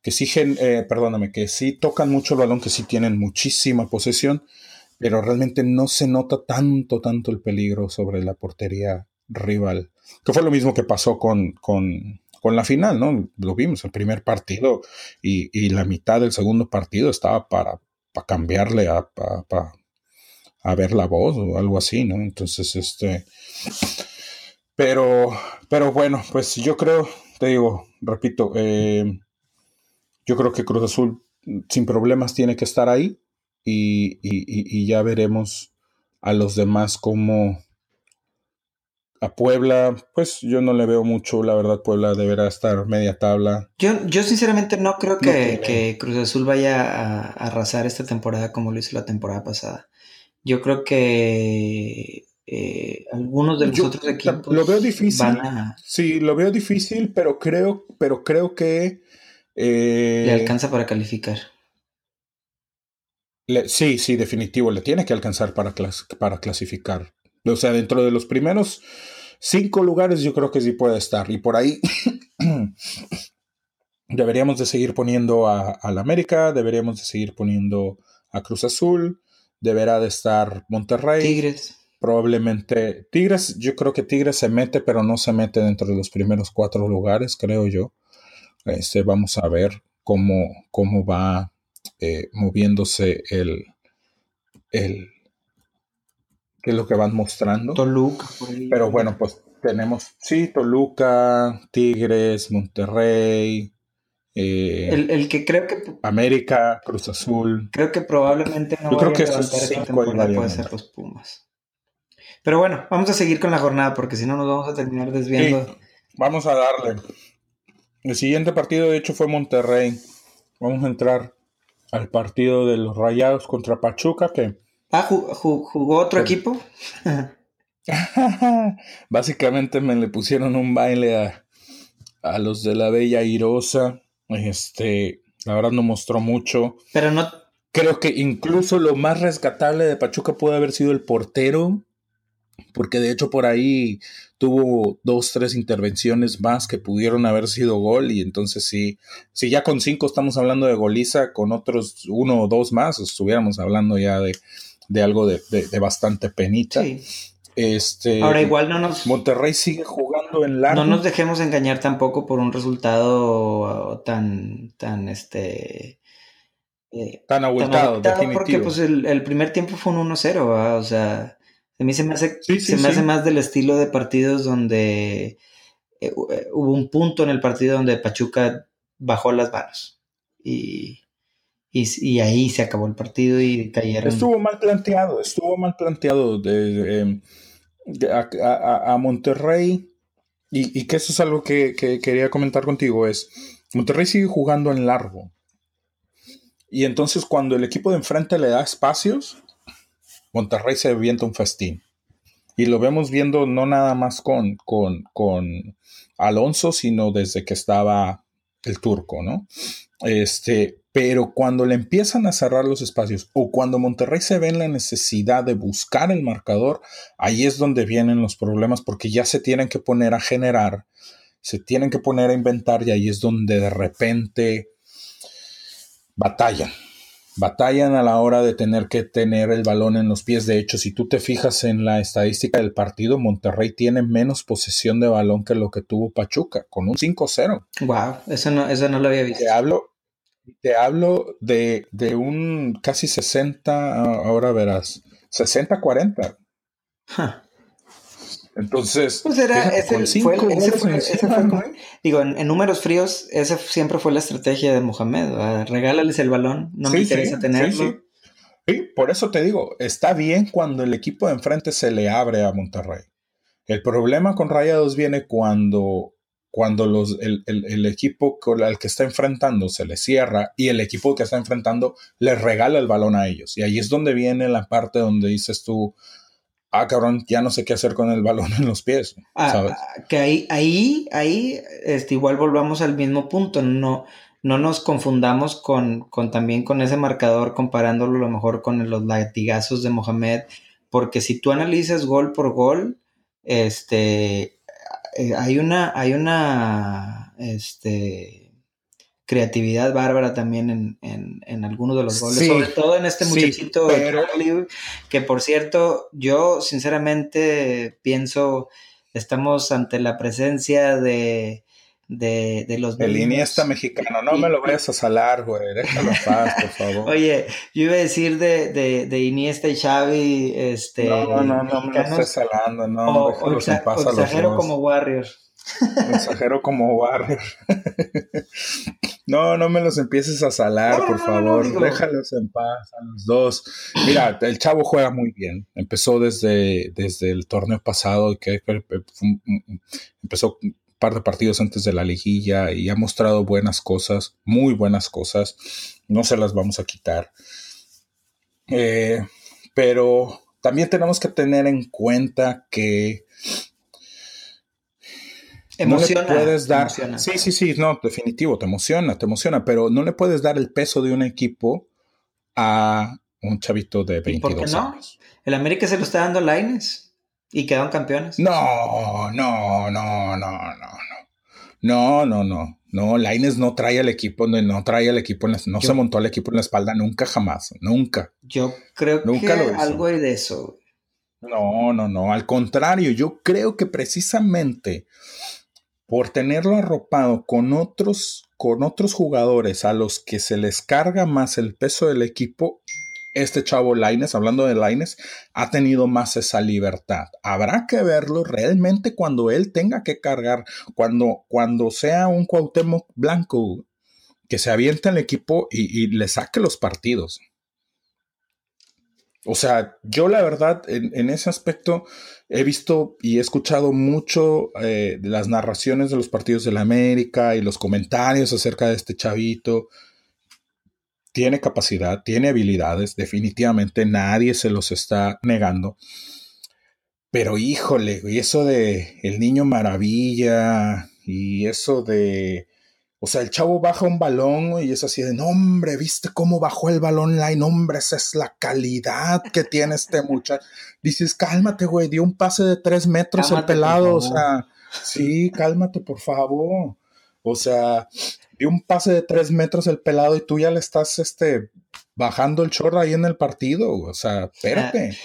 que sí, eh, perdóname, que sí tocan mucho el balón, que sí tienen muchísima posesión, pero realmente no se nota tanto, tanto el peligro sobre la portería rival. Que fue lo mismo que pasó con, con, la final, ¿no? Lo vimos, el primer partido y, la mitad del segundo partido estaba para, para cambiarle a, a ver la voz o algo así, ¿no? Entonces, este, pero, pero bueno, pues yo creo, te digo, repito, eh, yo creo que Cruz Azul sin problemas tiene que estar ahí y, y, ya veremos a los demás como a Puebla, pues yo no le veo mucho, la verdad Puebla deberá estar media tabla. Yo, yo sinceramente no creo que, Cruz Azul vaya a, arrasar esta temporada como lo hizo la temporada pasada. Yo creo que eh, algunos de los otros equipos lo veo difícil. Sí, lo veo difícil, pero creo, pero creo que eh, le alcanza para calificar. sí, sí, definitivo, le tiene que alcanzar para, para clasificar. O sea, dentro de los primeros cinco lugares yo creo que sí puede estar. Y por ahí deberíamos de seguir poniendo a, a la América, deberíamos de seguir poniendo a Cruz Azul, deberá de estar Monterrey. Tigres. Probablemente Tigres, yo creo que Tigres se mete, pero no se mete dentro de los primeros cuatro lugares, creo yo. Este, vamos a ver cómo, cómo va eh, moviéndose el, el, qué es lo que van mostrando. Toluca. Pero bueno, pues tenemos, sí, Toluca, Tigres, Monterrey, eh, el, que creo que. América, Cruz Azul. Creo que probablemente no Yo creo que cinco puede ser los Pumas. Pero bueno, vamos a seguir con la jornada porque si no nos vamos a terminar desviando. vamos a darle. El siguiente partido, de hecho, fue Monterrey. Vamos a entrar al partido de los Rayados contra Pachuca. Que, ah, ¿jugó otro equipo? Básicamente me le pusieron un baile a, a los de la Bella Irosa. Este, la verdad no mostró mucho. Pero no. Creo que incluso lo más rescatable de Pachuca puede haber sido el portero, porque de hecho por ahí tuvo dos, tres intervenciones más que pudieron haber sido gol y entonces sí, si ya con cinco estamos hablando de goliza, con otros uno o dos más, estuviéramos hablando ya de, de algo de, de, bastante penita. Sí. Este, Ahora igual no nos... Monterrey sigue jugando en largo. No nos dejemos engañar tampoco por un resultado tan, tan, este... Eh, tan abultado, Porque pues el, primer tiempo fue un 1-0, o sea, a mí se me hace, se me hace más del estilo de partidos donde eh, eh, hubo un punto en el partido donde Pachuca bajó las manos y, y, ahí se acabó el partido y cayeron. Estuvo mal planteado, estuvo mal planteado. De, em, a, Monterrey, y, que eso es algo que, quería comentar contigo, es, Monterrey sigue jugando en largo. Y entonces cuando el equipo de enfrente le da espacios, Monterrey se avienta un festín. Y lo vemos viendo no nada más con, con, con Alonso, sino desde que estaba el turco, ¿no? Este, pero cuando le empiezan a cerrar los espacios o cuando Monterrey se ve en la necesidad de buscar el marcador, ahí es donde vienen los problemas porque ya se tienen que poner a generar, se tienen que poner a inventar y ahí es donde de repente batallan. Batallan a la hora de tener que tener el balón en los pies. De hecho, si tú te fijas en la estadística del partido, Monterrey tiene menos posesión de balón que lo que tuvo Pachuca, con un 5-0. Wow, eso no, eso no lo había visto. Te hablo, te hablo de, un casi 60, ahora verás, 60-40. Entonces, pues digo, en, números fríos, esa siempre fue la estrategia de Mohamed. Regálales el balón, no me interesa tenerlo. Sí, por eso te digo, está bien cuando el equipo de enfrente se le abre a Monterrey. El problema con Rayados viene cuando cuando los, el, equipo al que está enfrentando se le cierra y el equipo que está enfrentando le regala el balón a ellos. Y ahí es donde viene la parte donde dices tú, ah, cabrón, ya no sé qué hacer con el balón en los pies. Ah, ah, que ahí, ahí, ahí, este, igual volvamos al mismo punto. No, no nos confundamos con, con también con ese marcador, comparándolo a lo mejor con los latigazos de Mohamed, porque si tú analizas gol por gol, este, eh, hay una, hay una, este, creatividad bárbara también en, en, en algunos de los goles, sobre todo en este muchachito que por cierto, yo sinceramente pienso, estamos ante la presencia de, de, de los... El Iniesta mexicano, no me lo vayas a salar, güey, déjalo paz, por favor. Oye, yo iba a decir de, de, de Iniesta y Xavi, este... No, no, no, no estés salando, no, o, déjalos en paz a los Exagero como Warrior. Exagero como Warrior. no, no me los empieces a salar, por favor. Déjalos en paz a los dos. Mira, el chavo juega muy bien. Empezó desde, desde el torneo pasado, que empezó par de partidos antes de la liguilla y ha mostrado buenas cosas, muy buenas cosas. No se las vamos a quitar. Eh, pero también tenemos que tener en cuenta que Emociona, no le puedes dar. Sí, sí, sí, no, definitivo, te emociona, te emociona, pero no le puedes dar el peso de un equipo a un chavito de 22 ¿Por qué no? El América se lo está dando a Laines. ¿Y quedaron campeones? No, no, no, no, no, no. No, no, no. No, Laines no trae al equipo, no, no trae al equipo, en la, no se montó al equipo en la espalda nunca jamás, nunca. Yo creo nunca que algo hay de eso. No, no, no, al contrario, yo creo que precisamente por tenerlo arropado con otros, con otros jugadores a los que se les carga más el peso del equipo, este chavo Laines, hablando de Laines, ha tenido más esa libertad. Habrá que verlo realmente cuando él tenga que cargar, cuando, cuando sea un Cuauhtémoc blanco que se aviente al equipo y, le saque los partidos. O sea, yo la verdad, en, ese aspecto, he visto y he escuchado mucho eh, las narraciones de los partidos de la América y los comentarios acerca de este chavito tiene capacidad, tiene habilidades, definitivamente nadie se los está negando. Pero híjole, y eso de el niño maravilla y eso de, o sea, el chavo baja un balón y es así de, no hombre, ¿viste cómo bajó el balón line? Hombre, esa es la calidad que tiene este muchacho. Dices, cálmate, güey, dio un pase de tres metros el pelado, o sea, sí, cálmate, por favor. O sea, y un pase de tres metros el pelado y tú ya le estás este, bajando el chorro ahí en el partido. O sea, espérate.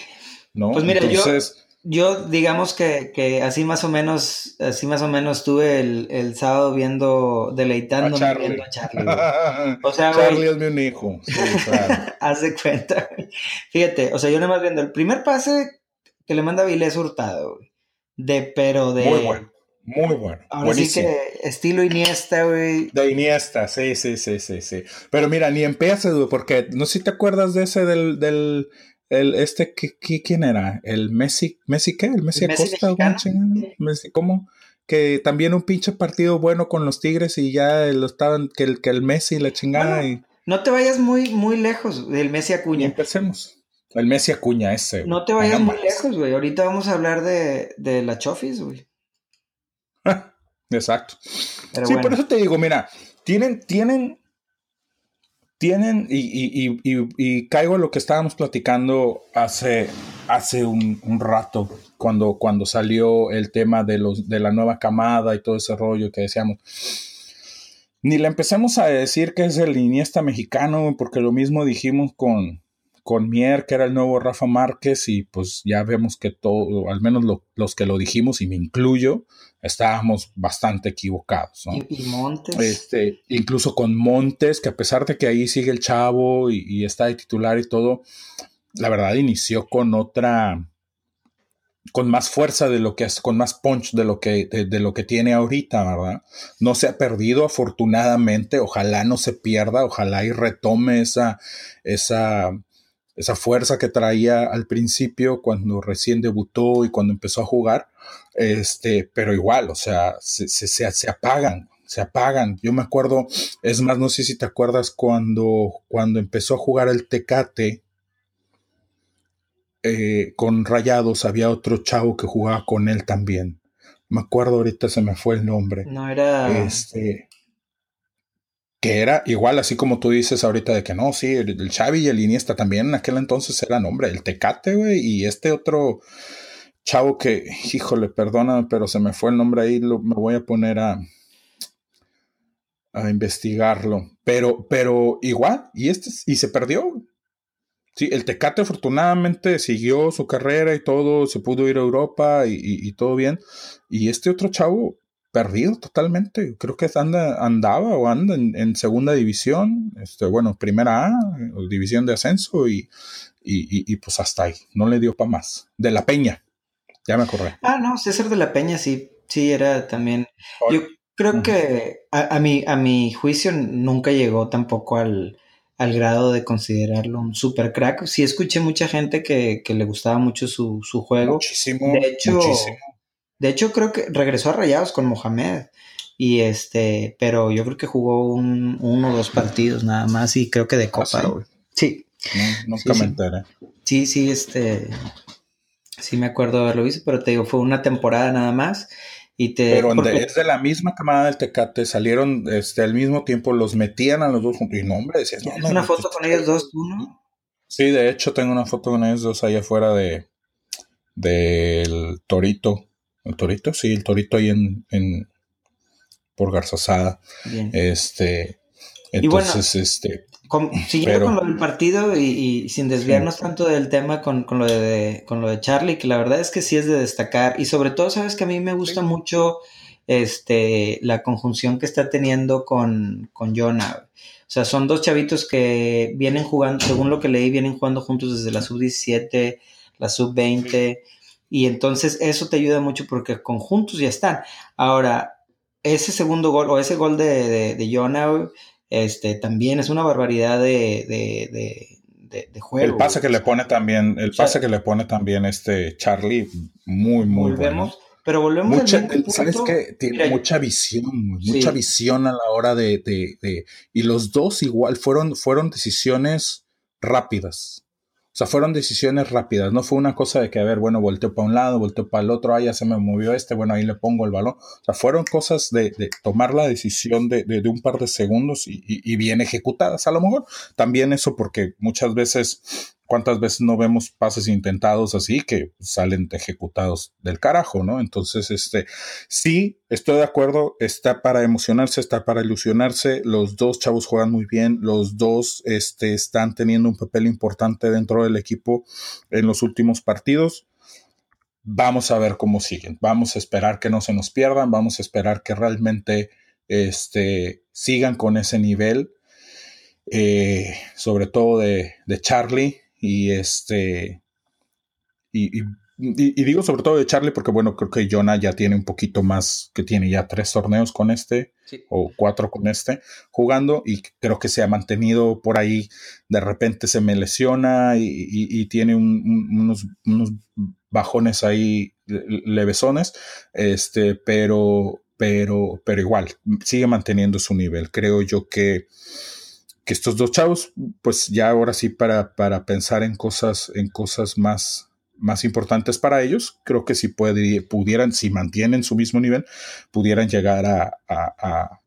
¿no? Pues mira, Entonces, yo, yo digamos que, así más o menos, así más o menos estuve el, sábado viendo, deleitando viendo a Charlie. O sea, Charlie es mi hijo. Sí, claro. Haz de cuenta. Fíjate, o sea, yo nada más viendo el primer pase que le manda Vilés Hurtado, De, pero de. Muy bueno. Muy bueno. Ahora sí que estilo Iniesta, güey. De Iniesta, sí, sí, sí, sí, sí. Pero mira, ni empieza, güey, porque no sé si te acuerdas de ese del, del el, este, ¿quién era? ¿El Messi, Messi qué? ¿El Messi, Acosta? Messi, ¿Cómo? Que también un pinche partido bueno con los Tigres y ya lo estaban, que el, que el Messi la chingada y... No te vayas muy, muy lejos del Messi Acuña. empecemos. El Messi Acuña ese. No te vayas muy lejos, güey. Ahorita vamos a hablar de, de la Chofis, güey. Exacto. sí, por eso te digo, mira, tienen, tienen, tienen, y, caigo a lo que estábamos platicando hace, hace un, rato, cuando, cuando salió el tema de, los, de la nueva camada y todo ese rollo que decíamos. Ni le empecemos a decir que es el Iniesta mexicano, porque lo mismo dijimos con, con Mier, que era el nuevo Rafa Márquez, y pues ya vemos que todo, al menos los que lo dijimos, y me incluyo, estábamos bastante equivocados. Y, Montes. Este, incluso con Montes, que a pesar de que ahí sigue el chavo y, está de titular y todo, la verdad inició con otra, con más fuerza de lo que es, con más punch de lo que, de lo que tiene ahorita, ¿verdad? No se ha perdido, afortunadamente, ojalá no se pierda, ojalá y retome esa, esa, esa fuerza que traía al principio cuando recién debutó y cuando empezó a jugar, este, pero igual, o sea, se, se, se, apagan, se apagan. Yo me acuerdo, es más, no sé si te acuerdas cuando, cuando empezó a jugar el Tecate eh, con Rayados, había otro chavo que jugaba con él también. Me acuerdo ahorita se me fue el nombre. No era. Este que era igual, así como tú dices ahorita de que no, sí, el, Xavi y el Iniesta también en aquel entonces era nombre, el Tecate, güey, y este otro chavo que, híjole, perdóname, pero se me fue el nombre ahí, lo, me voy a poner a, a investigarlo, pero, pero igual, y este, y se perdió. Sí, el Tecate afortunadamente siguió su carrera y todo, se pudo ir a Europa y, y todo bien, y este otro chavo perdido totalmente. Creo que anda, andaba o anda en, segunda división, este, bueno, primera A, división de ascenso y, y, pues hasta ahí. No le dio para más. De la Peña, ya me acordé. Ah, no, César de la Peña sí, sí era también. Yo creo que a, mi, a mi juicio nunca llegó tampoco al, al grado de considerarlo un super crack. Sí escuché mucha gente que, que le gustaba mucho su, su juego. Muchísimo. De hecho, muchísimo de hecho, creo que regresó a Rayados con Mohamed. Y este, pero yo creo que jugó un, uno o dos partidos nada más y creo que de ¿Ah, Copa, sí? nunca me enteré. Sí, sí, este. Sí me acuerdo de haberlo visto, pero te digo, fue una temporada nada más. Y te, pero es de la misma camada del Tecate, salieron este, al mismo tiempo, los metían a los dos juntos. Y no, hombre, decías, no, una foto con ellos dos, tú, no? Sí, de hecho, tengo una foto con ellos dos allá afuera de del Torito. El Torito, sí, el Torito ahí en, en por Garzasada. Este, entonces, este. siguiendo con lo del partido y, sin desviarnos tanto del tema con, lo de, con lo de Charlie, que la verdad es que sí es de destacar. Y sobre todo, sabes que a mí me gusta mucho este, la conjunción que está teniendo con, con Jonah. O sea, son dos chavitos que vienen jugando, según lo que leí, vienen jugando juntos desde la sub-17, la sub-20. Y entonces eso te ayuda mucho porque conjuntos ya están. Ahora, ese segundo gol o ese gol de, de, de Jonah, este, también es una barbaridad de, de, de juego. El pase que le pone también, el pase que le pone también este Charlie, muy, muy volvemos, bueno. Pero volvemos mucha, ¿Sabes qué? Tiene mucha visión, mucha visión a la hora de, de, Y los dos igual fueron, fueron decisiones rápidas. O sea, fueron decisiones rápidas, no fue una cosa de que, a ver, bueno, volteo para un lado, volteo para el otro, ah, ya se me movió este, bueno, ahí le pongo el balón. O sea, fueron cosas de, de tomar la decisión de, de, un par de segundos y, y, bien ejecutadas. A lo mejor también eso porque muchas veces ¿Cuántas veces no vemos pases intentados así que salen ejecutados del carajo, ¿no? Entonces, este, sí, estoy de acuerdo, está para emocionarse, está para ilusionarse, los dos chavos juegan muy bien, los dos este, están teniendo un papel importante dentro del equipo en los últimos partidos. Vamos a ver cómo siguen, vamos a esperar que no se nos pierdan, vamos a esperar que realmente este, sigan con ese nivel, eh, sobre todo de, de Charlie, y este. Y, digo sobre todo de Charlie porque, bueno, creo que Jonah ya tiene un poquito más, que tiene ya tres torneos con este, o cuatro con este, jugando, y creo que se ha mantenido por ahí. De repente se me lesiona y, tiene unos, unos, bajones ahí levesones, este, pero, pero, pero igual, sigue manteniendo su nivel. Creo yo que que estos dos chavos, pues ya ahora sí para, para pensar en cosas, en cosas más, más importantes para ellos, creo que si pudieran, si mantienen su mismo nivel, pudieran llegar a, a,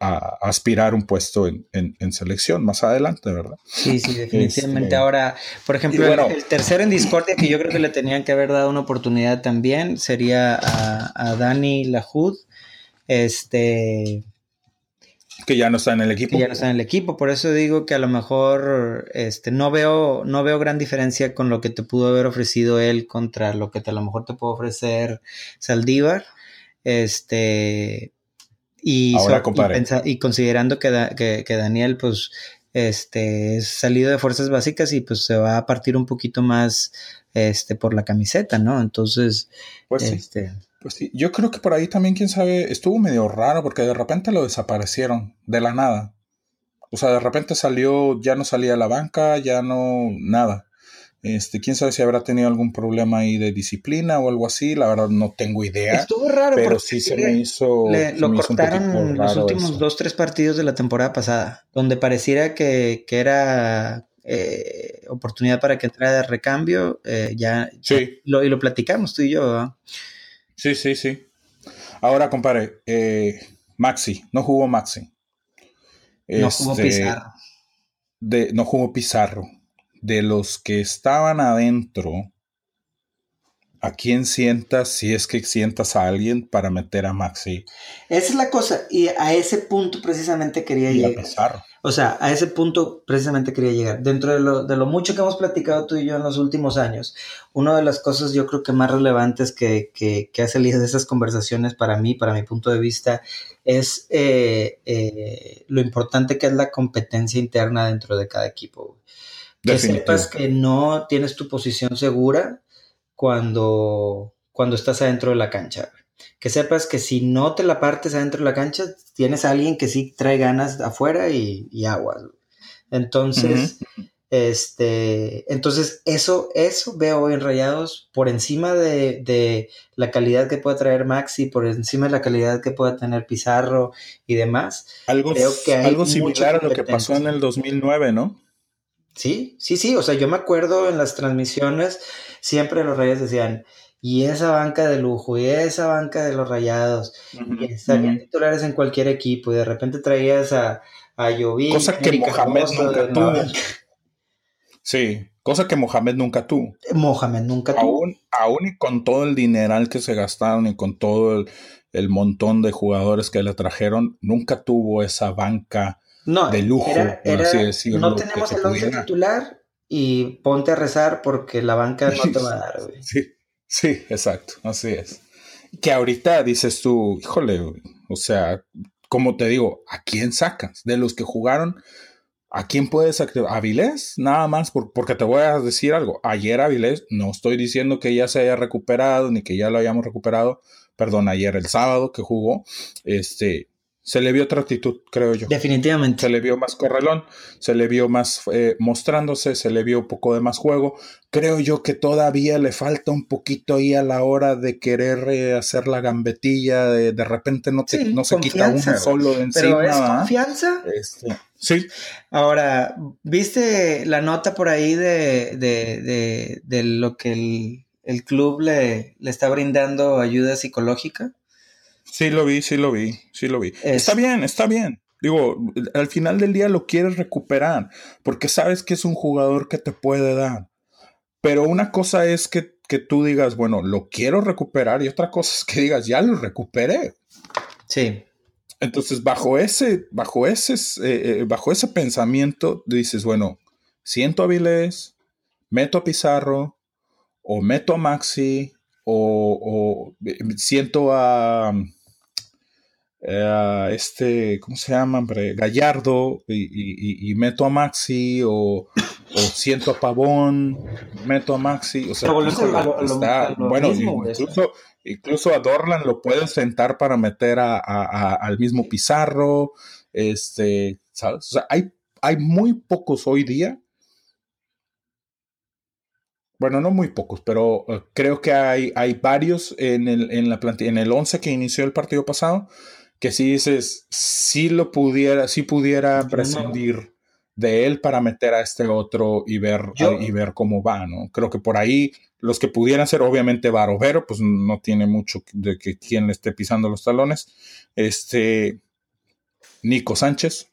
aspirar un puesto en, selección más adelante, ¿verdad? Sí, sí, definitivamente. Este, Ahora, por ejemplo, el, tercero en Discordia, que yo creo que le tenían que haber dado una oportunidad también, sería a, Dani Lahud. Este, que ya no está en el equipo. Que ya no está en el equipo, por eso digo que a lo mejor este, no, veo, no veo gran diferencia con lo que te pudo haber ofrecido él contra lo que te, a lo mejor te puede ofrecer Saldívar. Este, y, y, considerando que, que, Daniel, pues, este, es salido de fuerzas básicas y pues se va a partir un poquito más este, por la camiseta, ¿no? Entonces, pues este, pues sí, yo creo que por ahí también, quién sabe, estuvo medio raro porque de repente lo desaparecieron de la nada. O sea, de repente salió, ya no salía a la banca, ya no, nada. Este, quién sabe si habrá tenido algún problema ahí de disciplina o algo así, la verdad no tengo idea. Estuvo raro, pero sí se me hizo. lo cortaron los últimos dos, tres partidos de la temporada pasada, donde pareciera que, que era eh, oportunidad para que entrara de recambio, eh, ya, sí. lo, y lo platicamos tú y yo. Sí, sí, sí. Ahora, compadre, eh, Maxi, no jugó Maxi. no jugó este, Pizarro. De, no jugó Pizarro. De los que estaban adentro, ¿a quién sientas si es que sientas a alguien para meter a Maxi? Esa es la cosa, y a ese punto precisamente quería llegar. Pizarro. O sea, a ese punto precisamente quería llegar. Dentro de lo, de lo, mucho que hemos platicado tú y yo en los últimos años, una de las cosas yo creo que más relevantes que, que, que ha salido de esas conversaciones para mí, para mi punto de vista, es eh, eh, lo importante que es la competencia interna dentro de cada equipo. Que sepas que no tienes tu posición segura cuando, cuando estás adentro de la cancha que sepas que si no te la partes adentro de la cancha, tienes a alguien que sí trae ganas afuera y, y agua. Entonces, este, entonces eso, eso veo hoy en Rayados por encima de, la calidad que pueda traer Maxi, por encima de la calidad que pueda tener Pizarro y demás. Algo, que algo similar a lo que pasó en el 2009, ¿no? Sí, sí, sí. O sea, yo me acuerdo en las transmisiones, siempre los Reyes decían, y esa banca de lujo, y esa banca de los rayados, y estarían titulares en cualquier equipo, y de repente traías a, a Cosa que Mohamed nunca tuvo. Sí, cosa que Mohamed nunca tuvo. Mohamed nunca tuvo. Aún, aún y con todo el dineral que se gastaron y con todo el, montón de jugadores que le trajeron, nunca tuvo esa banca de lujo, por así decirlo. No tenemos el once titular y ponte a rezar porque la banca no te va a dar, güey. Sí. Sí, exacto, así es. Que ahorita dices tú, híjole, o sea, como te digo, ¿a quién sacas? De los que jugaron, ¿a quién puedes sacar? ¿A Avilés? Nada más, porque te voy a decir algo. Ayer Avilés, no estoy diciendo que ya se haya recuperado, ni que ya lo hayamos recuperado, perdón, ayer el sábado que jugó, este, se le vio otra actitud, creo yo. Definitivamente. Se le vio más correlón, se le vio más eh, mostrándose, se le vio un poco de más juego. Creo yo que todavía le falta un poquito ahí a la hora de querer eh, hacer la gambetilla, de, de repente no, te, no se quita uno solo de encima. Pero es confianza. Este, sí. Ahora, ¿viste la nota por ahí de, de, de, de lo que el, el club le, le está brindando ayuda psicológica? Sí lo vi, sí lo vi, sí lo vi. Está bien, está bien. Digo, al final del día lo quieres recuperar porque sabes que es un jugador que te puede dar. Pero una cosa es que, que tú digas, bueno, lo quiero recuperar y otra cosa es que digas, ya lo recuperé. Sí. Entonces, bajo ese, bajo ese, eh, eh, bajo ese pensamiento, dices, bueno, siento a Vilés, meto a Pizarro, o meto a Maxi, o, o siento a, eh, este, ¿cómo se llama? Hombre? Gallardo y, meto a Maxi o, siento a Pavón, meto a Maxi. O sea, bueno, incluso, incluso a Dorlan lo pueden sentar para meter a, al mismo Pizarro. Este, ¿sabes? O sea, hay, hay muy pocos hoy día. Bueno, no muy pocos, pero eh, creo que hay, hay varios en el, en la en el 11 que inició el partido pasado que si dices, si lo pudiera, si pudiera prescindir de él para meter a este otro y ver, y ver cómo va, ¿no? Creo que por ahí los que pudieran ser, obviamente, Barovero, pues no tiene mucho de que quien le esté pisando los talones. Este, Nico Sánchez,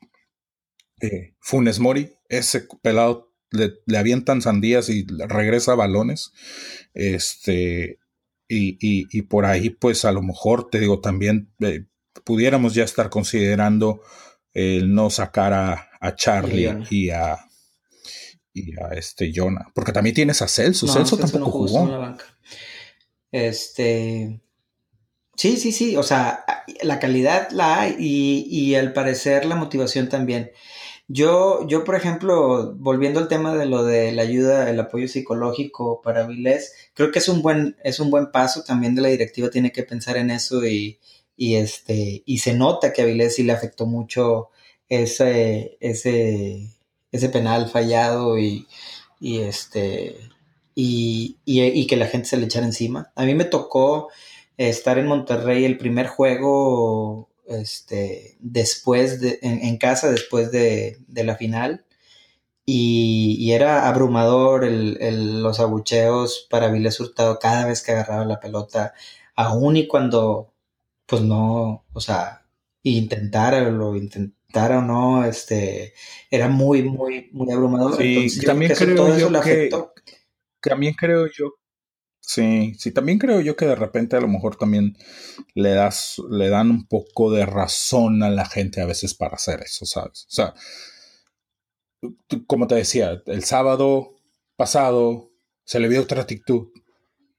eh, Funes Mori, ese pelado le, le, avientan sandías y regresa balones. Este, y, y, por ahí, pues a lo mejor, te digo, también eh, pudiéramos ya estar considerando el no sacar a, a Charlie y a, y a este Jonah. Porque también tienes a Celso. Celso, tampoco jugó. Este. Sí, sí, sí. O sea, la calidad la hay y, y al parecer la motivación también. Yo, yo, por ejemplo, volviendo al tema de lo de la ayuda, el apoyo psicológico para Vilés, creo que es un buen, es un buen paso. También de la directiva tiene que pensar en eso y, y este, y se nota que a Vilés sí le afectó mucho ese, ese, ese penal fallado y, y este, y, y, que la gente se le echara encima. A mí me tocó estar en Monterrey el primer juego este, después de, en, casa, después de, la final. Y, era abrumador el, los abucheos para Viles Hurtado cada vez que agarraba la pelota, aún y cuando, pues no, o sea, intentara lo intentara o no, este, era muy, muy, muy abrumador. Sí, también creo yo que, también creo yo Sí, sí, también creo yo que de repente a lo mejor también le das, le dan un poco de razón a la gente a veces para hacer eso, ¿sabes? O sea, como te decía, el sábado pasado se le vio otra actitud,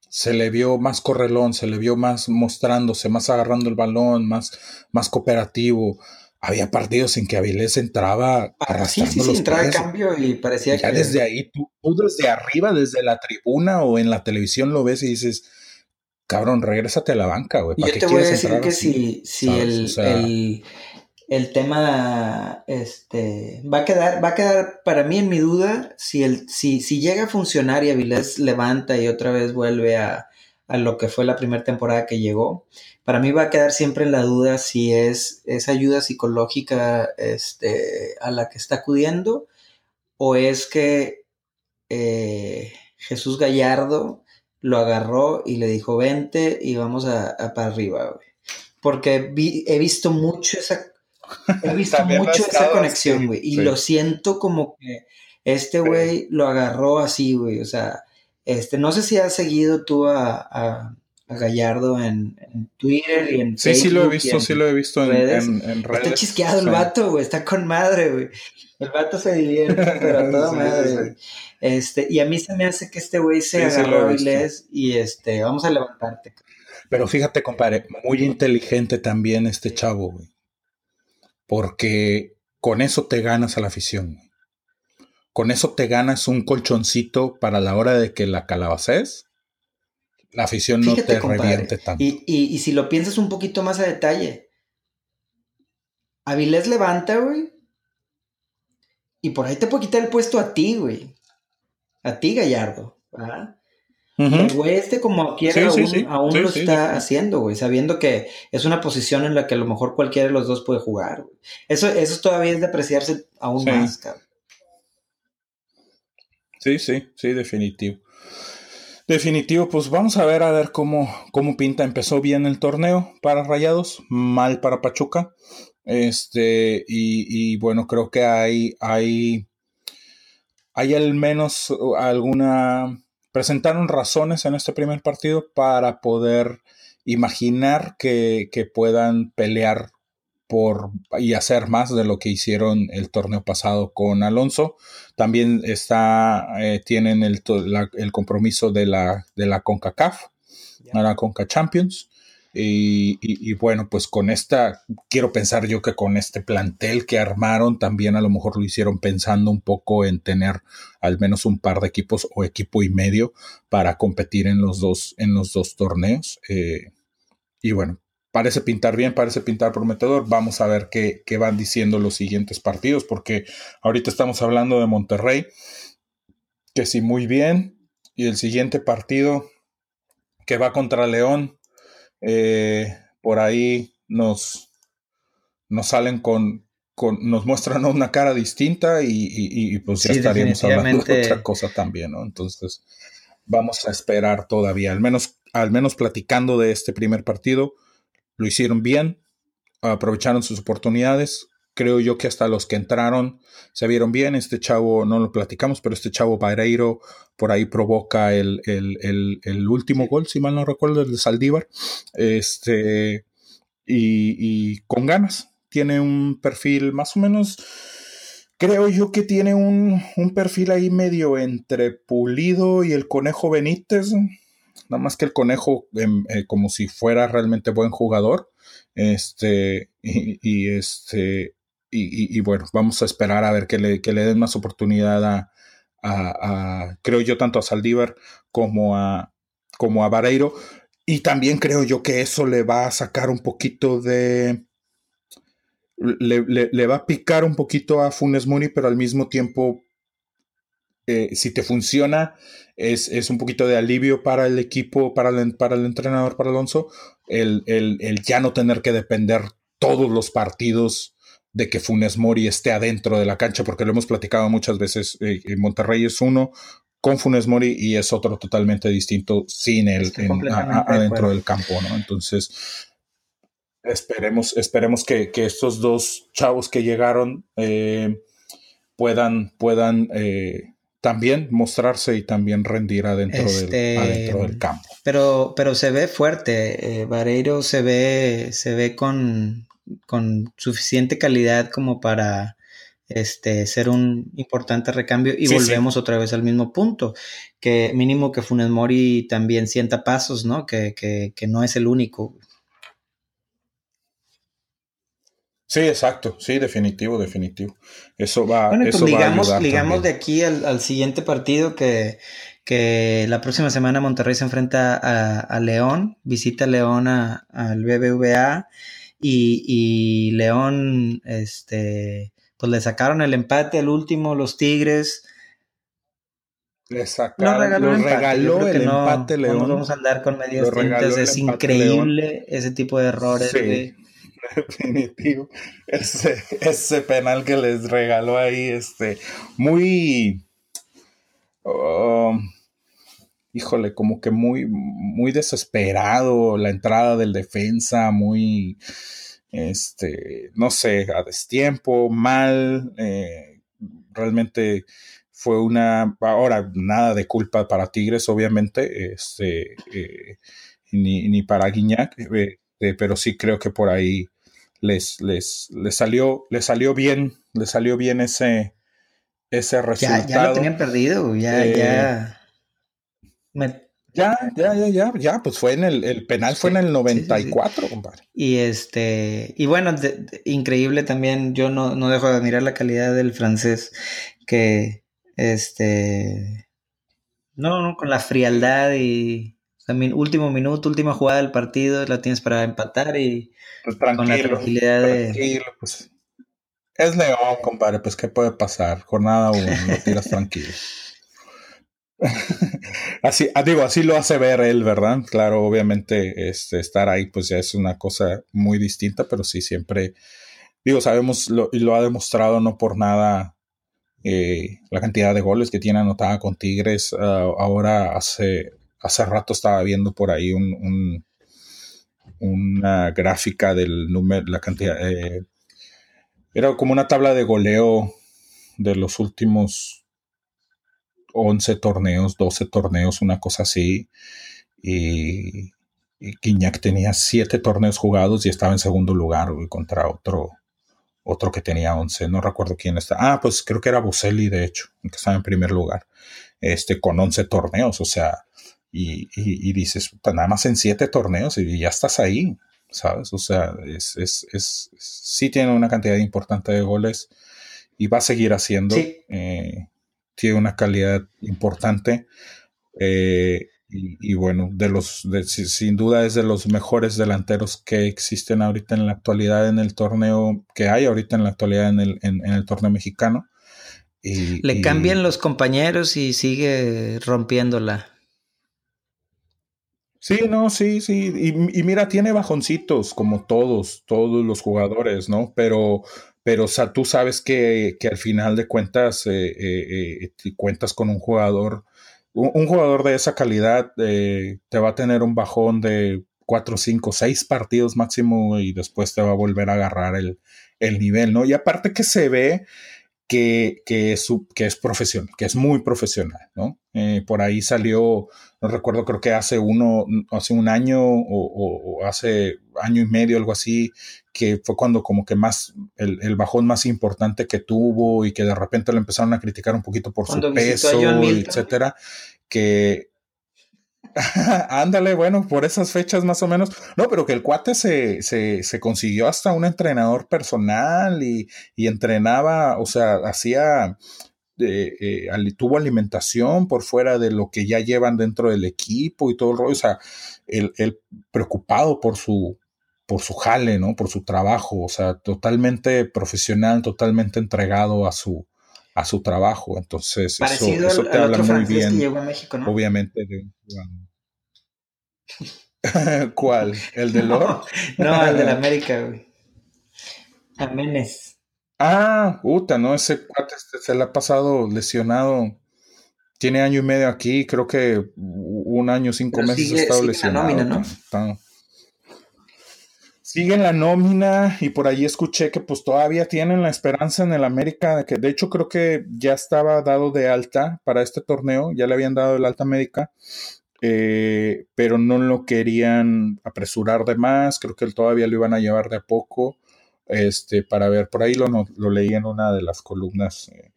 se le vio más correlón, se le vio más mostrándose, más agarrando el balón, más, más cooperativo. Había partidos en que Avilés entraba ah, arrastrando sí, sí, sí, entraba cambio y parecía ya desde ahí, tú, desde arriba, desde la tribuna o en la televisión lo ves y dices, cabrón, regrésate a la banca, güey. Yo te voy a decir que si, si el, el, el, tema este, va a quedar, va a quedar para mí en mi duda, si, el, si, si llega a funcionar y Avilés levanta y otra vez vuelve a, a lo que fue la primera temporada que llegó, para mí va a quedar siempre en la duda si es esa ayuda psicológica este, a la que está acudiendo o es que eh, Jesús Gallardo lo agarró y le dijo vente y vamos a, para arriba, Porque he visto mucho esa, he visto mucho esa conexión, güey. Y lo siento como que este güey lo agarró así, güey. O sea, este, no sé si has seguido tú a a Gallardo en, Twitter y en sí, Facebook. Sí, lo he visto, sí lo he visto en redes. En, redes. Está chisqueado el vato, güey, está con madre, güey. El vato se divierte, pero a toda madre, güey. Este, y a mí se me hace que este güey se agarró y este, vamos a levantarte. Pero fíjate, compadre, muy inteligente también este chavo, güey. Porque con eso te ganas a la afición. Con eso te ganas un colchoncito para la hora de que la calabaces la afición no te reviente tanto. Y, si lo piensas un poquito más a detalle, Avilés levanta, güey. Y por ahí te puede quitar el puesto a ti, güey. A ti, Gallardo. ¿verdad? El güey este como quiera aún, lo está haciendo, güey, sabiendo que es una posición en la que a lo mejor cualquiera de los dos puede jugar. Güey. Eso, eso todavía es de apreciarse aún más, cabrón. Sí, sí, sí, definitivo. Definitivo, pues vamos a ver a ver cómo, cómo pinta. Empezó bien el torneo para Rayados, mal para Pachuca. Este, y, bueno, creo que hay, hay, hay al menos alguna. Presentaron razones en este primer partido para poder imaginar que, que puedan pelear por y hacer más de lo que hicieron el torneo pasado con Alonso. También está, eh, tienen el, el, compromiso de la, de la CONCACAF, la CONCA Champions. Y, bueno, pues con esta, quiero pensar yo que con este plantel que armaron, también a lo mejor lo hicieron pensando un poco en tener al menos un par de equipos o equipo y medio para competir en los dos, en los dos torneos. Eh, y bueno, parece pintar bien, parece pintar prometedor. Vamos a ver qué, van diciendo los siguientes partidos, porque ahorita estamos hablando de Monterrey, que sí, muy bien. Y el siguiente partido que va contra León, eh, por ahí nos, nos salen con, con nos muestran una cara distinta y, pues ya estaríamos hablando de otra cosa también, ¿no? Entonces, vamos a esperar todavía, al menos, al menos platicando de este primer partido, lo hicieron bien, aprovecharon sus oportunidades, creo yo que hasta los que entraron se vieron bien. Este chavo, no lo platicamos, pero este chavo Barreiro por ahí provoca el, último gol, si mal no recuerdo, el de Saldívar. Este, y, con ganas. Tiene un perfil más o menos. Creo yo que tiene un, perfil ahí medio entre Pulido y el Conejo Benítez. Nada más que el Conejo, em, eh, como si fuera realmente buen jugador. Este, y, y este, y, bueno, vamos a esperar a ver que le, que le den más oportunidad a, creo yo, tanto a Saldívar como a, como a Vareiro. Y también creo yo que eso le va a sacar un poquito de... Le, va a picar un poquito a Funes Mori, pero al mismo tiempo, eh, si te funciona, es, es, un poquito de alivio para el equipo, para el, para el entrenador, para Alonso, el, el, el ya no tener que depender todos los partidos de que Funes Mori esté adentro de la cancha, porque lo hemos platicado muchas veces. Eh, en Monterrey es uno con Funes Mori y es otro totalmente distinto sin él adentro del campo, ¿no? Entonces, esperemos, esperemos que, estos dos chavos que llegaron eh, puedan, puedan eh, también mostrarse y también rendir adentro, del, este, adentro del campo. Pero, pero se ve fuerte, Vareiro se ve, se ve con, con suficiente calidad como para este, ser un importante recambio y volvemos otra vez al mismo punto, que mínimo que Funes Mori también sienta pasos, ¿no? Que, que, no es el único. Sí, exacto, sí, definitivo, definitivo. Eso va, bueno, eso ligamos, ligamos de aquí al, siguiente partido que, que, la próxima semana Monterrey se enfrenta a, León, visita León al BBVA y, León, este, pues le sacaron el empate al último, los Tigres. Le sacaron, regaló, el empate, León. No vamos a andar con medias tintas, es increíble ese tipo de errores. Sí, definitivo. Ese, ese penal que les regaló ahí, este, muy... Um, híjole, como que muy, muy desesperado la entrada del defensa, muy, este, no sé, a destiempo, mal, eh, realmente fue una, ahora nada de culpa para Tigres, obviamente, este, eh, ni, para Guiñac, eh, pero sí creo que por ahí les, les, les salió, les salió bien, les salió bien ese, ese resultado. Ya, ya lo tenían perdido, ya, ya ya, ya, ya, ya, ya, pues fue en el, el penal fue en el 94, compadre. Y este, y bueno, increíble también, yo no, no dejo de admirar la calidad del francés, que este, no, no, con la frialdad y también último minuto, última jugada del partido, la tienes para empatar y pues con la tranquilidad de... Pues, es León, compadre, pues qué puede pasar, jornada uno, lo tiras tranquilo. así, ah, digo, así lo hace ver él, ¿verdad? Claro, obviamente este, estar ahí pues ya es una cosa muy distinta, pero sí siempre, digo, sabemos y lo ha demostrado no por nada eh, la cantidad de goles que tiene anotada con Tigres. Ah, ahora hace, hace rato estaba viendo por ahí un, una gráfica del número, la cantidad, eh, era como una tabla de goleo de los últimos 11 torneos, 12 torneos, una cosa así. Y, y tenía 7 torneos jugados y estaba en segundo lugar contra otro, otro que tenía 11. No recuerdo quién está. Ah, pues creo que era Boselli, de hecho, que estaba en primer lugar. Este, con 11 torneos, o sea, y, y, dices, nada más en 7 torneos y ya estás ahí, ¿sabes? O sea, es, es, es, sí tiene una cantidad importante de goles y va a seguir haciendo. Eh, tiene una calidad importante. Eh, y, bueno, de los, sin duda es de los mejores delanteros que existen ahorita en la actualidad en el torneo, que hay ahorita en la actualidad en el, en, el torneo mexicano. Y, Le cambian los compañeros y sigue rompiéndola. Sí, no, sí, sí. Y, mira, tiene bajoncitos, como todos, todos los jugadores, ¿no? Pero, pero o sea, tú sabes que, que, al final de cuentas eh, eh, eh cuentas con un jugador, un, jugador de esa calidad eh, te va a tener un bajón de cuatro, cinco, seis partidos máximo y después te va a volver a agarrar el, el nivel, ¿no? Y aparte que se ve que, que, es, que es profesional, que es muy profesional, ¿no? Eh, por ahí salió, no recuerdo, creo que hace uno, hace un año o, hace año y medio, algo así, que fue cuando como que más, el, el, bajón más importante que tuvo y que de repente lo empezaron a criticar un poquito por su peso, etcétera, que Ándale, bueno, por esas fechas más o menos. No, pero que el cuate se, se, se consiguió hasta un entrenador personal y, y entrenaba, o sea, hacía, eh, eh, tuvo alimentación por fuera de lo que ya llevan dentro del equipo y todo el rollo. O sea, él, preocupado por su, por su jale, ¿no? Por su trabajo, o sea, totalmente profesional, totalmente entregado a su, a su trabajo. Entonces, eso, te habla muy bien. Obviamente, de, ¿Cuál? ¿El de Lord? No, el de la América, güey. Amenes. Ah, puta, no, ese cuate se le ha pasado lesionado. Tiene año y medio aquí, creo que un año, cinco meses ha estado lesionado. La nómina, ¿no? Sigue en la nómina y por ahí escuché que pues todavía tienen la esperanza en el América, que de hecho creo que ya estaba dado de alta para este torneo, ya le habían dado el alta médica eh, pero no lo querían apresurar de más, creo que todavía lo iban a llevar de a poco, este, para ver, por ahí lo, lo leí en una de las columnas eh,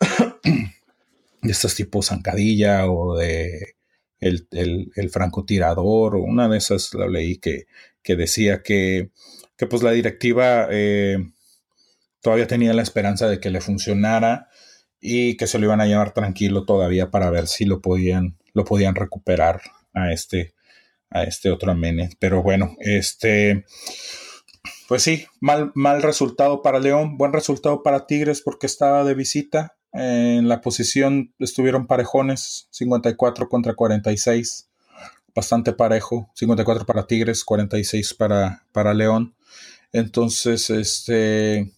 de estos tipos zancadilla o de el, el, francotirador, o una de esas lo leí que, que decía que, que pues la directiva eh, todavía tenía la esperanza de que le funcionara y que se lo iban a llevar tranquilo todavía para ver si lo podían lo podían recuperar a este, a este otro Amenes. Pero bueno, este, pues sí, mal, mal resultado para León, buen resultado para Tigres porque estaba de visita. En la posición estuvieron parejones, 54 contra 46, bastante parejo, 54 para Tigres, 46 para, para León. Entonces, este,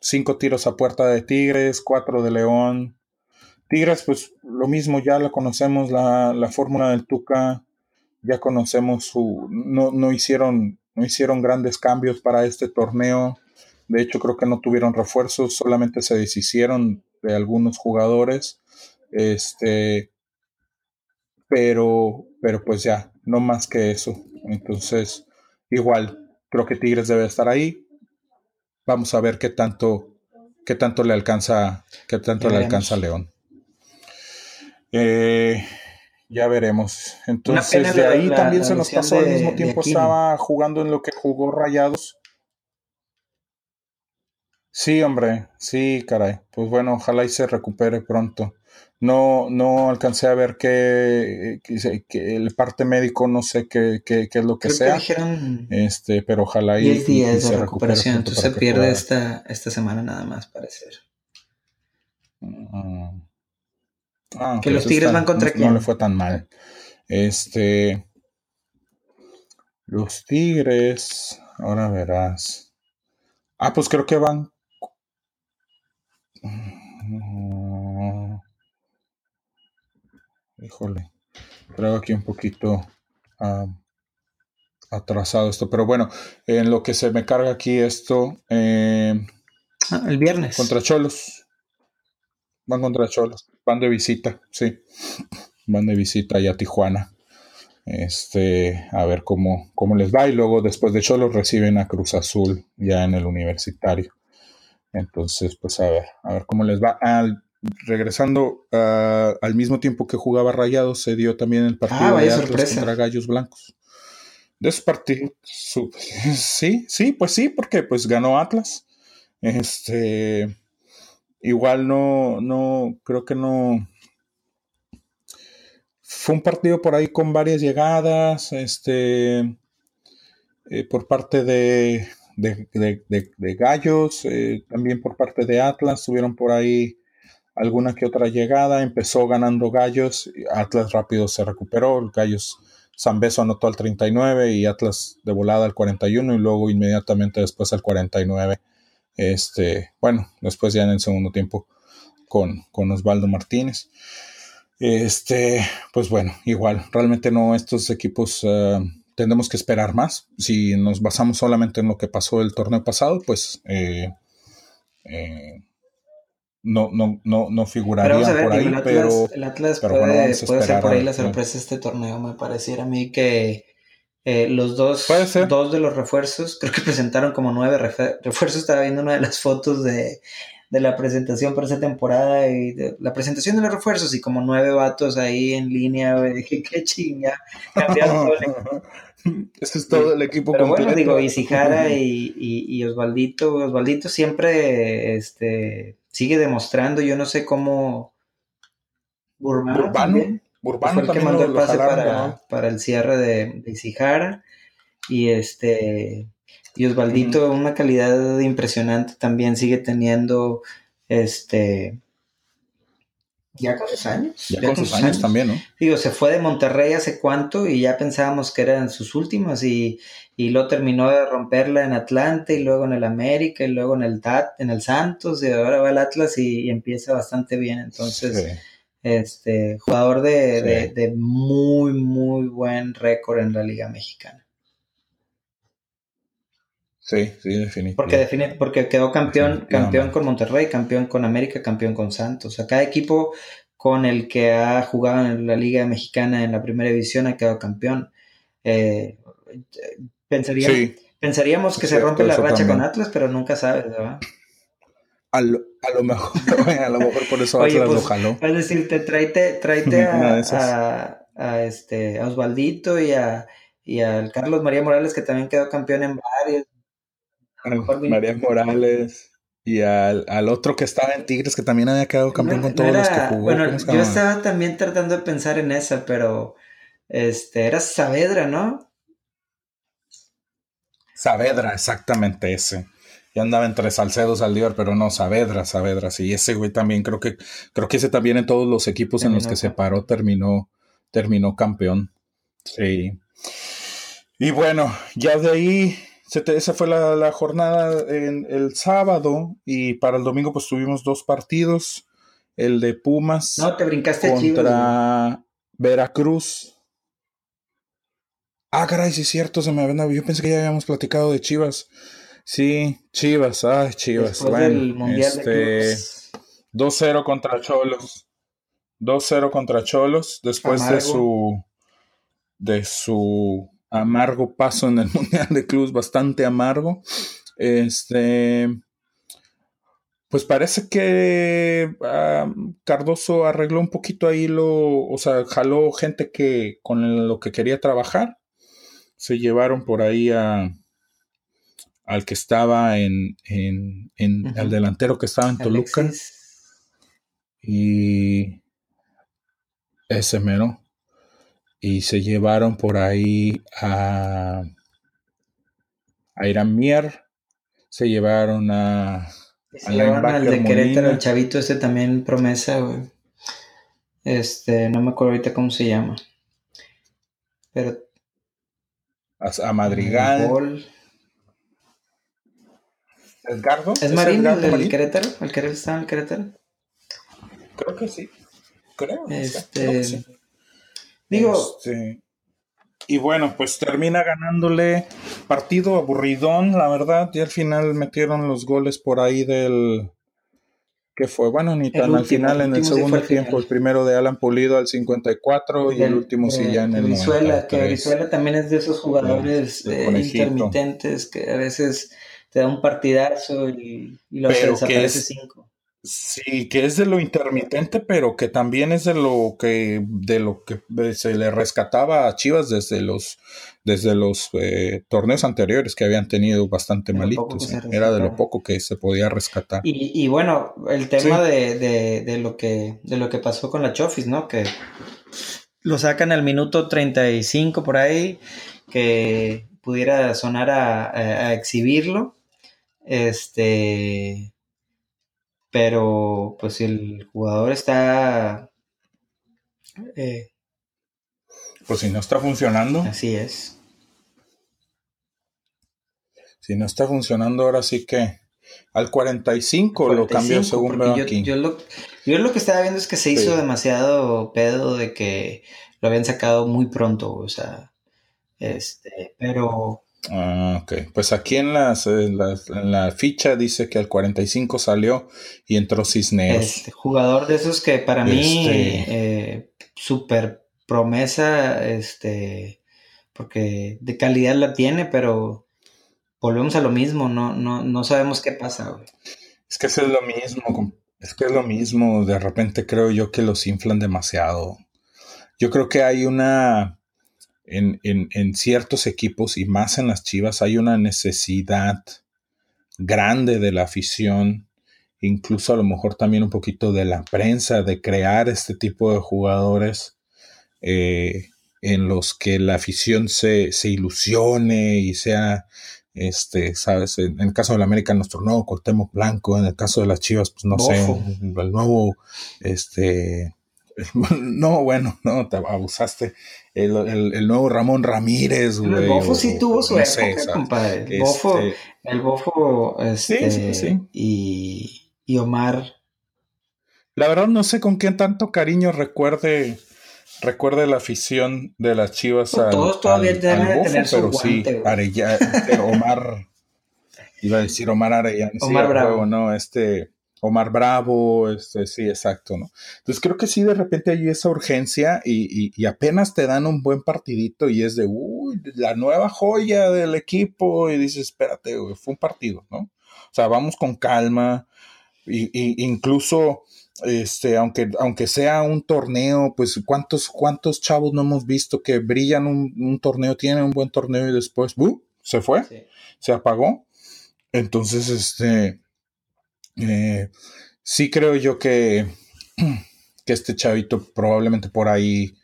cinco tiros a puerta de Tigres, cuatro de León, Tigres, pues lo mismo, ya la conocemos, la, la fórmula del Tuca, ya conocemos su, no, no, hicieron, no hicieron grandes cambios para este torneo, de hecho creo que no tuvieron refuerzos, solamente se deshicieron de algunos jugadores, este, pero, pero pues ya, no más que eso, entonces igual, creo que Tigres debe estar ahí, vamos a ver qué tanto, qué tanto le alcanza, qué tanto le alcanza a León. Eh, ya veremos. Entonces, de ahí también se nos pasó al mismo tiempo, estaba jugando en lo que jugó Rayados. Sí, hombre, sí, caray. Pues bueno, ojalá y se recupere pronto. No, no alcancé a ver qué, el parte médico, no sé qué, qué, es lo que sea. este, pero ojalá y, 10 días de recuperación, entonces se pierde esta, esta semana nada más, parece. Mm. Ah, que los Tigres van contra quién. No le fue tan mal. Este. Los Tigres. Ahora verás. Ah, pues creo que van. Híjole. Traigo aquí un poquito atrasado esto. Pero bueno, en lo que se me carga aquí esto. Eh, ah, el viernes. Contra Cholos. Van contra Cholos. Van de visita, sí. Van de visita allá a Tijuana. Este, a ver cómo, cómo les va. Y luego después de Cholos reciben a Cruz Azul ya en el universitario. Entonces, pues a ver, a ver cómo les va. Al, regresando al mismo tiempo que jugaba Rayados, se dio también el partido ah, de Atlas contra Gallos Blancos. De ese partido, sí, sí, pues sí, porque pues ganó Atlas. Este, igual no, no, creo que no. Fue un partido por ahí con varias llegadas, este, eh, por parte de, de, Gallos, eh, también por parte de Atlas, tuvieron por ahí alguna que otra llegada, empezó ganando Gallos, Atlas rápido se recuperó, Gallos San Beso anotó al 39 y Atlas de volada al 41 y luego inmediatamente después al 49. Este, bueno, después ya en el segundo tiempo con, con Osvaldo Martínez. Este, pues bueno, igual, realmente no, estos equipos uh, que esperar más. Si nos basamos solamente en lo que pasó el torneo pasado, pues eh, eh, no, no, no, no figuraría por ahí, el Atlas, pero el Atlas puede, ser por ahí la sorpresa este torneo, me pareciera a mí que eh, los dos, dos de los refuerzos, creo que presentaron como nueve refuerzos, estaba viendo una de las fotos de, de la presentación para esa temporada y de la presentación de los refuerzos y como nueve vatos ahí en línea, dije, qué chinga, cambiaron todo el. Ese es todo el equipo Pero completo. bueno, digo, Isijara y, y, y, Osvaldito, Osvaldito siempre este, sigue demostrando, yo no sé cómo... Urbano, Urbano, Urbano fue el que mandó el pase para, para, el cierre de, de Isijara y este y Osvaldito una calidad impresionante también sigue teniendo este ya con sus años. Ya, con, sus años, también, ¿no? Digo, se fue de Monterrey hace cuánto y ya pensábamos que eran sus últimas y, y lo terminó de romperla en Atlanta y luego en el América y luego en el en el Santos y ahora va el Atlas y, empieza bastante bien. Entonces, este, jugador de, de, de muy, muy buen récord en la Liga Mexicana. Sí, sí, definitivamente. Porque, define, porque quedó campeón, campeón con Monterrey, campeón con América, campeón con Santos. O sea, cada equipo con el que ha jugado en la Liga Mexicana en la primera división ha quedado campeón. Eh, pensaríamos que se rompe la racha con Atlas, pero nunca sabes, ¿verdad? A lo, a lo mejor, a lo mejor por eso Atlas pues, lo jaló. Es decir, te tráete, tráete a, a, este, a Osvaldito y a y al Carlos María Morales, que también quedó campeón en varios. María Morales y al, al, otro que estaba en Tigres que también había quedado campeón con todos los que jugó. Bueno, yo estaba también tratando de pensar en esa, pero este era Saavedra, ¿no? Saavedra, exactamente ese. Ya andaba entre Salcedo, Saldívar, pero no, Saavedra, Saavedra, sí, ese güey también creo que creo que ese también en todos los equipos en los que se paró terminó terminó campeón. Sí. Y bueno, ya de ahí esa fue la, jornada en el sábado y para el domingo pues tuvimos dos partidos. El de Pumas no, te brincaste contra Veracruz. Ah, caray, sí es cierto, se me había, yo pensé que ya habíamos platicado de Chivas. Sí, Chivas, ah, Chivas. bueno, este, 2-0 contra Cholos. 2-0 contra Cholos después de su de su amargo paso en el Mundial de Clubes, bastante amargo. Este, pues parece que Cardoso arregló un poquito ahí lo, o sea, jaló gente que con lo que quería trabajar. Se llevaron por ahí a al que estaba en, en, en al delantero que estaba en Toluca. Y ese mero y se llevaron por ahí a, a Irán Mier, se llevaron a... Se llevaron al de Querétaro, el chavito este también promesa, güey. Este, no me acuerdo ahorita cómo se llama. Pero... A, Madrigal. ¿Edgardo? ¿Es, Marín el del Querétaro? ¿El Querétaro está en el Querétaro? Creo que sí. Creo, este, creo que sí. Digo. Este, y bueno, pues termina ganándole partido aburridón, la verdad. Y al final metieron los goles por ahí del. Que fue? Bueno, ni tan al final, en el segundo tiempo. El primero de Alan Pulido al 54 y el, último sí ya en el. Brizuela, que Brizuela también es de esos jugadores eh, intermitentes que a veces te da un partidazo y, y lo hace desaparece cinco. Sí, que es de lo intermitente, pero que también es de lo que de lo que se le rescataba a Chivas desde los desde los eh, torneos anteriores que habían tenido bastante malitos. Era de lo poco que se podía rescatar. Y, y bueno, el tema de, de, de, lo que de lo que pasó con la Chofis, ¿no? Que lo sacan al minuto 35 por ahí, que pudiera sonar a, a exhibirlo. Este pero pues si el jugador está... Eh, Pues si no está funcionando. Así es. Si no está funcionando, ahora sí que al 45, lo cambió según veo yo, aquí. Yo lo, yo lo, que estaba viendo es que se hizo demasiado pedo de que lo habían sacado muy pronto, o sea, este, pero... Ah, ok. Pues aquí en, las, en, la ficha dice que al 45 salió y entró Cisneros. Este, jugador de esos que para mí, este eh, super promesa, este, porque de calidad la tiene, pero volvemos a lo mismo, no, no, no sabemos qué pasa, Es que es lo mismo, es que es lo mismo, de repente creo yo que los inflan demasiado. Yo creo que hay una, en, en ciertos equipos y más en las Chivas, hay una necesidad grande de la afición, incluso a lo mejor también un poquito de la prensa, de crear este tipo de jugadores eh, en los que la afición se, se, ilusione y sea este, sabes, en, el caso de la América, nuestro nuevo Cortemo Blanco, en el caso de las Chivas, pues no sé, el nuevo, este, no, bueno, no, te abusaste. El, el, nuevo Ramón Ramírez, güey. El Bofo sí tuvo su época, compadre. El Bofo, este el Bofo, este, Y, y Omar. La verdad no sé con qué tanto cariño recuerde recuerde la afición de las Chivas pues todos todavía al, tener su pero sí, este, Omar, iba a decir Omar Arellano, Omar Bravo. ¿no? Este, Omar Bravo, este, sí, exacto, ¿no? Entonces creo que sí, de repente hay esa urgencia y, y, apenas te dan un buen partidito y es de, uy, la nueva joya del equipo y dices, espérate, fue un partido, ¿no? O sea, vamos con calma, y, y incluso este, aunque, aunque sea un torneo, pues cuántos, cuántos chavos no hemos visto que brillan un, torneo, tienen un buen torneo y después, se fue, se apagó. Entonces, este, eh, sí creo yo que, que este chavito probablemente por ahí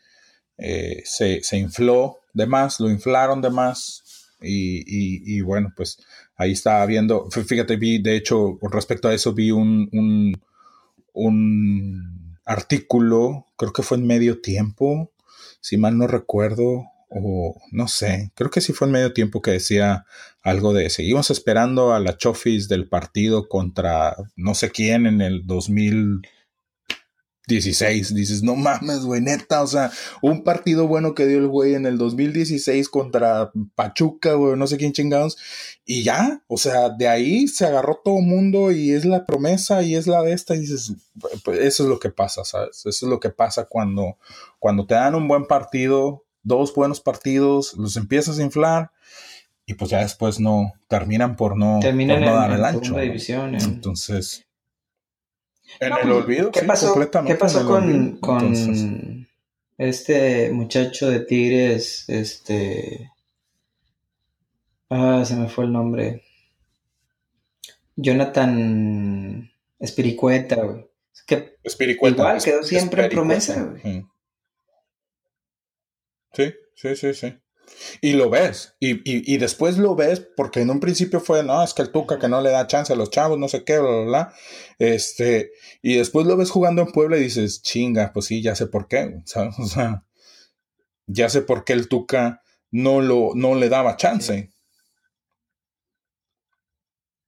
eh, se, se, infló de más, lo inflaron de más. Y, y, bueno, pues ahí estaba viendo, fíjate, vi, de hecho, con respecto a eso, vi un un artículo, creo que fue en medio tiempo, si mal no recuerdo, o no sé, creo que sí fue en medio tiempo que decía algo de seguimos esperando a la Chofis del partido contra no sé quién en el 2000 16. Dices, no mames, güey, neta. O sea, un partido bueno que dio el güey en el 2016 contra Pachuca, güey, no sé quién chingados. Y ya, o sea, de ahí se agarró todo el mundo y es la promesa y es la de esta. Y dices, pues eso es lo que pasa, ¿sabes? Eso es lo que pasa cuando, cuando te dan un buen partido, dos buenos partidos, los empiezas a inflar y pues ya después no terminan por no, terminan dar el ancho. División, Entonces en el olvido, ¿qué pasó, ¿Qué pasó con, con este muchacho de Tigres? Este. Ah, se me fue el nombre. Jonathan Espiricueta, güey. que Espiricueta. Igual quedó siempre en promesa, güey. Sí, sí, sí, sí. Y lo ves, y, después lo ves, porque en un principio fue, no, es que el Tuca que no le da chance a los chavos, no sé qué, bla, bla, bla. Este, y después lo ves jugando en Puebla y dices, chinga, pues sí, ya sé por qué, O sea, ya sé por qué el Tuca no, lo, no le daba chance.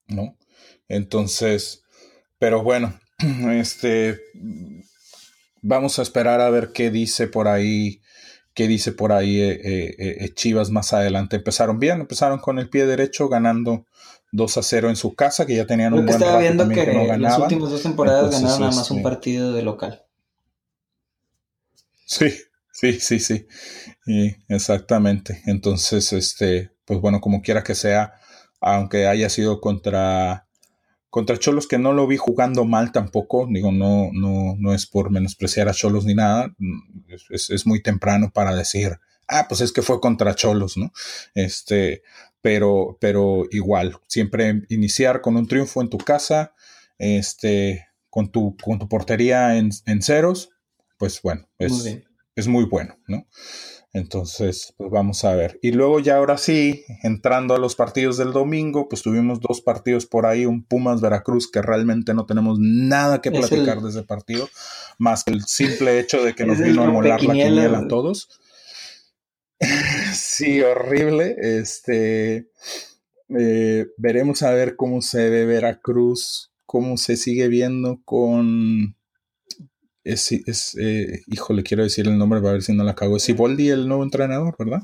¿No? Entonces, pero bueno, este, vamos a esperar a ver qué dice por ahí ¿Qué dice por ahí eh, eh, eh, Chivas más adelante? Empezaron bien, empezaron con el pie derecho ganando 2 a 0 en su casa, que ya tenían un buen estaba viendo que, en las últimas dos temporadas ganaron nada más un este partido de local. Sí, sí, sí, sí. exactamente. Entonces, este, pues bueno, como quiera que sea, aunque haya sido contra contra Cholos que no lo vi jugando mal tampoco, digo, no, no, no es por menospreciar a Cholos ni nada, es, muy temprano para decir, ah, pues es que fue contra Cholos, ¿no? Este, pero, pero igual, siempre iniciar con un triunfo en tu casa, este, con tu, con tu portería en, ceros, pues bueno, es es muy bueno, ¿no? Entonces, pues vamos a ver. Y luego ya ahora sí, entrando a los partidos del domingo, pues tuvimos dos partidos por ahí, un Pumas Veracruz, que realmente no tenemos nada que platicar de ese partido, más que el simple hecho de que nos vino a molar la quiniela a todos. sí, horrible. Este, eh, veremos a ver cómo se ve Veracruz, cómo se sigue viendo con... Es, es eh, híjole, quiero decir el nombre para ver si no la cago. Es Siboldi el nuevo entrenador, ¿verdad?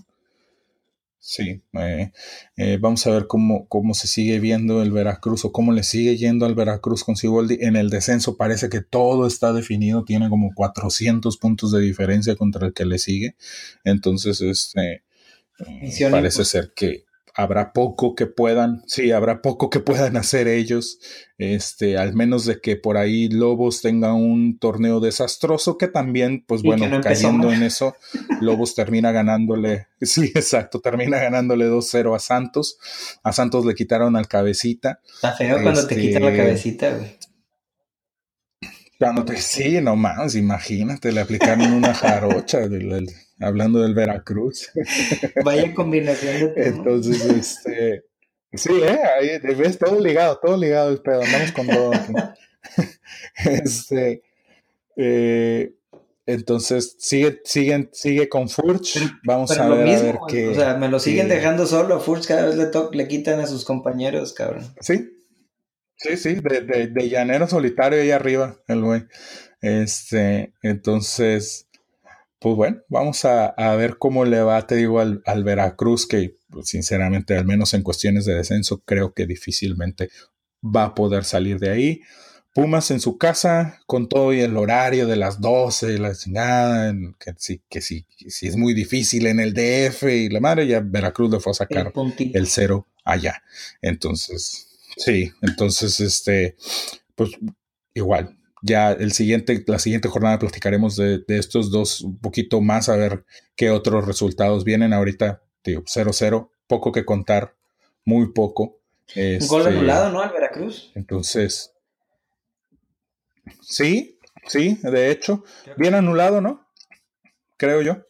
Sí, eh, eh, vamos a ver cómo, cómo se sigue viendo el Veracruz o cómo le sigue yendo al Veracruz con Siboldi. En el descenso parece que todo está definido, tiene como 400 puntos de diferencia contra el que le sigue. Entonces, este, parece ser que, habrá poco que puedan, sí, habrá poco que puedan hacer ellos, este, al menos de que por ahí Lobos tenga un torneo desastroso, que también, pues bueno, cayendo en eso, Lobos termina ganándole, sí, exacto, termina ganándole 2-0 a Santos, a Santos le quitaron al cabecita. Está feo cuando te quitan la este, cabecita, güey. Cuando te, sí, no más, imagínate, le aplicaron una jarocha hablando del Veracruz. Vaya combinación de Entonces, este, sí, eh, ahí ves todo ligado, todo ligado el pedo, andamos con todo aquí. este, eh, entonces sigue, sigue, sigue con Furch. Vamos a ver, a ver qué. O sea, me lo siguen dejando solo Furch, cada vez le, le quitan a sus compañeros, cabrón. Sí, Sí, sí, de, de, de, llanero solitario ahí arriba, el güey. Este, entonces, pues bueno, vamos a, a, ver cómo le va, te digo, al, al Veracruz, que pues, sinceramente, al menos en cuestiones de descenso, creo que difícilmente va a poder salir de ahí. Pumas en su casa, con todo y el horario de las 12, la chingada, que sí, que sí, sí es muy difícil en el DF y la madre, ya Veracruz le fue a sacar el, el cero allá. Entonces, Sí, entonces, este, pues igual, ya el siguiente, la siguiente jornada platicaremos de, estos dos un poquito más a ver qué otros resultados vienen. Ahorita, digo, 0-0, poco que contar, muy poco. un gol este, anulado, ¿no? Al Veracruz. Entonces, sí, sí, de hecho, bien anulado, ¿no? Creo yo.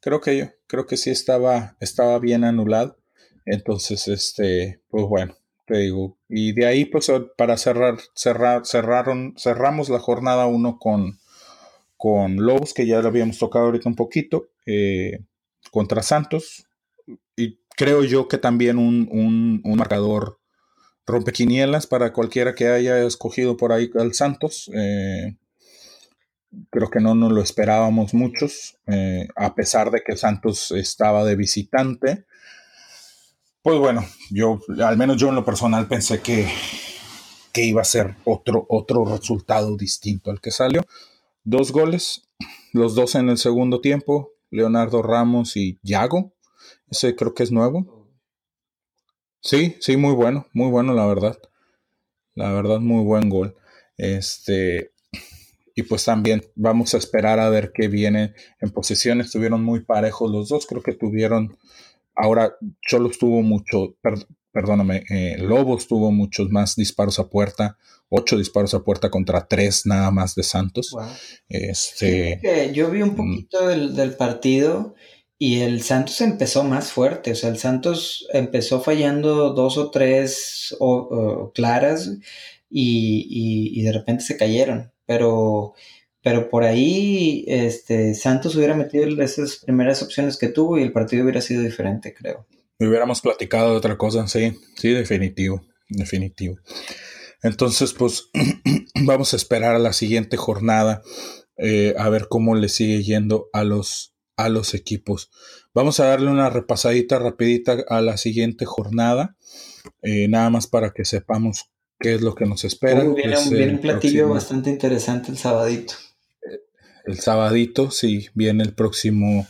Creo que yo, creo que sí estaba, estaba bien anulado. Entonces, este, pues bueno, te digo. Y de ahí, pues, para cerrar, cerrar, cerraron, cerramos la jornada uno con, con Lobos, que ya lo habíamos tocado ahorita un poquito, eh, contra Santos. Y creo yo que también un, un, un marcador rompequinielas para cualquiera que haya escogido por ahí al Santos. Eh, creo que no nos lo esperábamos muchos, eh, a pesar de que Santos estaba de visitante. Pues bueno, yo, al menos yo en lo personal pensé que, que iba a ser otro, otro resultado distinto al que salió. Dos goles, los dos en el segundo tiempo, Leonardo Ramos y Yago. Ese creo que es nuevo. Sí, sí, muy bueno, muy bueno, la verdad. La verdad, muy buen gol. Este, y pues también vamos a esperar a ver qué viene en posesión. Estuvieron muy parejos los dos, creo que tuvieron Ahora Cholos tuvo mucho, perdóname, eh, Lobos tuvo muchos más disparos a puerta, ocho disparos a puerta contra tres nada más de Santos. Este, yo vi un mm. poquito del, partido y el Santos empezó más fuerte, o sea, el Santos empezó fallando dos o tres claras y, y de repente se cayeron, pero pero por ahí este, Santos hubiera metido esas primeras opciones que tuvo y el partido hubiera sido diferente, creo. Hubiéramos platicado de otra cosa, sí, sí, definitivo, definitivo. Entonces, pues vamos a esperar a la siguiente jornada eh, a ver cómo le sigue yendo a los, a los equipos. Vamos a darle una repasadita rapidita a la siguiente jornada, eh, nada más para que sepamos qué es lo que nos espera. viene, un, platillo bastante interesante el sabadito el sabadito, sí, viene el próximo,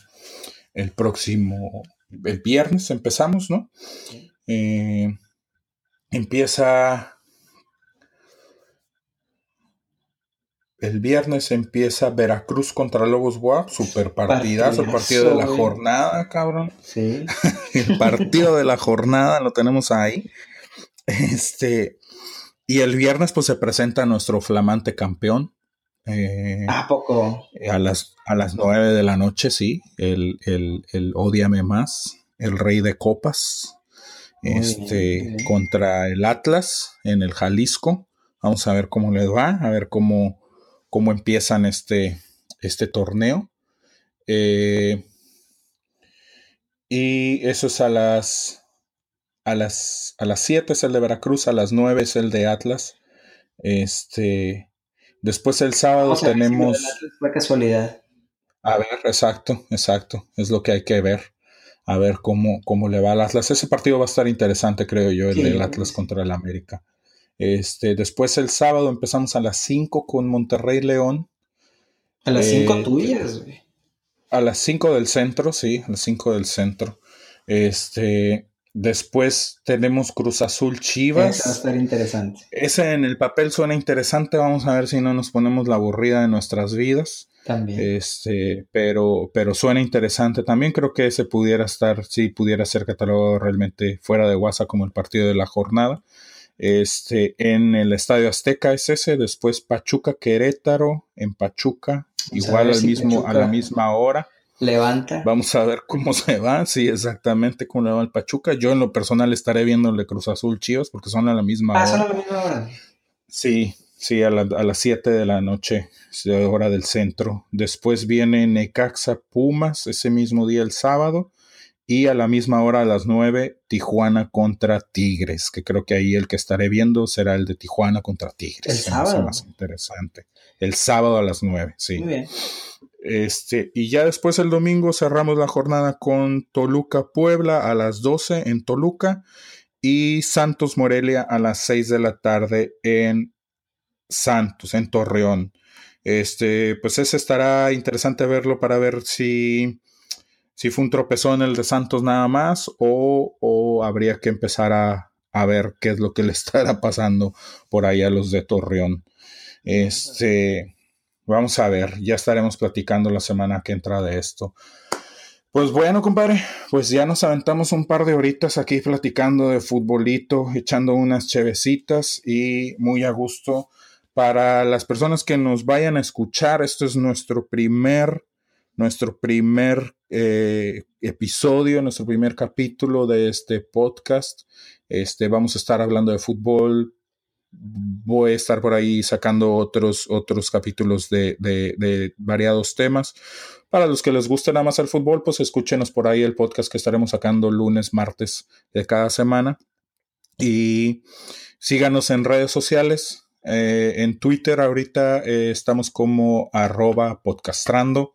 el próximo, el viernes empezamos, ¿no? Eh, empieza, el viernes empieza Veracruz contra Lobos WAP, super partidazo, el partido de la jornada, cabrón. Sí. el partido de la jornada lo tenemos ahí. Este, y el viernes pues se presenta nuestro flamante campeón, eh, ¿A poco? A las, a las 9 de la noche, sí. El, el, el Odiame Más, el Rey de Copas, este, contra el Atlas en el Jalisco. Vamos a ver cómo les va, a ver cómo, cómo empiezan este, este torneo. Eh, Y eso es a las a las a las 7 es el de Veracruz, a las 9 es el de Atlas. Este después el sábado tenemos fue casualidad. A ver, exacto, exacto, es lo que hay que ver. A ver cómo, cómo le va al Atlas. Ese partido va a estar interesante, creo yo, el del Atlas contra el América. Este, después el sábado empezamos a las 5 con Monterrey León. A las 5 eh, tuyas, güey. A las 5 del centro, sí, a las 5 del centro. Este, después tenemos Cruz Azul Chivas. Ese va a estar interesante. Ese en el papel suena interesante. Vamos a ver si no nos ponemos la aburrida de nuestras vidas. También. Este, pero, pero suena interesante. También creo que ese pudiera estar, sí, pudiera ser catalogado realmente fuera de WhatsApp como el partido de la jornada. Este, en el Estadio Azteca es ese, después Pachuca Querétaro en Pachuca, igual al mismo, a la misma hora. Levanta. Vamos a ver cómo se va, sí, exactamente cómo le va el Pachuca. Yo en lo personal estaré viendo el de Cruz Azul Chivas porque son a la misma ah, hora. son a la misma hora. Sí, sí, a, las 7 de la noche, hora del centro. Después viene Necaxa Pumas, ese mismo día el sábado. Y a la misma hora, a las 9, Tijuana contra Tigres, que creo que ahí el que estaré viendo será el de Tijuana contra Tigres. El sábado. Más interesante. El sábado a las 9, sí. Muy bien. Este, y ya después el domingo cerramos la jornada con Toluca Puebla a las 12 en Toluca y Santos Morelia a las 6 de la tarde en Santos, en Torreón. Este, pues ese estará interesante verlo para ver si si fue un tropezón el de Santos nada más o, habría que empezar a, ver qué es lo que le estará pasando por ahí a los de Torreón. Este, vamos a ver, ya estaremos platicando la semana que entra de esto. Pues bueno, compadre, pues ya nos aventamos un par de horitas aquí platicando de futbolito, echando unas chevecitas y muy a gusto. Para las personas que nos vayan a escuchar, esto es nuestro primer nuestro primer eh, episodio, nuestro primer capítulo de este podcast. Este, vamos a estar hablando de fútbol. Voy a estar por ahí sacando otros, otros capítulos de, variados temas. Para los que les guste nada más el fútbol, pues escúchenos por ahí el podcast que estaremos sacando lunes, martes de cada semana. Y síganos en redes sociales. Eh, en Twitter ahorita eh, estamos como arroba podcastrando.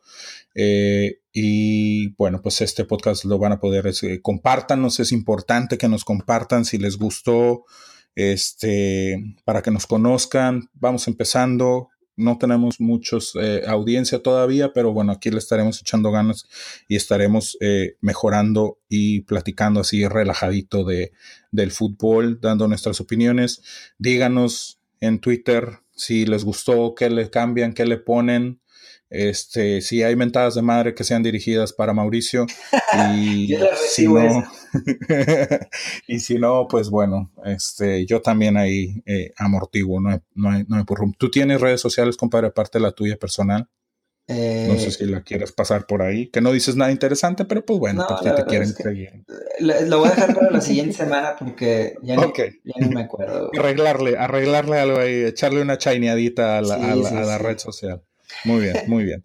Eh, y bueno, pues este podcast lo van a poder, compártanos, es importante que nos compartan si les gustó, este, para que nos conozcan. Vamos empezando, no tenemos muchos eh, audiencia todavía, pero bueno, aquí le estaremos echando ganas y estaremos eh, mejorando y platicando así relajadito de, del fútbol, dando nuestras opiniones. Díganos en Twitter si les gustó, qué le cambian, qué le ponen. Este, si hay mentadas de madre que sean dirigidas para Mauricio y si no, y si no, pues bueno, este, yo también ahí eh, amortiguo, no hay, no, hay, no hay ¿Tú tienes redes sociales, compadre, aparte de la tuya personal? no sé eh, si la quieres pasar por ahí, que no dices nada interesante, pero pues bueno, no, pues te quieren seguir. Lo voy a dejar para la siguiente semana porque ya, no me acuerdo. Arreglarle, arreglarle algo ahí, echarle una chaineadita a la, a la red social. Muy bien, muy bien.